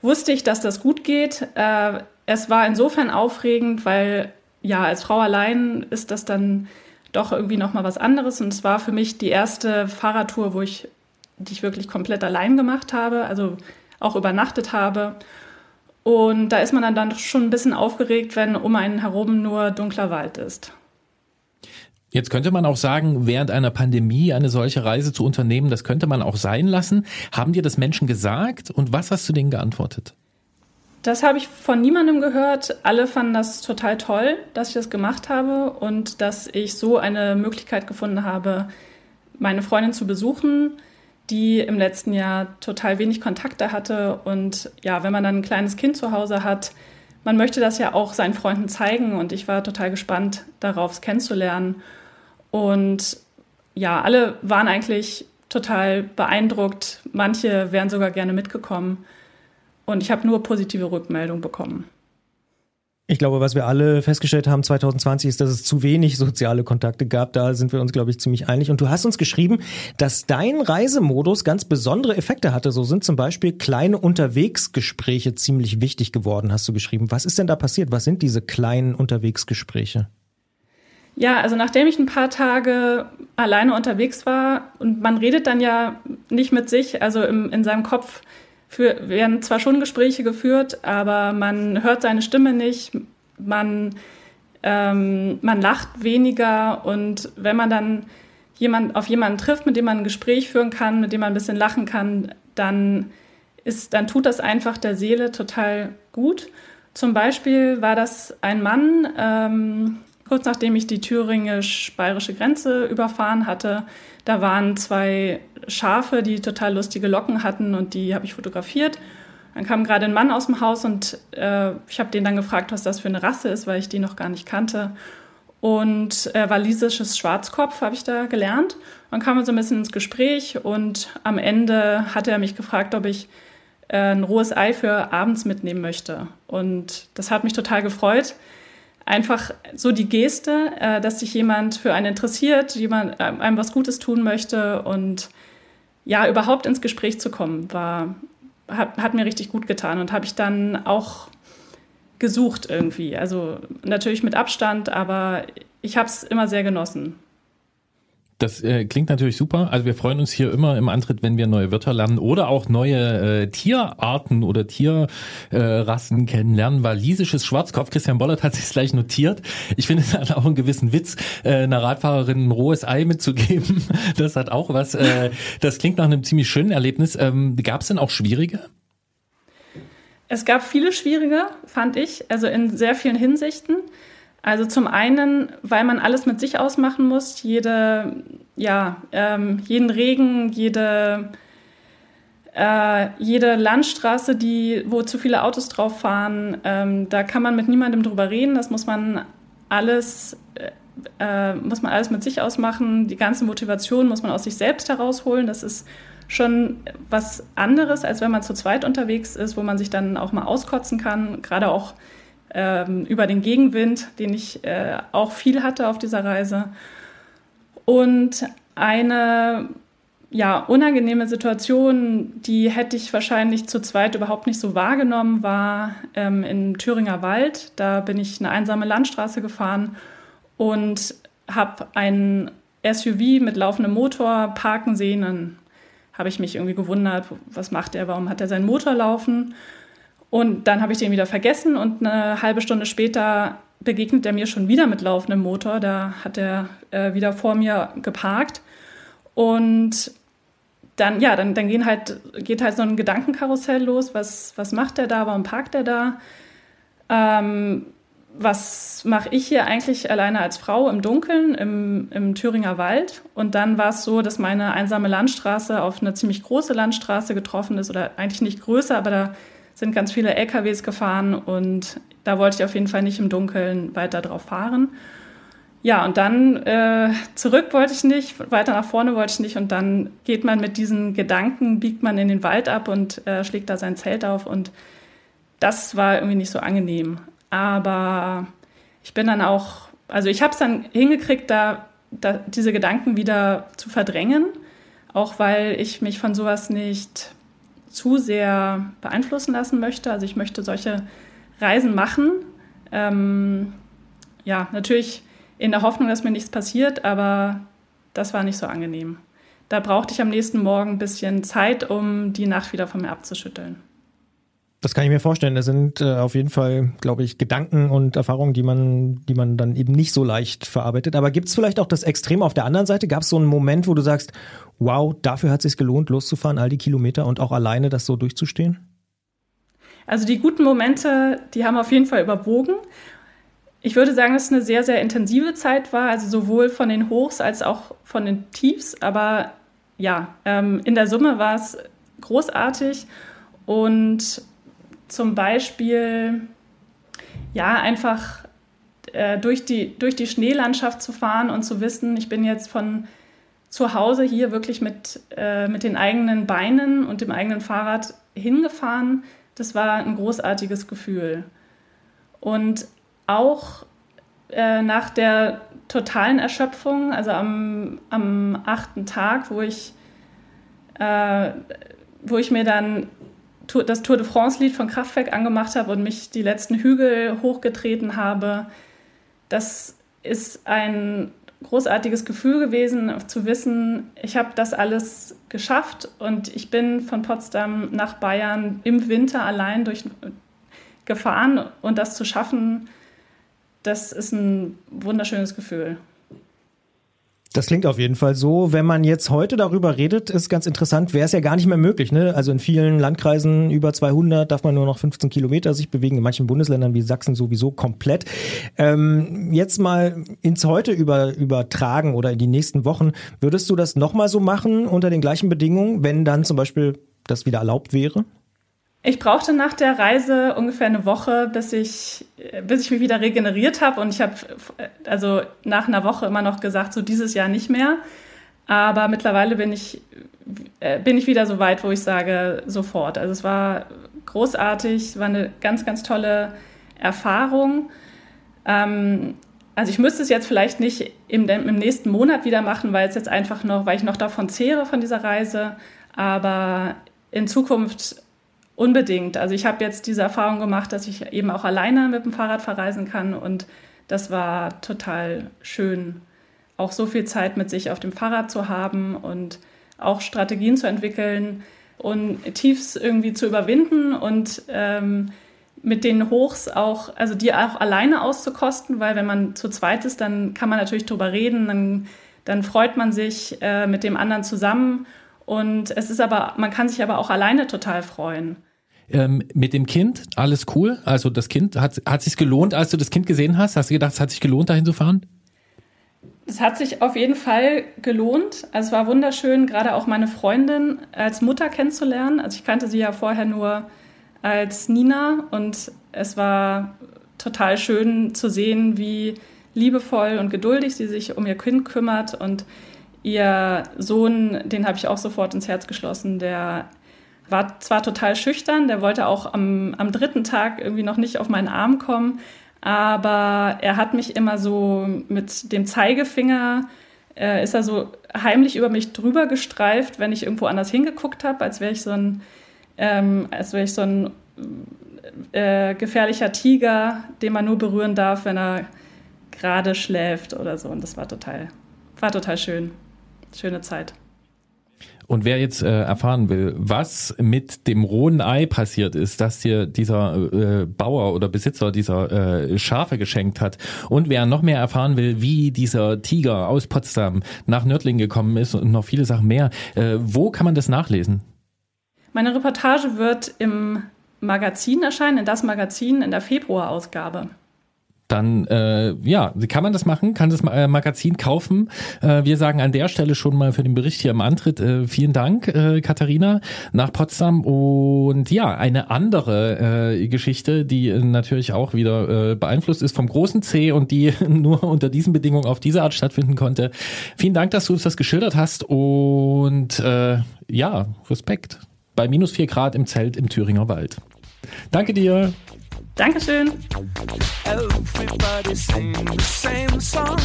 Speaker 11: wusste ich, dass das gut geht. Äh, es war insofern aufregend, weil ja, als Frau allein ist das dann doch irgendwie noch mal was anderes. Und es war für mich die erste Fahrradtour, wo ich, die ich wirklich komplett allein gemacht habe, also auch übernachtet habe. Und da ist man dann, dann schon ein bisschen aufgeregt, wenn um einen herum nur dunkler Wald ist.
Speaker 2: Jetzt könnte man auch sagen, während einer Pandemie eine solche Reise zu unternehmen, das könnte man auch sein lassen. Haben dir das Menschen gesagt und was hast du denen geantwortet?
Speaker 11: Das habe ich von niemandem gehört. Alle fanden das total toll, dass ich das gemacht habe und dass ich so eine Möglichkeit gefunden habe, meine Freundin zu besuchen, die im letzten Jahr total wenig Kontakte hatte. Und ja, wenn man dann ein kleines Kind zu Hause hat, man möchte das ja auch seinen Freunden zeigen. Und ich war total gespannt darauf, es kennenzulernen. Und ja, alle waren eigentlich total beeindruckt. Manche wären sogar gerne mitgekommen. Und ich habe nur positive Rückmeldungen bekommen.
Speaker 3: Ich glaube, was wir alle festgestellt haben 2020 ist, dass es zu wenig soziale Kontakte gab. Da sind wir uns, glaube ich, ziemlich einig. Und du hast uns geschrieben, dass dein Reisemodus ganz besondere Effekte hatte. So sind zum Beispiel kleine Unterwegsgespräche ziemlich wichtig geworden, hast du geschrieben. Was ist denn da passiert? Was sind diese kleinen Unterwegsgespräche?
Speaker 11: Ja, also nachdem ich ein paar Tage alleine unterwegs war und man redet dann ja nicht mit sich, also im, in seinem Kopf für, werden zwar schon Gespräche geführt, aber man hört seine Stimme nicht, man, ähm, man lacht weniger und wenn man dann jemand, auf jemanden trifft, mit dem man ein Gespräch führen kann, mit dem man ein bisschen lachen kann, dann, ist, dann tut das einfach der Seele total gut. Zum Beispiel war das ein Mann, ähm, kurz nachdem ich die thüringisch-bayerische Grenze überfahren hatte, da waren zwei Schafe, die total lustige Locken hatten und die habe ich fotografiert. Dann kam gerade ein Mann aus dem Haus und äh, ich habe den dann gefragt, was das für eine Rasse ist, weil ich die noch gar nicht kannte. Und äh, walisisches Schwarzkopf habe ich da gelernt. Dann kamen wir so ein bisschen ins Gespräch und am Ende hatte er mich gefragt, ob ich äh, ein rohes Ei für abends mitnehmen möchte. Und das hat mich total gefreut, einfach so die Geste, äh, dass sich jemand für einen interessiert, jemand äh, einem was Gutes tun möchte und ja, überhaupt ins Gespräch zu kommen, war, hat, hat mir richtig gut getan und habe ich dann auch gesucht irgendwie. Also natürlich mit Abstand, aber ich habe es immer sehr genossen.
Speaker 2: Das äh, klingt natürlich super. Also wir freuen uns hier immer im Antritt, wenn wir neue Wörter lernen oder auch neue äh, Tierarten oder Tierrassen äh, kennenlernen. Walisisches Schwarzkopf, Christian Bollert hat sich gleich notiert. Ich finde es hat auch einen gewissen Witz, äh, einer Radfahrerin ein rohes Ei mitzugeben. Das hat auch was. Äh, das klingt nach einem ziemlich schönen Erlebnis. Ähm, Gab es denn auch schwierige?
Speaker 11: Es gab viele schwierige, fand ich, also in sehr vielen Hinsichten. Also zum einen, weil man alles mit sich ausmachen muss, jede, ja, ähm, jeden Regen, jede, äh, jede Landstraße, die, wo zu viele Autos drauf fahren, ähm, da kann man mit niemandem drüber reden. Das muss man alles, äh, äh muss man alles mit sich ausmachen. Die ganze Motivation muss man aus sich selbst herausholen. Das ist schon was anderes, als wenn man zu zweit unterwegs ist, wo man sich dann auch mal auskotzen kann. Gerade auch ähm, über den Gegenwind, den ich äh, auch viel hatte auf dieser Reise. Und eine ja, unangenehme Situation, die hätte ich wahrscheinlich zu zweit überhaupt nicht so wahrgenommen, war ähm, im Thüringer Wald. Da bin ich eine einsame Landstraße gefahren und habe einen SUV mit laufendem Motor parken sehen. Dann habe ich mich irgendwie gewundert, was macht er, warum hat er seinen Motor laufen? Und dann habe ich den wieder vergessen und eine halbe Stunde später begegnet er mir schon wieder mit laufendem Motor. Da hat er äh, wieder vor mir geparkt. Und dann, ja, dann, dann gehen halt, geht halt so ein Gedankenkarussell los. Was, was macht er da? Warum parkt er da? Ähm, was mache ich hier eigentlich alleine als Frau im Dunkeln im, im Thüringer Wald? Und dann war es so, dass meine einsame Landstraße auf eine ziemlich große Landstraße getroffen ist, oder eigentlich nicht größer, aber da sind ganz viele LKWs gefahren und da wollte ich auf jeden Fall nicht im Dunkeln weiter drauf fahren. Ja, und dann äh, zurück wollte ich nicht, weiter nach vorne wollte ich nicht und dann geht man mit diesen Gedanken, biegt man in den Wald ab und äh, schlägt da sein Zelt auf und das war irgendwie nicht so angenehm. Aber ich bin dann auch, also ich habe es dann hingekriegt, da, da diese Gedanken wieder zu verdrängen, auch weil ich mich von sowas nicht zu sehr beeinflussen lassen möchte. Also ich möchte solche Reisen machen. Ähm, ja, natürlich in der Hoffnung, dass mir nichts passiert, aber das war nicht so angenehm. Da brauchte ich am nächsten Morgen ein bisschen Zeit, um die Nacht wieder von mir abzuschütteln.
Speaker 3: Das kann ich mir vorstellen. Das sind äh, auf jeden Fall, glaube ich, Gedanken und Erfahrungen, die man, die man dann eben nicht so leicht verarbeitet. Aber gibt es vielleicht auch das Extrem auf der anderen Seite? Gab es so einen Moment, wo du sagst, wow, dafür hat es sich gelohnt, loszufahren, all die Kilometer und auch alleine das so durchzustehen?
Speaker 11: Also die guten Momente, die haben auf jeden Fall überwogen. Ich würde sagen, dass es eine sehr, sehr intensive Zeit war, also sowohl von den Hochs als auch von den Tiefs. Aber ja, ähm, in der Summe war es großartig und zum Beispiel ja einfach äh, durch, die, durch die Schneelandschaft zu fahren und zu wissen, ich bin jetzt von zu Hause hier wirklich mit, äh, mit den eigenen Beinen und dem eigenen Fahrrad hingefahren, das war ein großartiges Gefühl. Und auch äh, nach der totalen Erschöpfung, also am, am achten Tag, wo ich, äh, wo ich mir dann das Tour de France-Lied von Kraftwerk angemacht habe und mich die letzten Hügel hochgetreten habe, das ist ein großartiges Gefühl gewesen, zu wissen, ich habe das alles geschafft und ich bin von Potsdam nach Bayern im Winter allein durch gefahren und das zu schaffen, das ist ein wunderschönes Gefühl.
Speaker 3: Das klingt auf jeden Fall so. Wenn man jetzt heute darüber redet, ist ganz interessant, wäre es ja gar nicht mehr möglich. Ne? Also in vielen Landkreisen über 200 darf man nur noch 15 Kilometer sich bewegen, in manchen Bundesländern wie Sachsen sowieso komplett. Ähm, jetzt mal ins Heute über, übertragen oder in die nächsten Wochen. Würdest du das nochmal so machen unter den gleichen Bedingungen, wenn dann zum Beispiel das wieder erlaubt wäre?
Speaker 11: Ich brauchte nach der Reise ungefähr eine Woche, bis ich, bis ich mich wieder regeneriert habe. Und ich habe also nach einer Woche immer noch gesagt, so dieses Jahr nicht mehr. Aber mittlerweile bin ich, äh, bin ich wieder so weit, wo ich sage, sofort. Also es war großartig, war eine ganz, ganz tolle Erfahrung. Ähm, also ich müsste es jetzt vielleicht nicht im, im nächsten Monat wieder machen, weil es jetzt einfach noch, weil ich noch davon zehre von dieser Reise. Aber in Zukunft Unbedingt. Also ich habe jetzt diese Erfahrung gemacht, dass ich eben auch alleine mit dem Fahrrad verreisen kann und das war total schön, auch so viel Zeit mit sich auf dem Fahrrad zu haben und auch Strategien zu entwickeln und Tiefs irgendwie zu überwinden und ähm, mit den Hochs auch, also die auch alleine auszukosten, weil wenn man zu zweit ist, dann kann man natürlich drüber reden, dann, dann freut man sich äh, mit dem anderen zusammen und es ist aber, man kann sich aber auch alleine total freuen.
Speaker 2: Ähm, mit dem Kind, alles cool. Also das Kind, hat, hat sich gelohnt, als du das Kind gesehen hast? Hast du gedacht, es hat sich gelohnt, dahin zu fahren?
Speaker 11: Es hat sich auf jeden Fall gelohnt. Also es war wunderschön, gerade auch meine Freundin als Mutter kennenzulernen. Also ich kannte sie ja vorher nur als Nina und es war total schön zu sehen, wie liebevoll und geduldig sie sich um ihr Kind kümmert und Ihr Sohn, den habe ich auch sofort ins Herz geschlossen, der war zwar total schüchtern, der wollte auch am, am dritten Tag irgendwie noch nicht auf meinen Arm kommen, aber er hat mich immer so mit dem Zeigefinger, äh, ist er so heimlich über mich drüber gestreift, wenn ich irgendwo anders hingeguckt habe, als wäre ich so ein, ähm, als wäre ich so ein äh, gefährlicher Tiger, den man nur berühren darf, wenn er gerade schläft oder so. Und das war total, war total schön schöne Zeit.
Speaker 2: Und wer jetzt äh, erfahren will, was mit dem rohen Ei passiert ist, das dir dieser äh, Bauer oder Besitzer dieser äh, Schafe geschenkt hat, und wer noch mehr erfahren will, wie dieser Tiger aus Potsdam nach Nördlingen gekommen ist und noch viele Sachen mehr, äh, wo kann man das nachlesen?
Speaker 11: Meine Reportage wird im Magazin erscheinen, in das Magazin in der Februarausgabe
Speaker 2: dann äh, ja, kann man das machen, kann das äh, Magazin kaufen. Äh, wir sagen an der Stelle schon mal für den Bericht hier im Antritt äh, vielen Dank, äh, Katharina, nach Potsdam. Und ja, eine andere äh, Geschichte, die natürlich auch wieder äh, beeinflusst ist vom großen C und die nur unter diesen Bedingungen auf diese Art stattfinden konnte. Vielen Dank, dass du uns das geschildert hast und äh, ja, Respekt. Bei minus vier Grad im Zelt im Thüringer Wald. Danke dir.
Speaker 11: Dankeschön.
Speaker 6: Everybody sing the same song.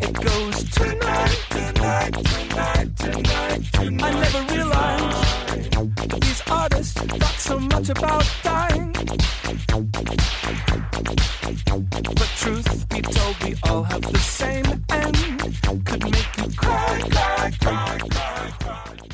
Speaker 6: It goes tonight, tonight, tonight, tonight, tonight. I never realized these artists thought so much about dying. But truth be told, we all have the same end. Could make you cry, cry, cry, cry, cry.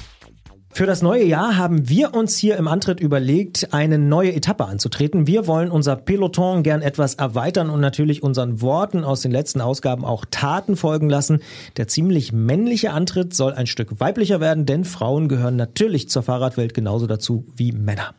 Speaker 3: Für das neue Jahr haben wir uns hier im Antritt überlegt, eine neue Etappe anzutreten. Wir wollen unser Peloton gern etwas erweitern und natürlich unseren Worten aus den letzten Ausgaben auch Taten folgen lassen. Der ziemlich männliche Antritt soll ein Stück weiblicher werden, denn Frauen gehören natürlich zur Fahrradwelt genauso dazu wie Männer.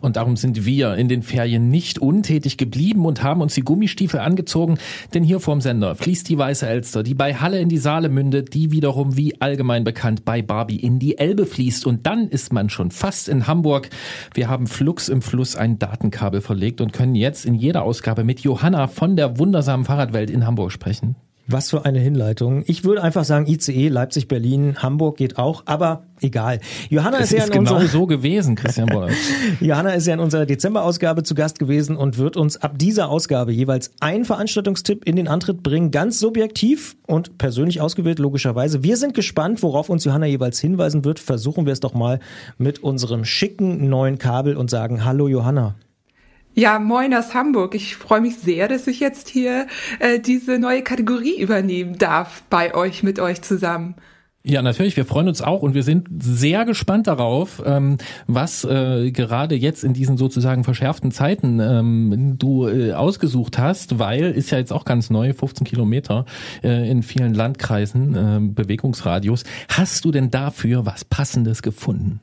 Speaker 2: Und darum sind wir in den Ferien nicht untätig geblieben und haben uns die Gummistiefel angezogen, denn hier vorm Sender fließt die Weiße Elster, die bei Halle in die Saale mündet, die wiederum wie allgemein bekannt bei Barbie in die Elbe fließt. Und dann ist man schon fast in Hamburg. Wir haben flux im Fluss ein Datenkabel verlegt und können jetzt in jeder Ausgabe mit Johanna von der wundersamen Fahrradwelt in Hamburg sprechen.
Speaker 3: Was für eine Hinleitung. Ich würde einfach sagen ICE, Leipzig, Berlin, Hamburg geht auch, aber egal. Johanna
Speaker 2: Es
Speaker 3: ist ja in
Speaker 2: genau
Speaker 3: unserer
Speaker 2: so gewesen, Christian Boller.
Speaker 3: Johanna ist ja in unserer Dezemberausgabe zu Gast gewesen und wird uns ab dieser Ausgabe jeweils einen Veranstaltungstipp in den Antritt bringen, ganz subjektiv und persönlich ausgewählt, logischerweise. Wir sind gespannt, worauf uns Johanna jeweils hinweisen wird. Versuchen wir es doch mal mit unserem schicken neuen Kabel und sagen Hallo Johanna.
Speaker 12: Ja, moin aus Hamburg. Ich freue mich sehr, dass ich jetzt hier äh, diese neue Kategorie übernehmen darf bei euch, mit euch zusammen.
Speaker 2: Ja, natürlich. Wir freuen uns auch und wir sind sehr gespannt darauf, ähm, was äh, gerade jetzt in diesen sozusagen verschärften Zeiten ähm, du äh, ausgesucht hast, weil ist ja jetzt auch ganz neu, 15 Kilometer äh, in vielen Landkreisen äh, Bewegungsradius. Hast du denn dafür was Passendes gefunden?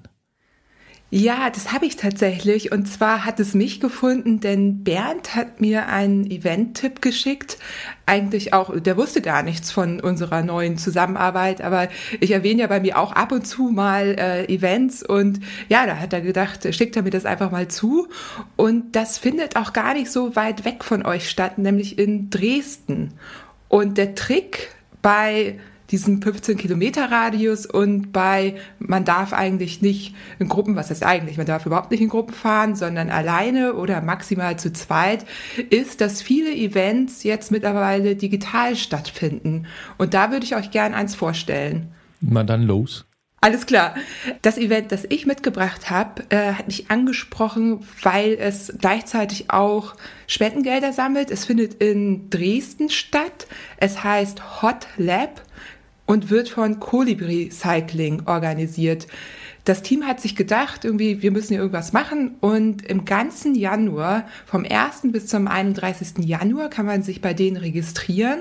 Speaker 12: Ja, das habe ich tatsächlich. Und zwar hat es mich gefunden, denn Bernd hat mir einen Event-Tipp geschickt. Eigentlich auch, der wusste gar nichts von unserer neuen Zusammenarbeit, aber ich erwähne ja bei mir auch ab und zu mal äh, Events und ja, da hat er gedacht, schickt er mir das einfach mal zu. Und das findet auch gar nicht so weit weg von euch statt, nämlich in Dresden. Und der Trick bei diesem 15 Kilometer Radius und bei, man darf eigentlich nicht in Gruppen, was heißt eigentlich, man darf überhaupt nicht in Gruppen fahren, sondern alleine oder maximal zu zweit, ist, dass viele Events jetzt mittlerweile digital stattfinden. Und da würde ich euch gern eins vorstellen.
Speaker 2: Na dann los.
Speaker 12: Alles klar. Das Event, das ich mitgebracht habe, äh, hat mich angesprochen, weil es gleichzeitig auch Spendengelder sammelt. Es findet in Dresden statt. Es heißt Hot Lab und wird von Colibri Cycling organisiert. Das Team hat sich gedacht, irgendwie, wir müssen hier irgendwas machen und im ganzen Januar, vom 1. bis zum 31. Januar, kann man sich bei denen registrieren.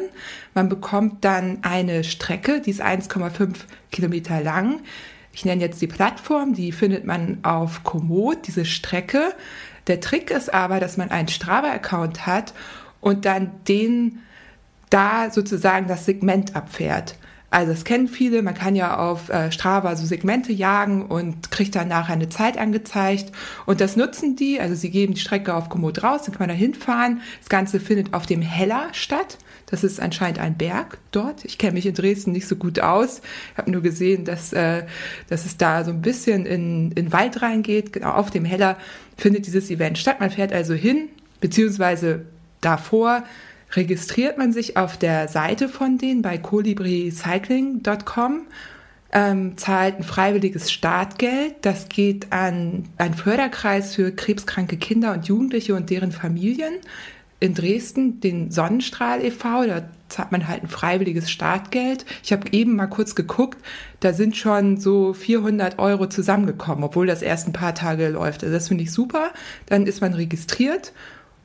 Speaker 12: Man bekommt dann eine Strecke, die ist 1,5 Kilometer lang. Ich nenne jetzt die Plattform, die findet man auf Komoot, diese Strecke. Der Trick ist aber, dass man einen Strava-Account hat und dann den da sozusagen das Segment abfährt. Also das kennen viele, man kann ja auf äh, Strava so Segmente jagen und kriegt dann nachher eine Zeit angezeigt. Und das nutzen die, also sie geben die Strecke auf Komoot raus, dann kann man da hinfahren. Das Ganze findet auf dem Heller statt. Das ist anscheinend ein Berg dort. Ich kenne mich in Dresden nicht so gut aus. Ich habe nur gesehen, dass, äh, dass es da so ein bisschen in, in Wald reingeht. Genau auf dem Heller findet dieses Event statt. Man fährt also hin, beziehungsweise davor registriert man sich auf der Seite von denen bei colibricycling.com, ähm, zahlt ein freiwilliges Startgeld. Das geht an einen Förderkreis für krebskranke Kinder und Jugendliche und deren Familien in Dresden, den Sonnenstrahl e.V. Da zahlt man halt ein freiwilliges Startgeld. Ich habe eben mal kurz geguckt, da sind schon so 400 Euro zusammengekommen, obwohl das erst ein paar Tage läuft. Also das finde ich super. Dann ist man registriert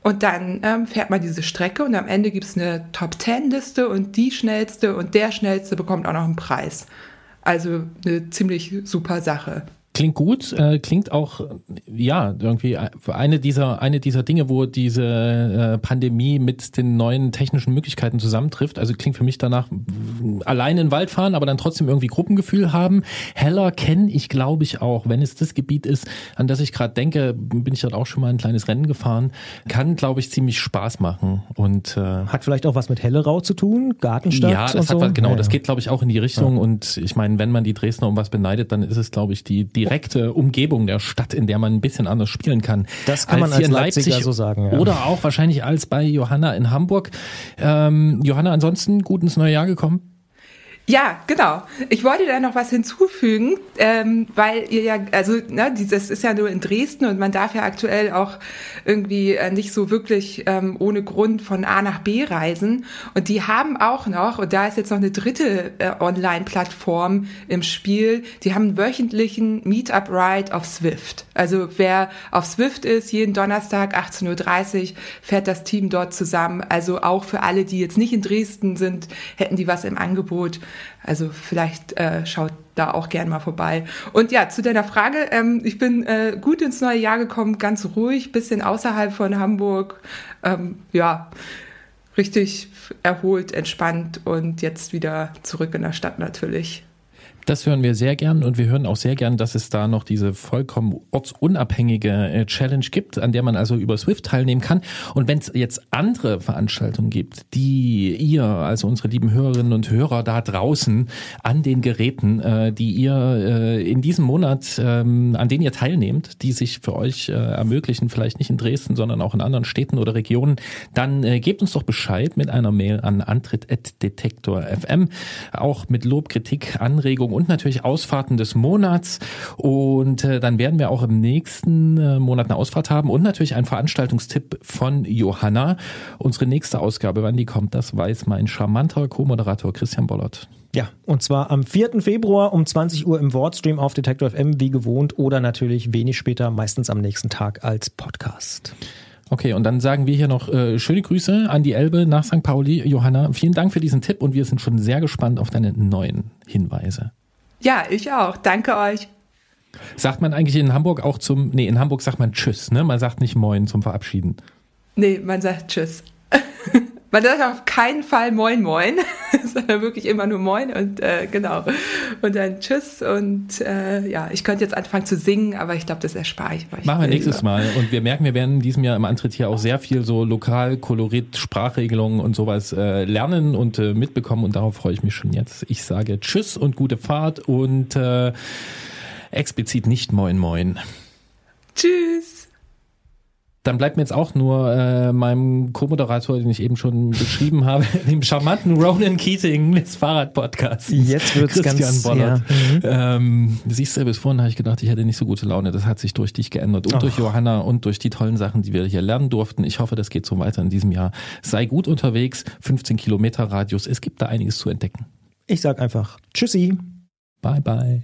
Speaker 12: und dann ähm, fährt man diese Strecke und am Ende gibt es eine Top-10-Liste und die schnellste und der schnellste bekommt auch noch einen Preis. Also eine ziemlich super Sache.
Speaker 2: Klingt gut, äh, klingt auch, ja, irgendwie eine dieser, eine dieser Dinge, wo diese äh, Pandemie mit den neuen technischen Möglichkeiten zusammentrifft. Also klingt für mich danach allein in den Wald fahren, aber dann trotzdem irgendwie Gruppengefühl haben. Heller kenne ich, glaube ich, auch. Wenn es das Gebiet ist, an das ich gerade denke, bin ich dort auch schon mal ein kleines Rennen gefahren. Kann, glaube ich, ziemlich Spaß machen. Und äh,
Speaker 3: Hat vielleicht auch was mit Hellerau zu tun, Gartenstadt
Speaker 2: ja, das hat
Speaker 3: so?
Speaker 2: was, genau,
Speaker 3: Ja,
Speaker 2: das
Speaker 3: ja.
Speaker 2: geht, glaube ich, auch in die Richtung. Und ich meine, wenn man die Dresdner um was beneidet, dann ist es, glaube ich, die direkte Umgebung der Stadt, in der man ein bisschen anders spielen kann.
Speaker 3: Das kann man
Speaker 2: hier
Speaker 3: als Leipziger
Speaker 2: Leipzig
Speaker 3: so sagen, ja.
Speaker 2: Oder auch wahrscheinlich als bei Johanna in Hamburg. Ähm, Johanna, ansonsten gut ins neue Jahr gekommen?
Speaker 12: Ja, genau. Ich wollte da noch was hinzufügen, ähm, weil ihr ja, also ne, dieses ist ja nur in Dresden und man darf ja aktuell auch irgendwie äh, nicht so wirklich ähm, ohne Grund von A nach B reisen. Und die haben auch noch, und da ist jetzt noch eine dritte äh, Online-Plattform im Spiel, die haben einen wöchentlichen Meetup-Ride auf Swift. Also wer auf Swift ist, jeden Donnerstag 18.30 Uhr fährt das Team dort zusammen. Also auch für alle, die jetzt nicht in Dresden sind, hätten die was im Angebot. Also vielleicht äh, schaut da auch gern mal vorbei. Und ja, zu deiner Frage, ähm, ich bin äh, gut ins neue Jahr gekommen, ganz ruhig, bisschen außerhalb von Hamburg. Ähm, ja, richtig erholt, entspannt und jetzt wieder zurück in der Stadt natürlich.
Speaker 2: Das hören wir sehr gern und wir hören auch sehr gern, dass es da noch diese vollkommen ortsunabhängige äh, Challenge gibt, an der man also über Swift teilnehmen kann. Und wenn es jetzt andere Veranstaltungen gibt, die ihr, also unsere lieben Hörerinnen und Hörer da draußen an den Geräten, äh, die ihr äh, in diesem Monat, ähm, an denen ihr teilnehmt, die sich für euch ermöglichen, vielleicht nicht in Dresden, sondern auch in anderen Städten oder Regionen, dann gebt uns doch Bescheid mit einer Mail an antritt.detektor.fm, auch mit Lob, Kritik, Anregungen und natürlich Ausfahrten des Monats. Und äh, dann werden wir auch im nächsten äh, Monat eine Ausfahrt haben und natürlich einen Veranstaltungstipp von Johanna. Unsere nächste Ausgabe, wann die kommt, das weiß mein charmanter Co-Moderator Christian Bollert.
Speaker 3: Ja, und zwar am 4. Februar um 20 Uhr im Wordstream auf Detektor FM wie gewohnt oder natürlich wenig später, meistens am nächsten Tag als Podcast.
Speaker 2: Okay, und dann sagen wir hier noch äh, schöne Grüße an die Elbe nach St. Pauli. Johanna, vielen Dank für diesen Tipp und wir sind schon sehr gespannt auf deine neuen Hinweise.
Speaker 12: Ja, ich auch. Danke euch.
Speaker 2: Sagt man eigentlich in Hamburg auch zum, nee, in Hamburg sagt man Tschüss, ne? Man sagt nicht Moin zum Verabschieden.
Speaker 12: Nee, man sagt Tschüss. Man sagt auf keinen Fall Moin Moin, sondern wirklich immer nur Moin und äh, genau. Und dann Tschüss und äh, ja, ich könnte jetzt anfangen zu singen, aber ich glaube, das erspare ich
Speaker 2: euch. Machen wir nächstes Mal. Und wir merken, wir werden in diesem Jahr im Antritt hier auch sehr viel so lokal, Kolorit, Sprachregelungen und sowas äh, lernen und äh, mitbekommen und darauf freue ich mich schon jetzt. Ich sage Tschüss und gute Fahrt und äh, explizit nicht Moin Moin.
Speaker 12: Tschüss.
Speaker 2: Dann bleibt mir jetzt auch nur äh, meinem Co-Moderator, den ich eben schon beschrieben habe, dem charmanten Ronan Keating des Fahrradpodcasts.
Speaker 3: Jetzt wird's Christian ganz,
Speaker 2: Bollert. Ja. Mhm. Ähm, siehst du, bis vorhin habe ich gedacht, ich hätte nicht so gute Laune. Das hat sich durch dich geändert und Och. durch Johanna und durch die tollen Sachen, die wir hier lernen durften. Ich hoffe, das geht so weiter in diesem Jahr. Sei gut unterwegs, 15 Kilometer Radius. Es gibt da einiges zu entdecken.
Speaker 3: Ich sag einfach Tschüssi.
Speaker 2: Bye, bye.